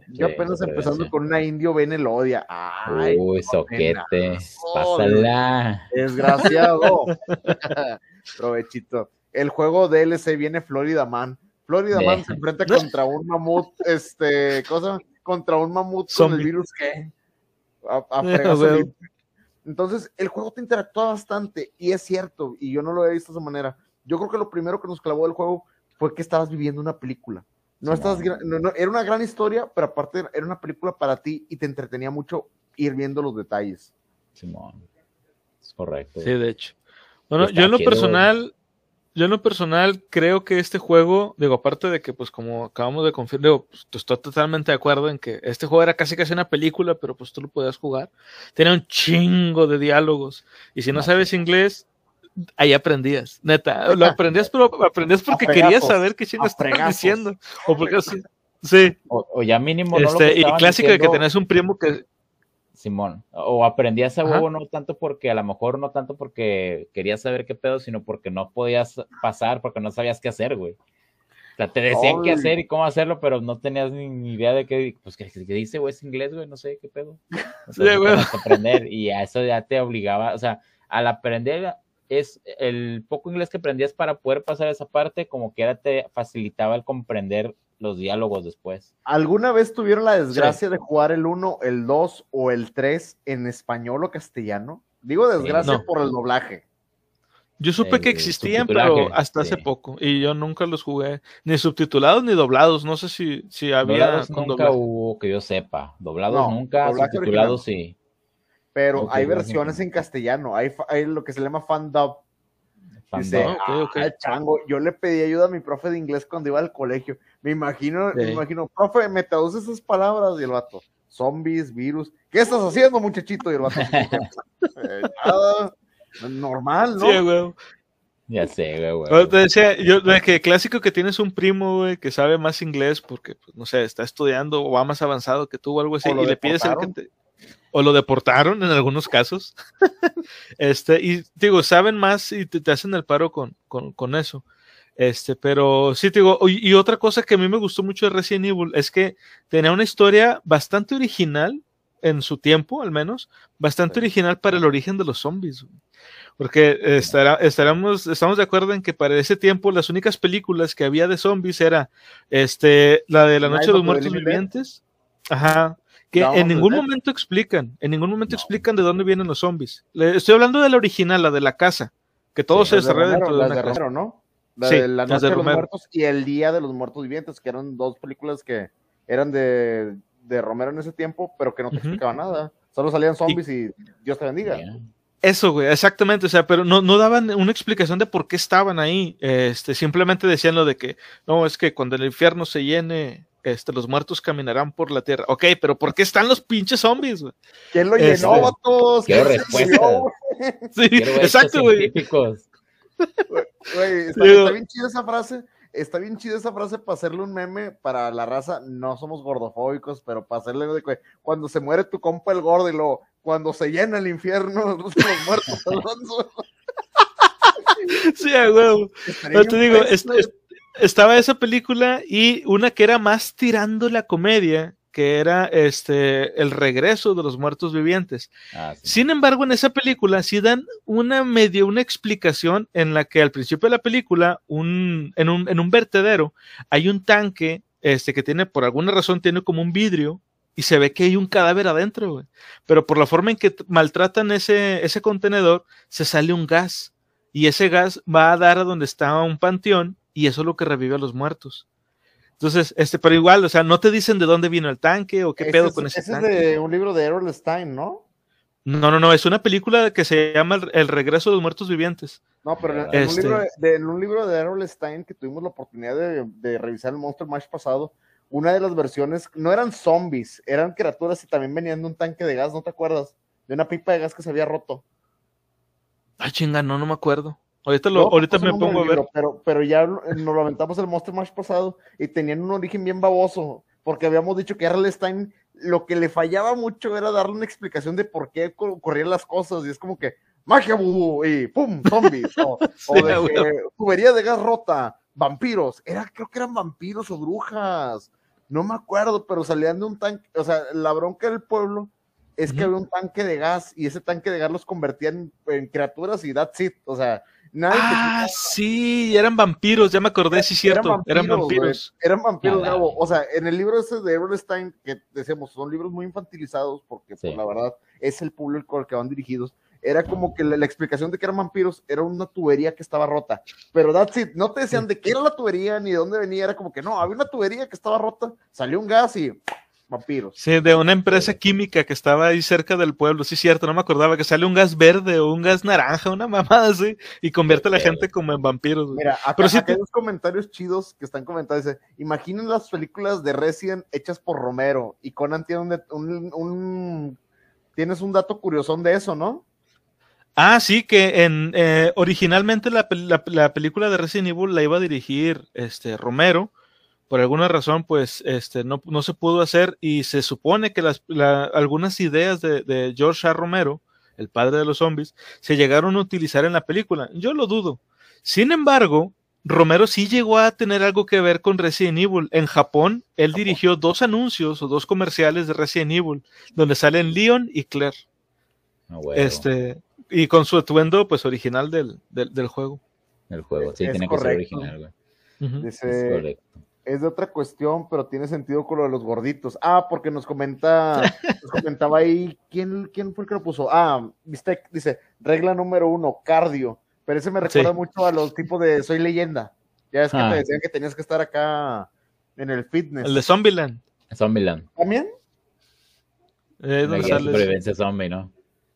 Yo apenas empezando con una indio Benelodia. Ay, Uy, soquete. condenazo. Pásala. Desgraciado. Provechito. El juego DLC viene Florida Man. Florida Man se enfrenta contra un mamut, este, cosa, contra un mamut con Zombie. el virus que a, a. Entonces, el juego te interactúa bastante, y es cierto, y yo no lo he visto de esa manera. Yo creo que lo primero que nos clavó el juego fue que estabas viviendo una película. No Sí, estás, no. no- era una gran historia, pero aparte era una película para ti y te entretenía mucho ir viendo los detalles. Simón. Es correcto. Sí, de hecho. Bueno, Está yo en lo personal, yo en lo personal creo que este juego, digo, aparte de que, pues, como acabamos de confirmar, digo, pues, estoy totalmente de acuerdo en que este juego era casi casi una película, pero pues tú lo podías jugar. Tenía un chingo de diálogos. Y si no No. sabes inglés, ahí aprendías. Neta, lo aprendías, pero aprendías porque querías saber qué a chingas estaban diciendo. O porque sí. Sí, O, o ya mínimo. no lo este, que y clásico de que tenías un primo que, Simón. O aprendías a huevo no tanto porque, a lo mejor no tanto porque querías saber qué pedo, sino porque no podías pasar, porque no sabías qué hacer, güey. O sea, te decían qué hacer y cómo hacerlo, pero no tenías ni, idea de qué, pues, qué, qué dice, güey, es inglés, güey, no sé qué pedo. Entonces, güey. tenías que aprender y a eso ya te obligaba, o sea, al aprender es el poco inglés que aprendías para poder pasar esa parte, como que era te facilitaba el comprender los diálogos después. ¿Alguna vez tuvieron la desgracia de jugar el 1, el 2 o el 3 en español o castellano? Digo desgracia no. por el doblaje. Yo supe El que existían, pero hasta hace poco. Y yo nunca los jugué, ni subtitulados ni doblados. No sé si, si había Doblados con nunca doblaje. hubo que yo sepa. Doblados No, nunca, doblaje subtitulados sí. Pero hay versiones en castellano. Hay, lo que se llama fan dub. Dice. Ah. "Ah, chango, yo le pedí ayuda a mi profe de inglés cuando iba al colegio. Me imagino, me imagino, profe, me traduce esas palabras y el vato, zombies, virus. ¿Qué estás haciendo, muchachito? Y el vato, "Eh, nada, normal, ¿no? Sí, güey. Ya sé, güey, güey. Pero te decía, yo, que clásico que tienes un primo, güey, que sabe más inglés porque, pues, no sé, está estudiando o va más avanzado que tú o algo así, O y le pides el que te. O lo deportaron en algunos casos. este, y digo, saben más y te, te hacen el paro con, con, con eso. Este, pero sí, te digo, y, y otra cosa que a mí me gustó mucho de Resident Evil es que tenía una historia bastante original en su tiempo, al menos, bastante Sí. original para el origen de los zombies. güey. Porque estará, estaremos, estamos de acuerdo en que para ese tiempo las únicas películas que había de zombies era este, la de la Noche de los Muertos. Vivientes. Ajá. Que en the ningún Dead. momento explican, en ningún momento No. explican de dónde vienen los zombies. Le- estoy hablando de la original, la de la casa, que todo Sí, se de desarrolla dentro de una de casa. Romero, ¿no? La Sí, de La Noche de de, los Romero. Muertos y El Día de los Muertos Vivientes, que eran dos películas que eran de, de Romero en ese tiempo, pero que no te explicaban nada. Solo salían zombies y, Dios te bendiga. Eso, güey, exactamente, o sea, pero no, no daban una explicación de por qué estaban ahí, este, simplemente decían lo de que, no, es que cuando el infierno se llene, este, los muertos caminarán por la tierra. Ok, pero ¿por qué están los pinches zombies, güey? ¿Quién lo Este, llenó, vatos? Quiero ¿Quién se respuestas. subió? Sí, Quiero exacto, güey. Güey, está, bien chida esa frase. Está bien chida esa frase para hacerle un meme para la raza. No somos gordofóbicos, pero para hacerle de que cuando se muere tu compa el gordo y luego cuando se llena el infierno, los muertos. Alonso. Sí, a huevo. Estaría No te digo, es- es- estaba esa película y una que era más tirando la comedia, que era este el regreso de los muertos vivientes. Ah, sí. Sin embargo, en esa película sí dan una medio una explicación en la que al principio de la película, un, en, un, en un vertedero, hay un tanque este, que tiene, por alguna razón, tiene como un vidrio y se ve que hay un cadáver adentro, güey. Pero por la forma en que maltratan ese, ese contenedor, se sale un gas. Y ese gas va a dar a donde está un panteón y eso es lo que revive a los muertos. Entonces, este, pero igual, o sea, no te dicen de dónde vino el tanque o qué pedo con ese, ese tanque. es de un libro de Errol Stein, ¿no? No, no, no, es una película que se llama El regreso de los muertos vivientes. No, pero en, Este- un, libro de, en un libro de Errol Stein que tuvimos la oportunidad de, de revisar el Monster Mash pasado, una de las versiones no eran zombies, eran criaturas y también venían de un tanque de gas, ¿no te acuerdas? De una pipa de gas que se había roto. Ay, chinga, no, no me acuerdo. Ahorita, lo, No, ahorita me pongo a del ver. libro, Pero, pero ya lo- nos lo aventamos el Monster Mash pasado y tenían un origen bien baboso, porque habíamos dicho que Errol Stein lo que le fallaba mucho era darle una explicación de por qué ocurrían las cosas, y es como que magia vudú y pum, zombies, o, de a que tubería de gas rota, vampiros, era, creo que eran vampiros o brujas, no me acuerdo, pero salían de un tanque, o sea, la bronca del pueblo es que había un tanque de gas y ese tanque de gas los convertía en, en criaturas y that's it, o sea, nadie Ah, sí, eran vampiros, ya me acordé, sí, cierto. Eran vampiros. Eran vampiros, Gabo. O sea, en el libro ese de Errol Stein, que decíamos, son libros muy infantilizados, porque pues, la verdad es el público al que van dirigidos. Era como que la, la explicación de que eran vampiros era una tubería que estaba rota. Pero that's it, no te decían de qué era la tubería ni de dónde venía. Era como que no, había una tubería que estaba rota, salió un gas y vampiros. Sí, de una empresa química que estaba ahí cerca del pueblo, sí, cierto, no me acordaba que sale un gas verde o un gas naranja, una mamada así, y convierte a la gente como en vampiros. Mira, acá, Pero sí acá te- hay unos comentarios chidos que están comentando. Dice, imaginen las películas de Resident hechas por Romero. Y Conan tiene un, det- un- un- tienes un dato curiosón de eso, ¿no? Ah, sí, que en eh, originalmente la- la película de Resident Evil la iba a dirigir este Romero. Por alguna razón, pues, este, no, no se pudo hacer y se supone que las, la- algunas ideas de, de George A. Romero, el padre de los zombies, se llegaron a utilizar en la película. Yo lo dudo. Sin embargo, Romero sí llegó a tener algo que ver con Resident Evil. En Japón, él dirigió dos anuncios o dos comerciales de Resident Evil, donde salen Leon y Claire. No, huevo, Este, y con su atuendo, pues, original del, del, del juego. el juego. Sí, es tiene que ser original, güey. Es Dice, correcto. Es de otra cuestión, pero tiene sentido con lo de los gorditos. Ah, porque nos comenta, nos comentaba ahí, ¿quién, quién fue el que lo puso? Ah, Bistec dice, regla número uno, cardio. Pero ese me recuerda Sí. mucho a los tipos de Soy Leyenda. Ya es que Ah. te decían que tenías que estar acá en el fitness. El de Zombieland. Zombieland. ¿También? Eh, de sale- supervivencia zombie, ¿no?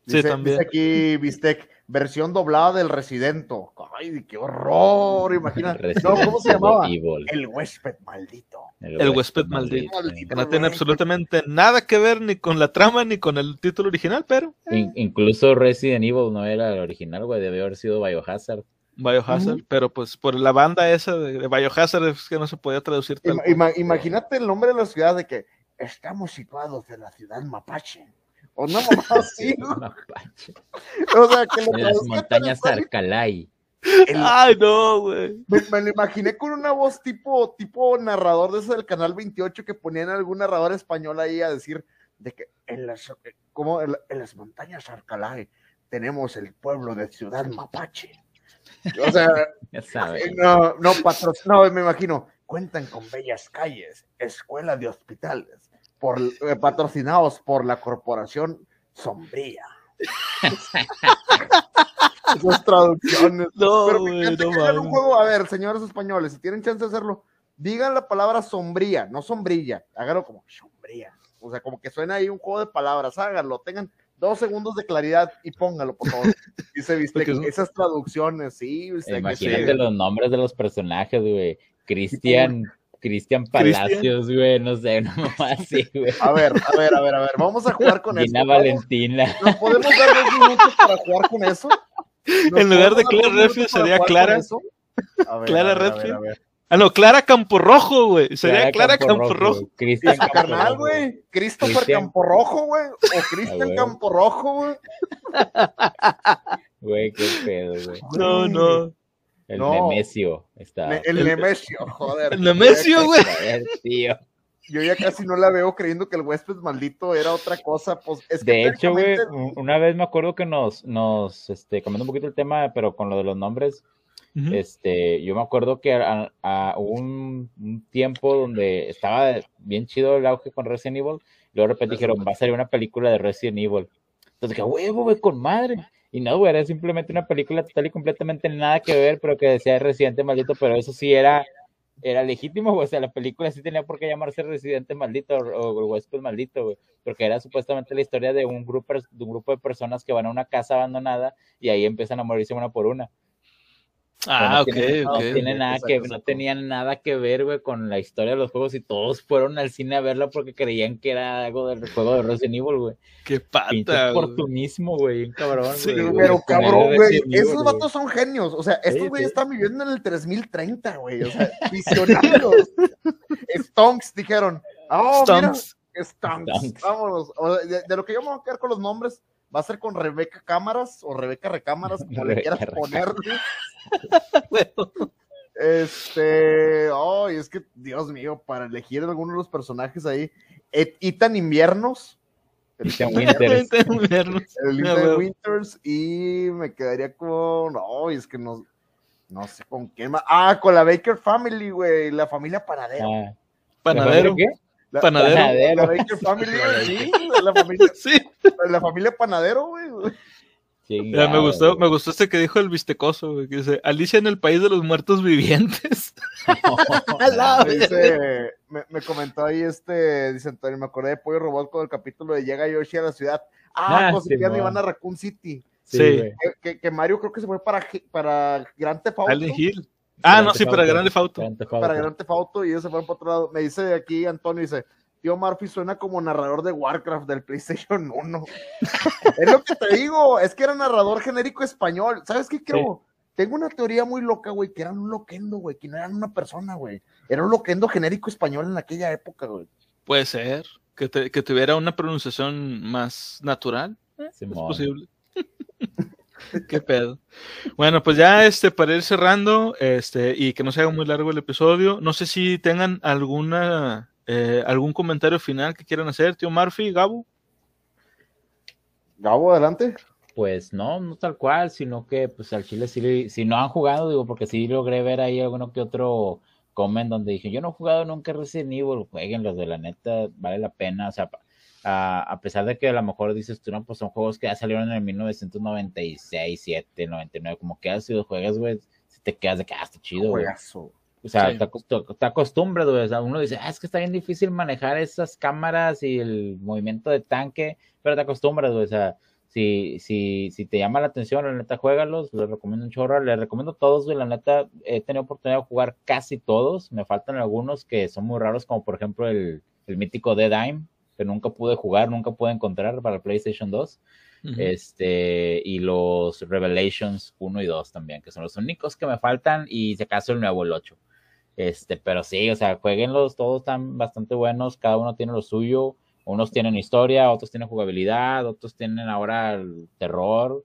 Sí, Dice, también. dice aquí Bistec, versión doblada del Residento. Ay, qué horror, imagina. No, ¿cómo se llamaba? Evil. El huésped maldito. El huésped maldito. No tiene absolutamente nada que ver ni con la trama ni con el título original, pero In- incluso Resident Evil no era el original, güey. Debió haber sido Biohazard. Biohazard, Ujú. pero pues por la banda esa de, de Biohazard es que no se podía traducir tal Ima- cual. ima- imagínate el nombre de la ciudad de que estamos situados en la ciudad Mapache. O no, mamá, así. O sea, que lo En las montañas. Arcalay. El- Ay, no, güey. me, me lo imaginé con una voz tipo, tipo narrador de ese del canal 28 que ponían algún narrador español ahí a decir de que en las, como en, la- en las montañas Arcalay tenemos el pueblo de Ciudad Mapache. O sea, Ya sabes. Eh, No, no, no, me imagino. Cuentan con bellas calles, escuela de hospitales, por, eh, patrocinados por la corporación Sombría. Esas traducciones. No, Pero no un juego. A ver, señores españoles, si tienen chance de hacerlo, digan la palabra sombría, no sombrilla. Háganlo como sombría. O sea, como que suena ahí un juego de palabras. Háganlo, tengan dos segundos de claridad y póngalo, por favor. Dice, viste, Porque son- esas traducciones, sí, Imagínate sí. los nombres de los personajes, güey. Cristian, Cristian Palacios, güey. No sé, mamá así, güey. A ver, a ver, a ver, a ver, vamos a jugar con Gina esto. Valentina. ¿Nos podemos dar dos minutos para jugar con eso? ¿Nos En lugar de Clara Redfield sería Clara. con eso? A ver, Clara a ver, a ver, Redfield. a ver. Ah, no, Clara Camporrojo, güey. Sería Clara Camporrojo. güey. Y Cristian carnal, Camporrojo. güey. Christopher. Camporrojo, güey. O Cristian. Camporrojo, güey. Güey, qué pedo, güey. No, no. El No. Nemesio está. Ne- El Nemesio, joder. El Nemesio, güey. Joder, tío. Yo ya casi no la veo creyendo que el huésped maldito era otra cosa. Pues, es que De hecho, güey, una vez me acuerdo que nos, nos, este, cambiando un poquito el tema, pero con lo de los nombres. Este, yo me acuerdo que a, a un, un tiempo donde estaba bien chido el auge con Resident Evil, y luego de repente dijeron, va a salir una película de Resident Evil. Entonces dije, huevo, güey, con madre. Y no, güey, era simplemente una película total y completamente nada que ver, pero que decía Residente Maldito, pero eso sí era, era legítimo, güey. O sea, la película sí tenía por qué llamarse Residente Maldito o, o Huésped Maldito, güey. Porque era supuestamente la historia de un grupo, de un grupo de personas que van a una casa abandonada y ahí empiezan a morirse una por una. Ah, ok, no ok. tiene nada que, no tenían nada que ver, güey, con la historia de los juegos y todos fueron al cine a verla porque creían que era algo del juego de Resident Evil, güey. Qué pata, güey. oportunismo, güey, cabrón, Sí, güey. Pero cabrón, güey, esos güey. vatos son genios. O sea, estos güeyes sí. están viviendo en el 3030, güey. O sea, visionarios. Stonks dijeron, oh, mira, Stonks, Stonks. vámonos. O sea, de, de lo que yo me voy a quedar con los nombres, va a ser con Rebeca Cámaras o Rebeca Recámaras, como le Rebeca quieras ponerle. Bueno, Este, oh, y es que, Dios mío, para elegir alguno de los personajes ahí, Et- Ethan Inviernos, el, Ethan Winters. invierno. el Ethan. Winters, y me quedaría con, no, es que no, no sé con quién más, ah, con la Baker Family, güey, la familia Panadero. Ah, Panadero. ¿qué? La, Panadero. Panadero. la Baker Family, güey, sí, la familia, Sí. la familia Panadero, güey. Chingado, me gustó, me gustó este que dijo el bistecoso, güey, que dice, Alicia en el país de los muertos vivientes. Me dice, me, me comentó ahí este, dice Antonio, me acordé de Pollo Robot con el capítulo de Llega Yoshi a la ciudad. Ah, Ah, pues ni van a Raccoon City. Sí. Que, Mario creo que se fue para, para Grand Theft Auto. Hill. Ah, no, sí, para Auto. Grande Fauto. Grand Theft Auto. Para Grand Theft Auto y ellos se fueron para otro lado. Me dice aquí Antonio, dice, tío Murphy suena como narrador de Warcraft del PlayStation 1. es lo que te digo, es que era narrador genérico español. ¿Sabes qué creo? Tengo una teoría muy loca, güey, que eran un loquendo, güey, que no eran una persona, güey. Era un loquendo genérico español en aquella época, güey. Puede ser. Que, te- que tuviera una pronunciación más natural. Es posible. Qué pedo. Bueno, pues ya este, para ir cerrando, este, y que no se haga muy largo el episodio, no sé si tengan alguna eh, algún comentario final que quieran hacer, tío Murphy, Gabo. Gabo, adelante. Pues no, no tal cual, sino que pues al Chile sí, si no han jugado, digo, porque sí logré ver ahí alguno que otro comment donde dije, yo no he jugado nunca Resident Evil, jueguenlos, de la neta, vale la pena, o sea, a, a pesar de que a lo mejor dices tú, no, pues son juegos que ya salieron en el 1996, 7, 99, como que si los juegas, güey, si te quedas de que, ah, está chido, güey. Juegazo. O sea, Sí. te, acostu- te acostumbras, güey. O sea, uno dice, ah, es que está bien difícil manejar esas cámaras y el movimiento de tanque, pero te acostumbras, güey. O sea, si, si, si te llama la atención, la neta, juégalos. Les recomiendo un chorro. Les recomiendo todos, güey. La neta, he tenido oportunidad de jugar casi todos. Me faltan algunos que son muy raros, como por ejemplo el, el mítico Dead Dime, que nunca pude jugar, nunca pude encontrar para PlayStation 2. Este, y los Revelations 1 y 2 también, que son los únicos que me faltan, y si acaso el nuevo, el 8. Este, pero sí, o sea, jueguenlos, todos están bastante buenos, cada uno tiene lo suyo, unos tienen historia, otros tienen jugabilidad, otros tienen ahora el terror,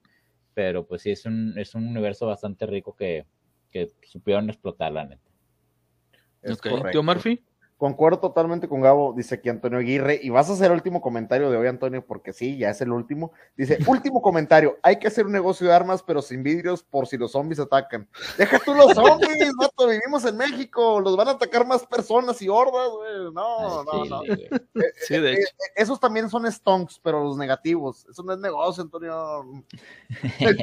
pero pues sí, es un, es un universo bastante rico que, que supieron explotar, la neta. Es Ok, correcto. Tío Murphy. Concuerdo totalmente con Gabo, dice aquí Antonio Aguirre, y vas a hacer el último comentario de hoy, Antonio, porque sí, ya es el último. Dice, último comentario, hay que hacer un negocio de armas, pero sin vidrios por si los zombies atacan. Deja tú los zombies, vato, vivimos en México, los van a atacar más personas y hordas, güey. No, no, no. chile, güey. Sí, de Eh, hecho. eh, esos también son stonks, pero los negativos. Eso no es negocio, Antonio. pero,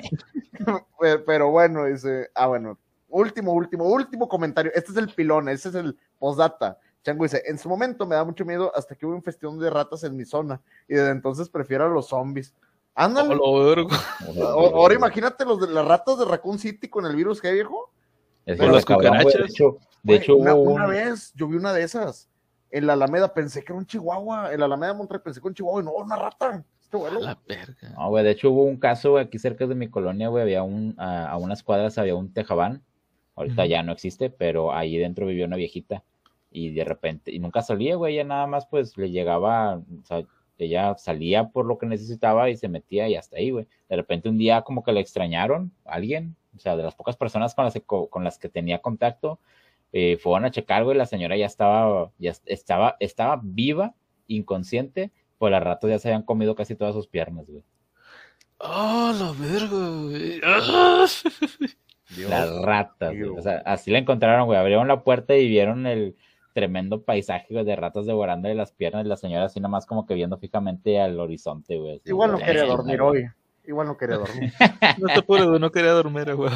pero bueno, dice, ah, bueno, último, último, último comentario. Este es el pilón, este es el postdata. Chango dice, en su momento me da mucho miedo hasta que hubo infestión de ratas en mi zona y desde entonces prefiero a los zombies. Ándale. Oh, lo vergo. O- Ahora imagínate los de las ratas de Raccoon City con el virus, ¿qué viejo? Es que las güey. De cucarachas. hecho, de hecho una, hubo una un- vez yo vi una de esas en la Alameda, pensé que era un chihuahua, en la Alameda de Monterrey pensé que era un chihuahua y no, una rata. Este vuelo. La verga. No, güey, de hecho hubo un caso, aquí cerca de mi colonia, güey, había un, a, a unas cuadras había un tejabán, ahorita ya no existe, pero ahí dentro vivía una viejita, y de repente, y nunca salía, güey, ella nada más, pues, le llegaba, o sea, ella salía por lo que necesitaba y se metía y hasta ahí, güey. De repente un día como que le extrañaron a alguien, o sea, de las pocas personas con las que, co- con las que tenía contacto, eh, fueron a checar, güey, la señora ya estaba, ya est- estaba, estaba viva, inconsciente, pues las ratas ya se habían comido casi todas sus piernas, güey. Oh, la verga, güey. Ah. Las ratas, O sea, así la encontraron, güey. Abrieron la puerta y vieron el tremendo paisaje de ratas devorándole las piernas y la señora así nomás como que viendo fijamente al horizonte, güey. Igual no quería dormir hoy. Igual no quería dormir. no te puedo, no quería dormir, güey.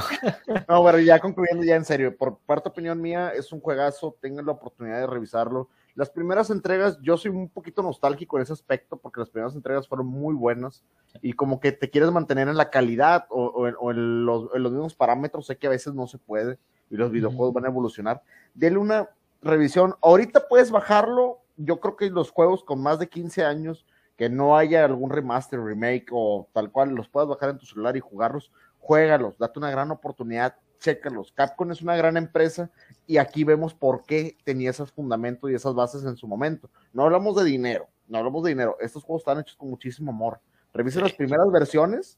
no, bueno, ya concluyendo ya en serio, por parte opinión mía, es un juegazo, tengan la oportunidad de revisarlo. Las primeras entregas, yo soy un poquito nostálgico en ese aspecto, porque las primeras entregas fueron muy buenas, y como que te quieres mantener en la calidad o, en, los, mismos parámetros, sé que a veces no se puede, y los videojuegos van a evolucionar. Dele una revisión, ahorita puedes bajarlo, yo creo que los juegos con más de 15 años, que no haya algún remaster, remake o tal cual, los puedas bajar en tu celular y jugarlos, juégalos, date una gran oportunidad, chécalos. Capcom es una gran empresa y aquí vemos por qué tenía esos fundamentos y esas bases en su momento. No hablamos de dinero, no hablamos de dinero, estos juegos están hechos con muchísimo amor. Revisen las primeras versiones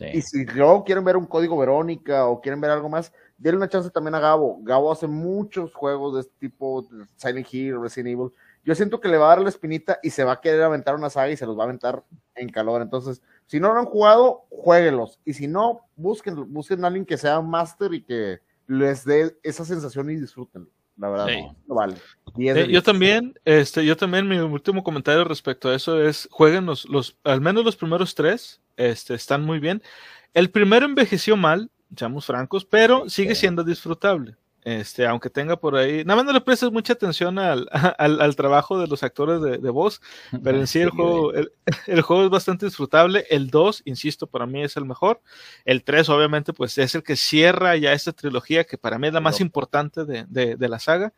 y si luego quieren ver un código Verónica o quieren ver algo más, denle una chance también a Gabo. Gabo hace muchos juegos de este tipo, Silent Hill, Resident Evil, yo siento que le va a dar la espinita y se va a querer aventar una saga y se los va a aventar en calor. Entonces, si no lo han jugado, jueguelos. Y si no, busquen, busquen a alguien que sea un máster y que les dé esa sensación y disfrútenlo. La verdad, no, vale. Eh, yo también, este, yo también, mi último comentario respecto a eso es, jueguen los, los al menos los primeros tres, este, están muy bien. El primero envejeció mal, seamos francos, pero sigue siendo disfrutable. Este, aunque tenga por ahí, nada más no le prestes mucha atención al, al, trabajo de los actores de, voz, pero en sí el juego, el, juego es bastante disfrutable. El 2, insisto, para mí es el mejor. El 3, obviamente, pues es el que cierra ya esta trilogía, que para mí es la más importante de, de, la saga.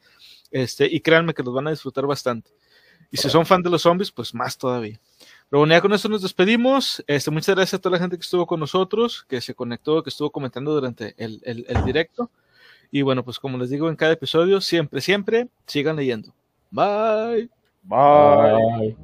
Este, y créanme que los van a disfrutar bastante. Y si son fan de los zombies, pues más todavía. Pero bueno, ya con esto nos despedimos. Este, muchas gracias a toda la gente que estuvo con nosotros, que se conectó, que estuvo comentando durante el, directo. Y bueno, pues como les digo en cada episodio, siempre, siempre sigan leyendo. Bye. Bye.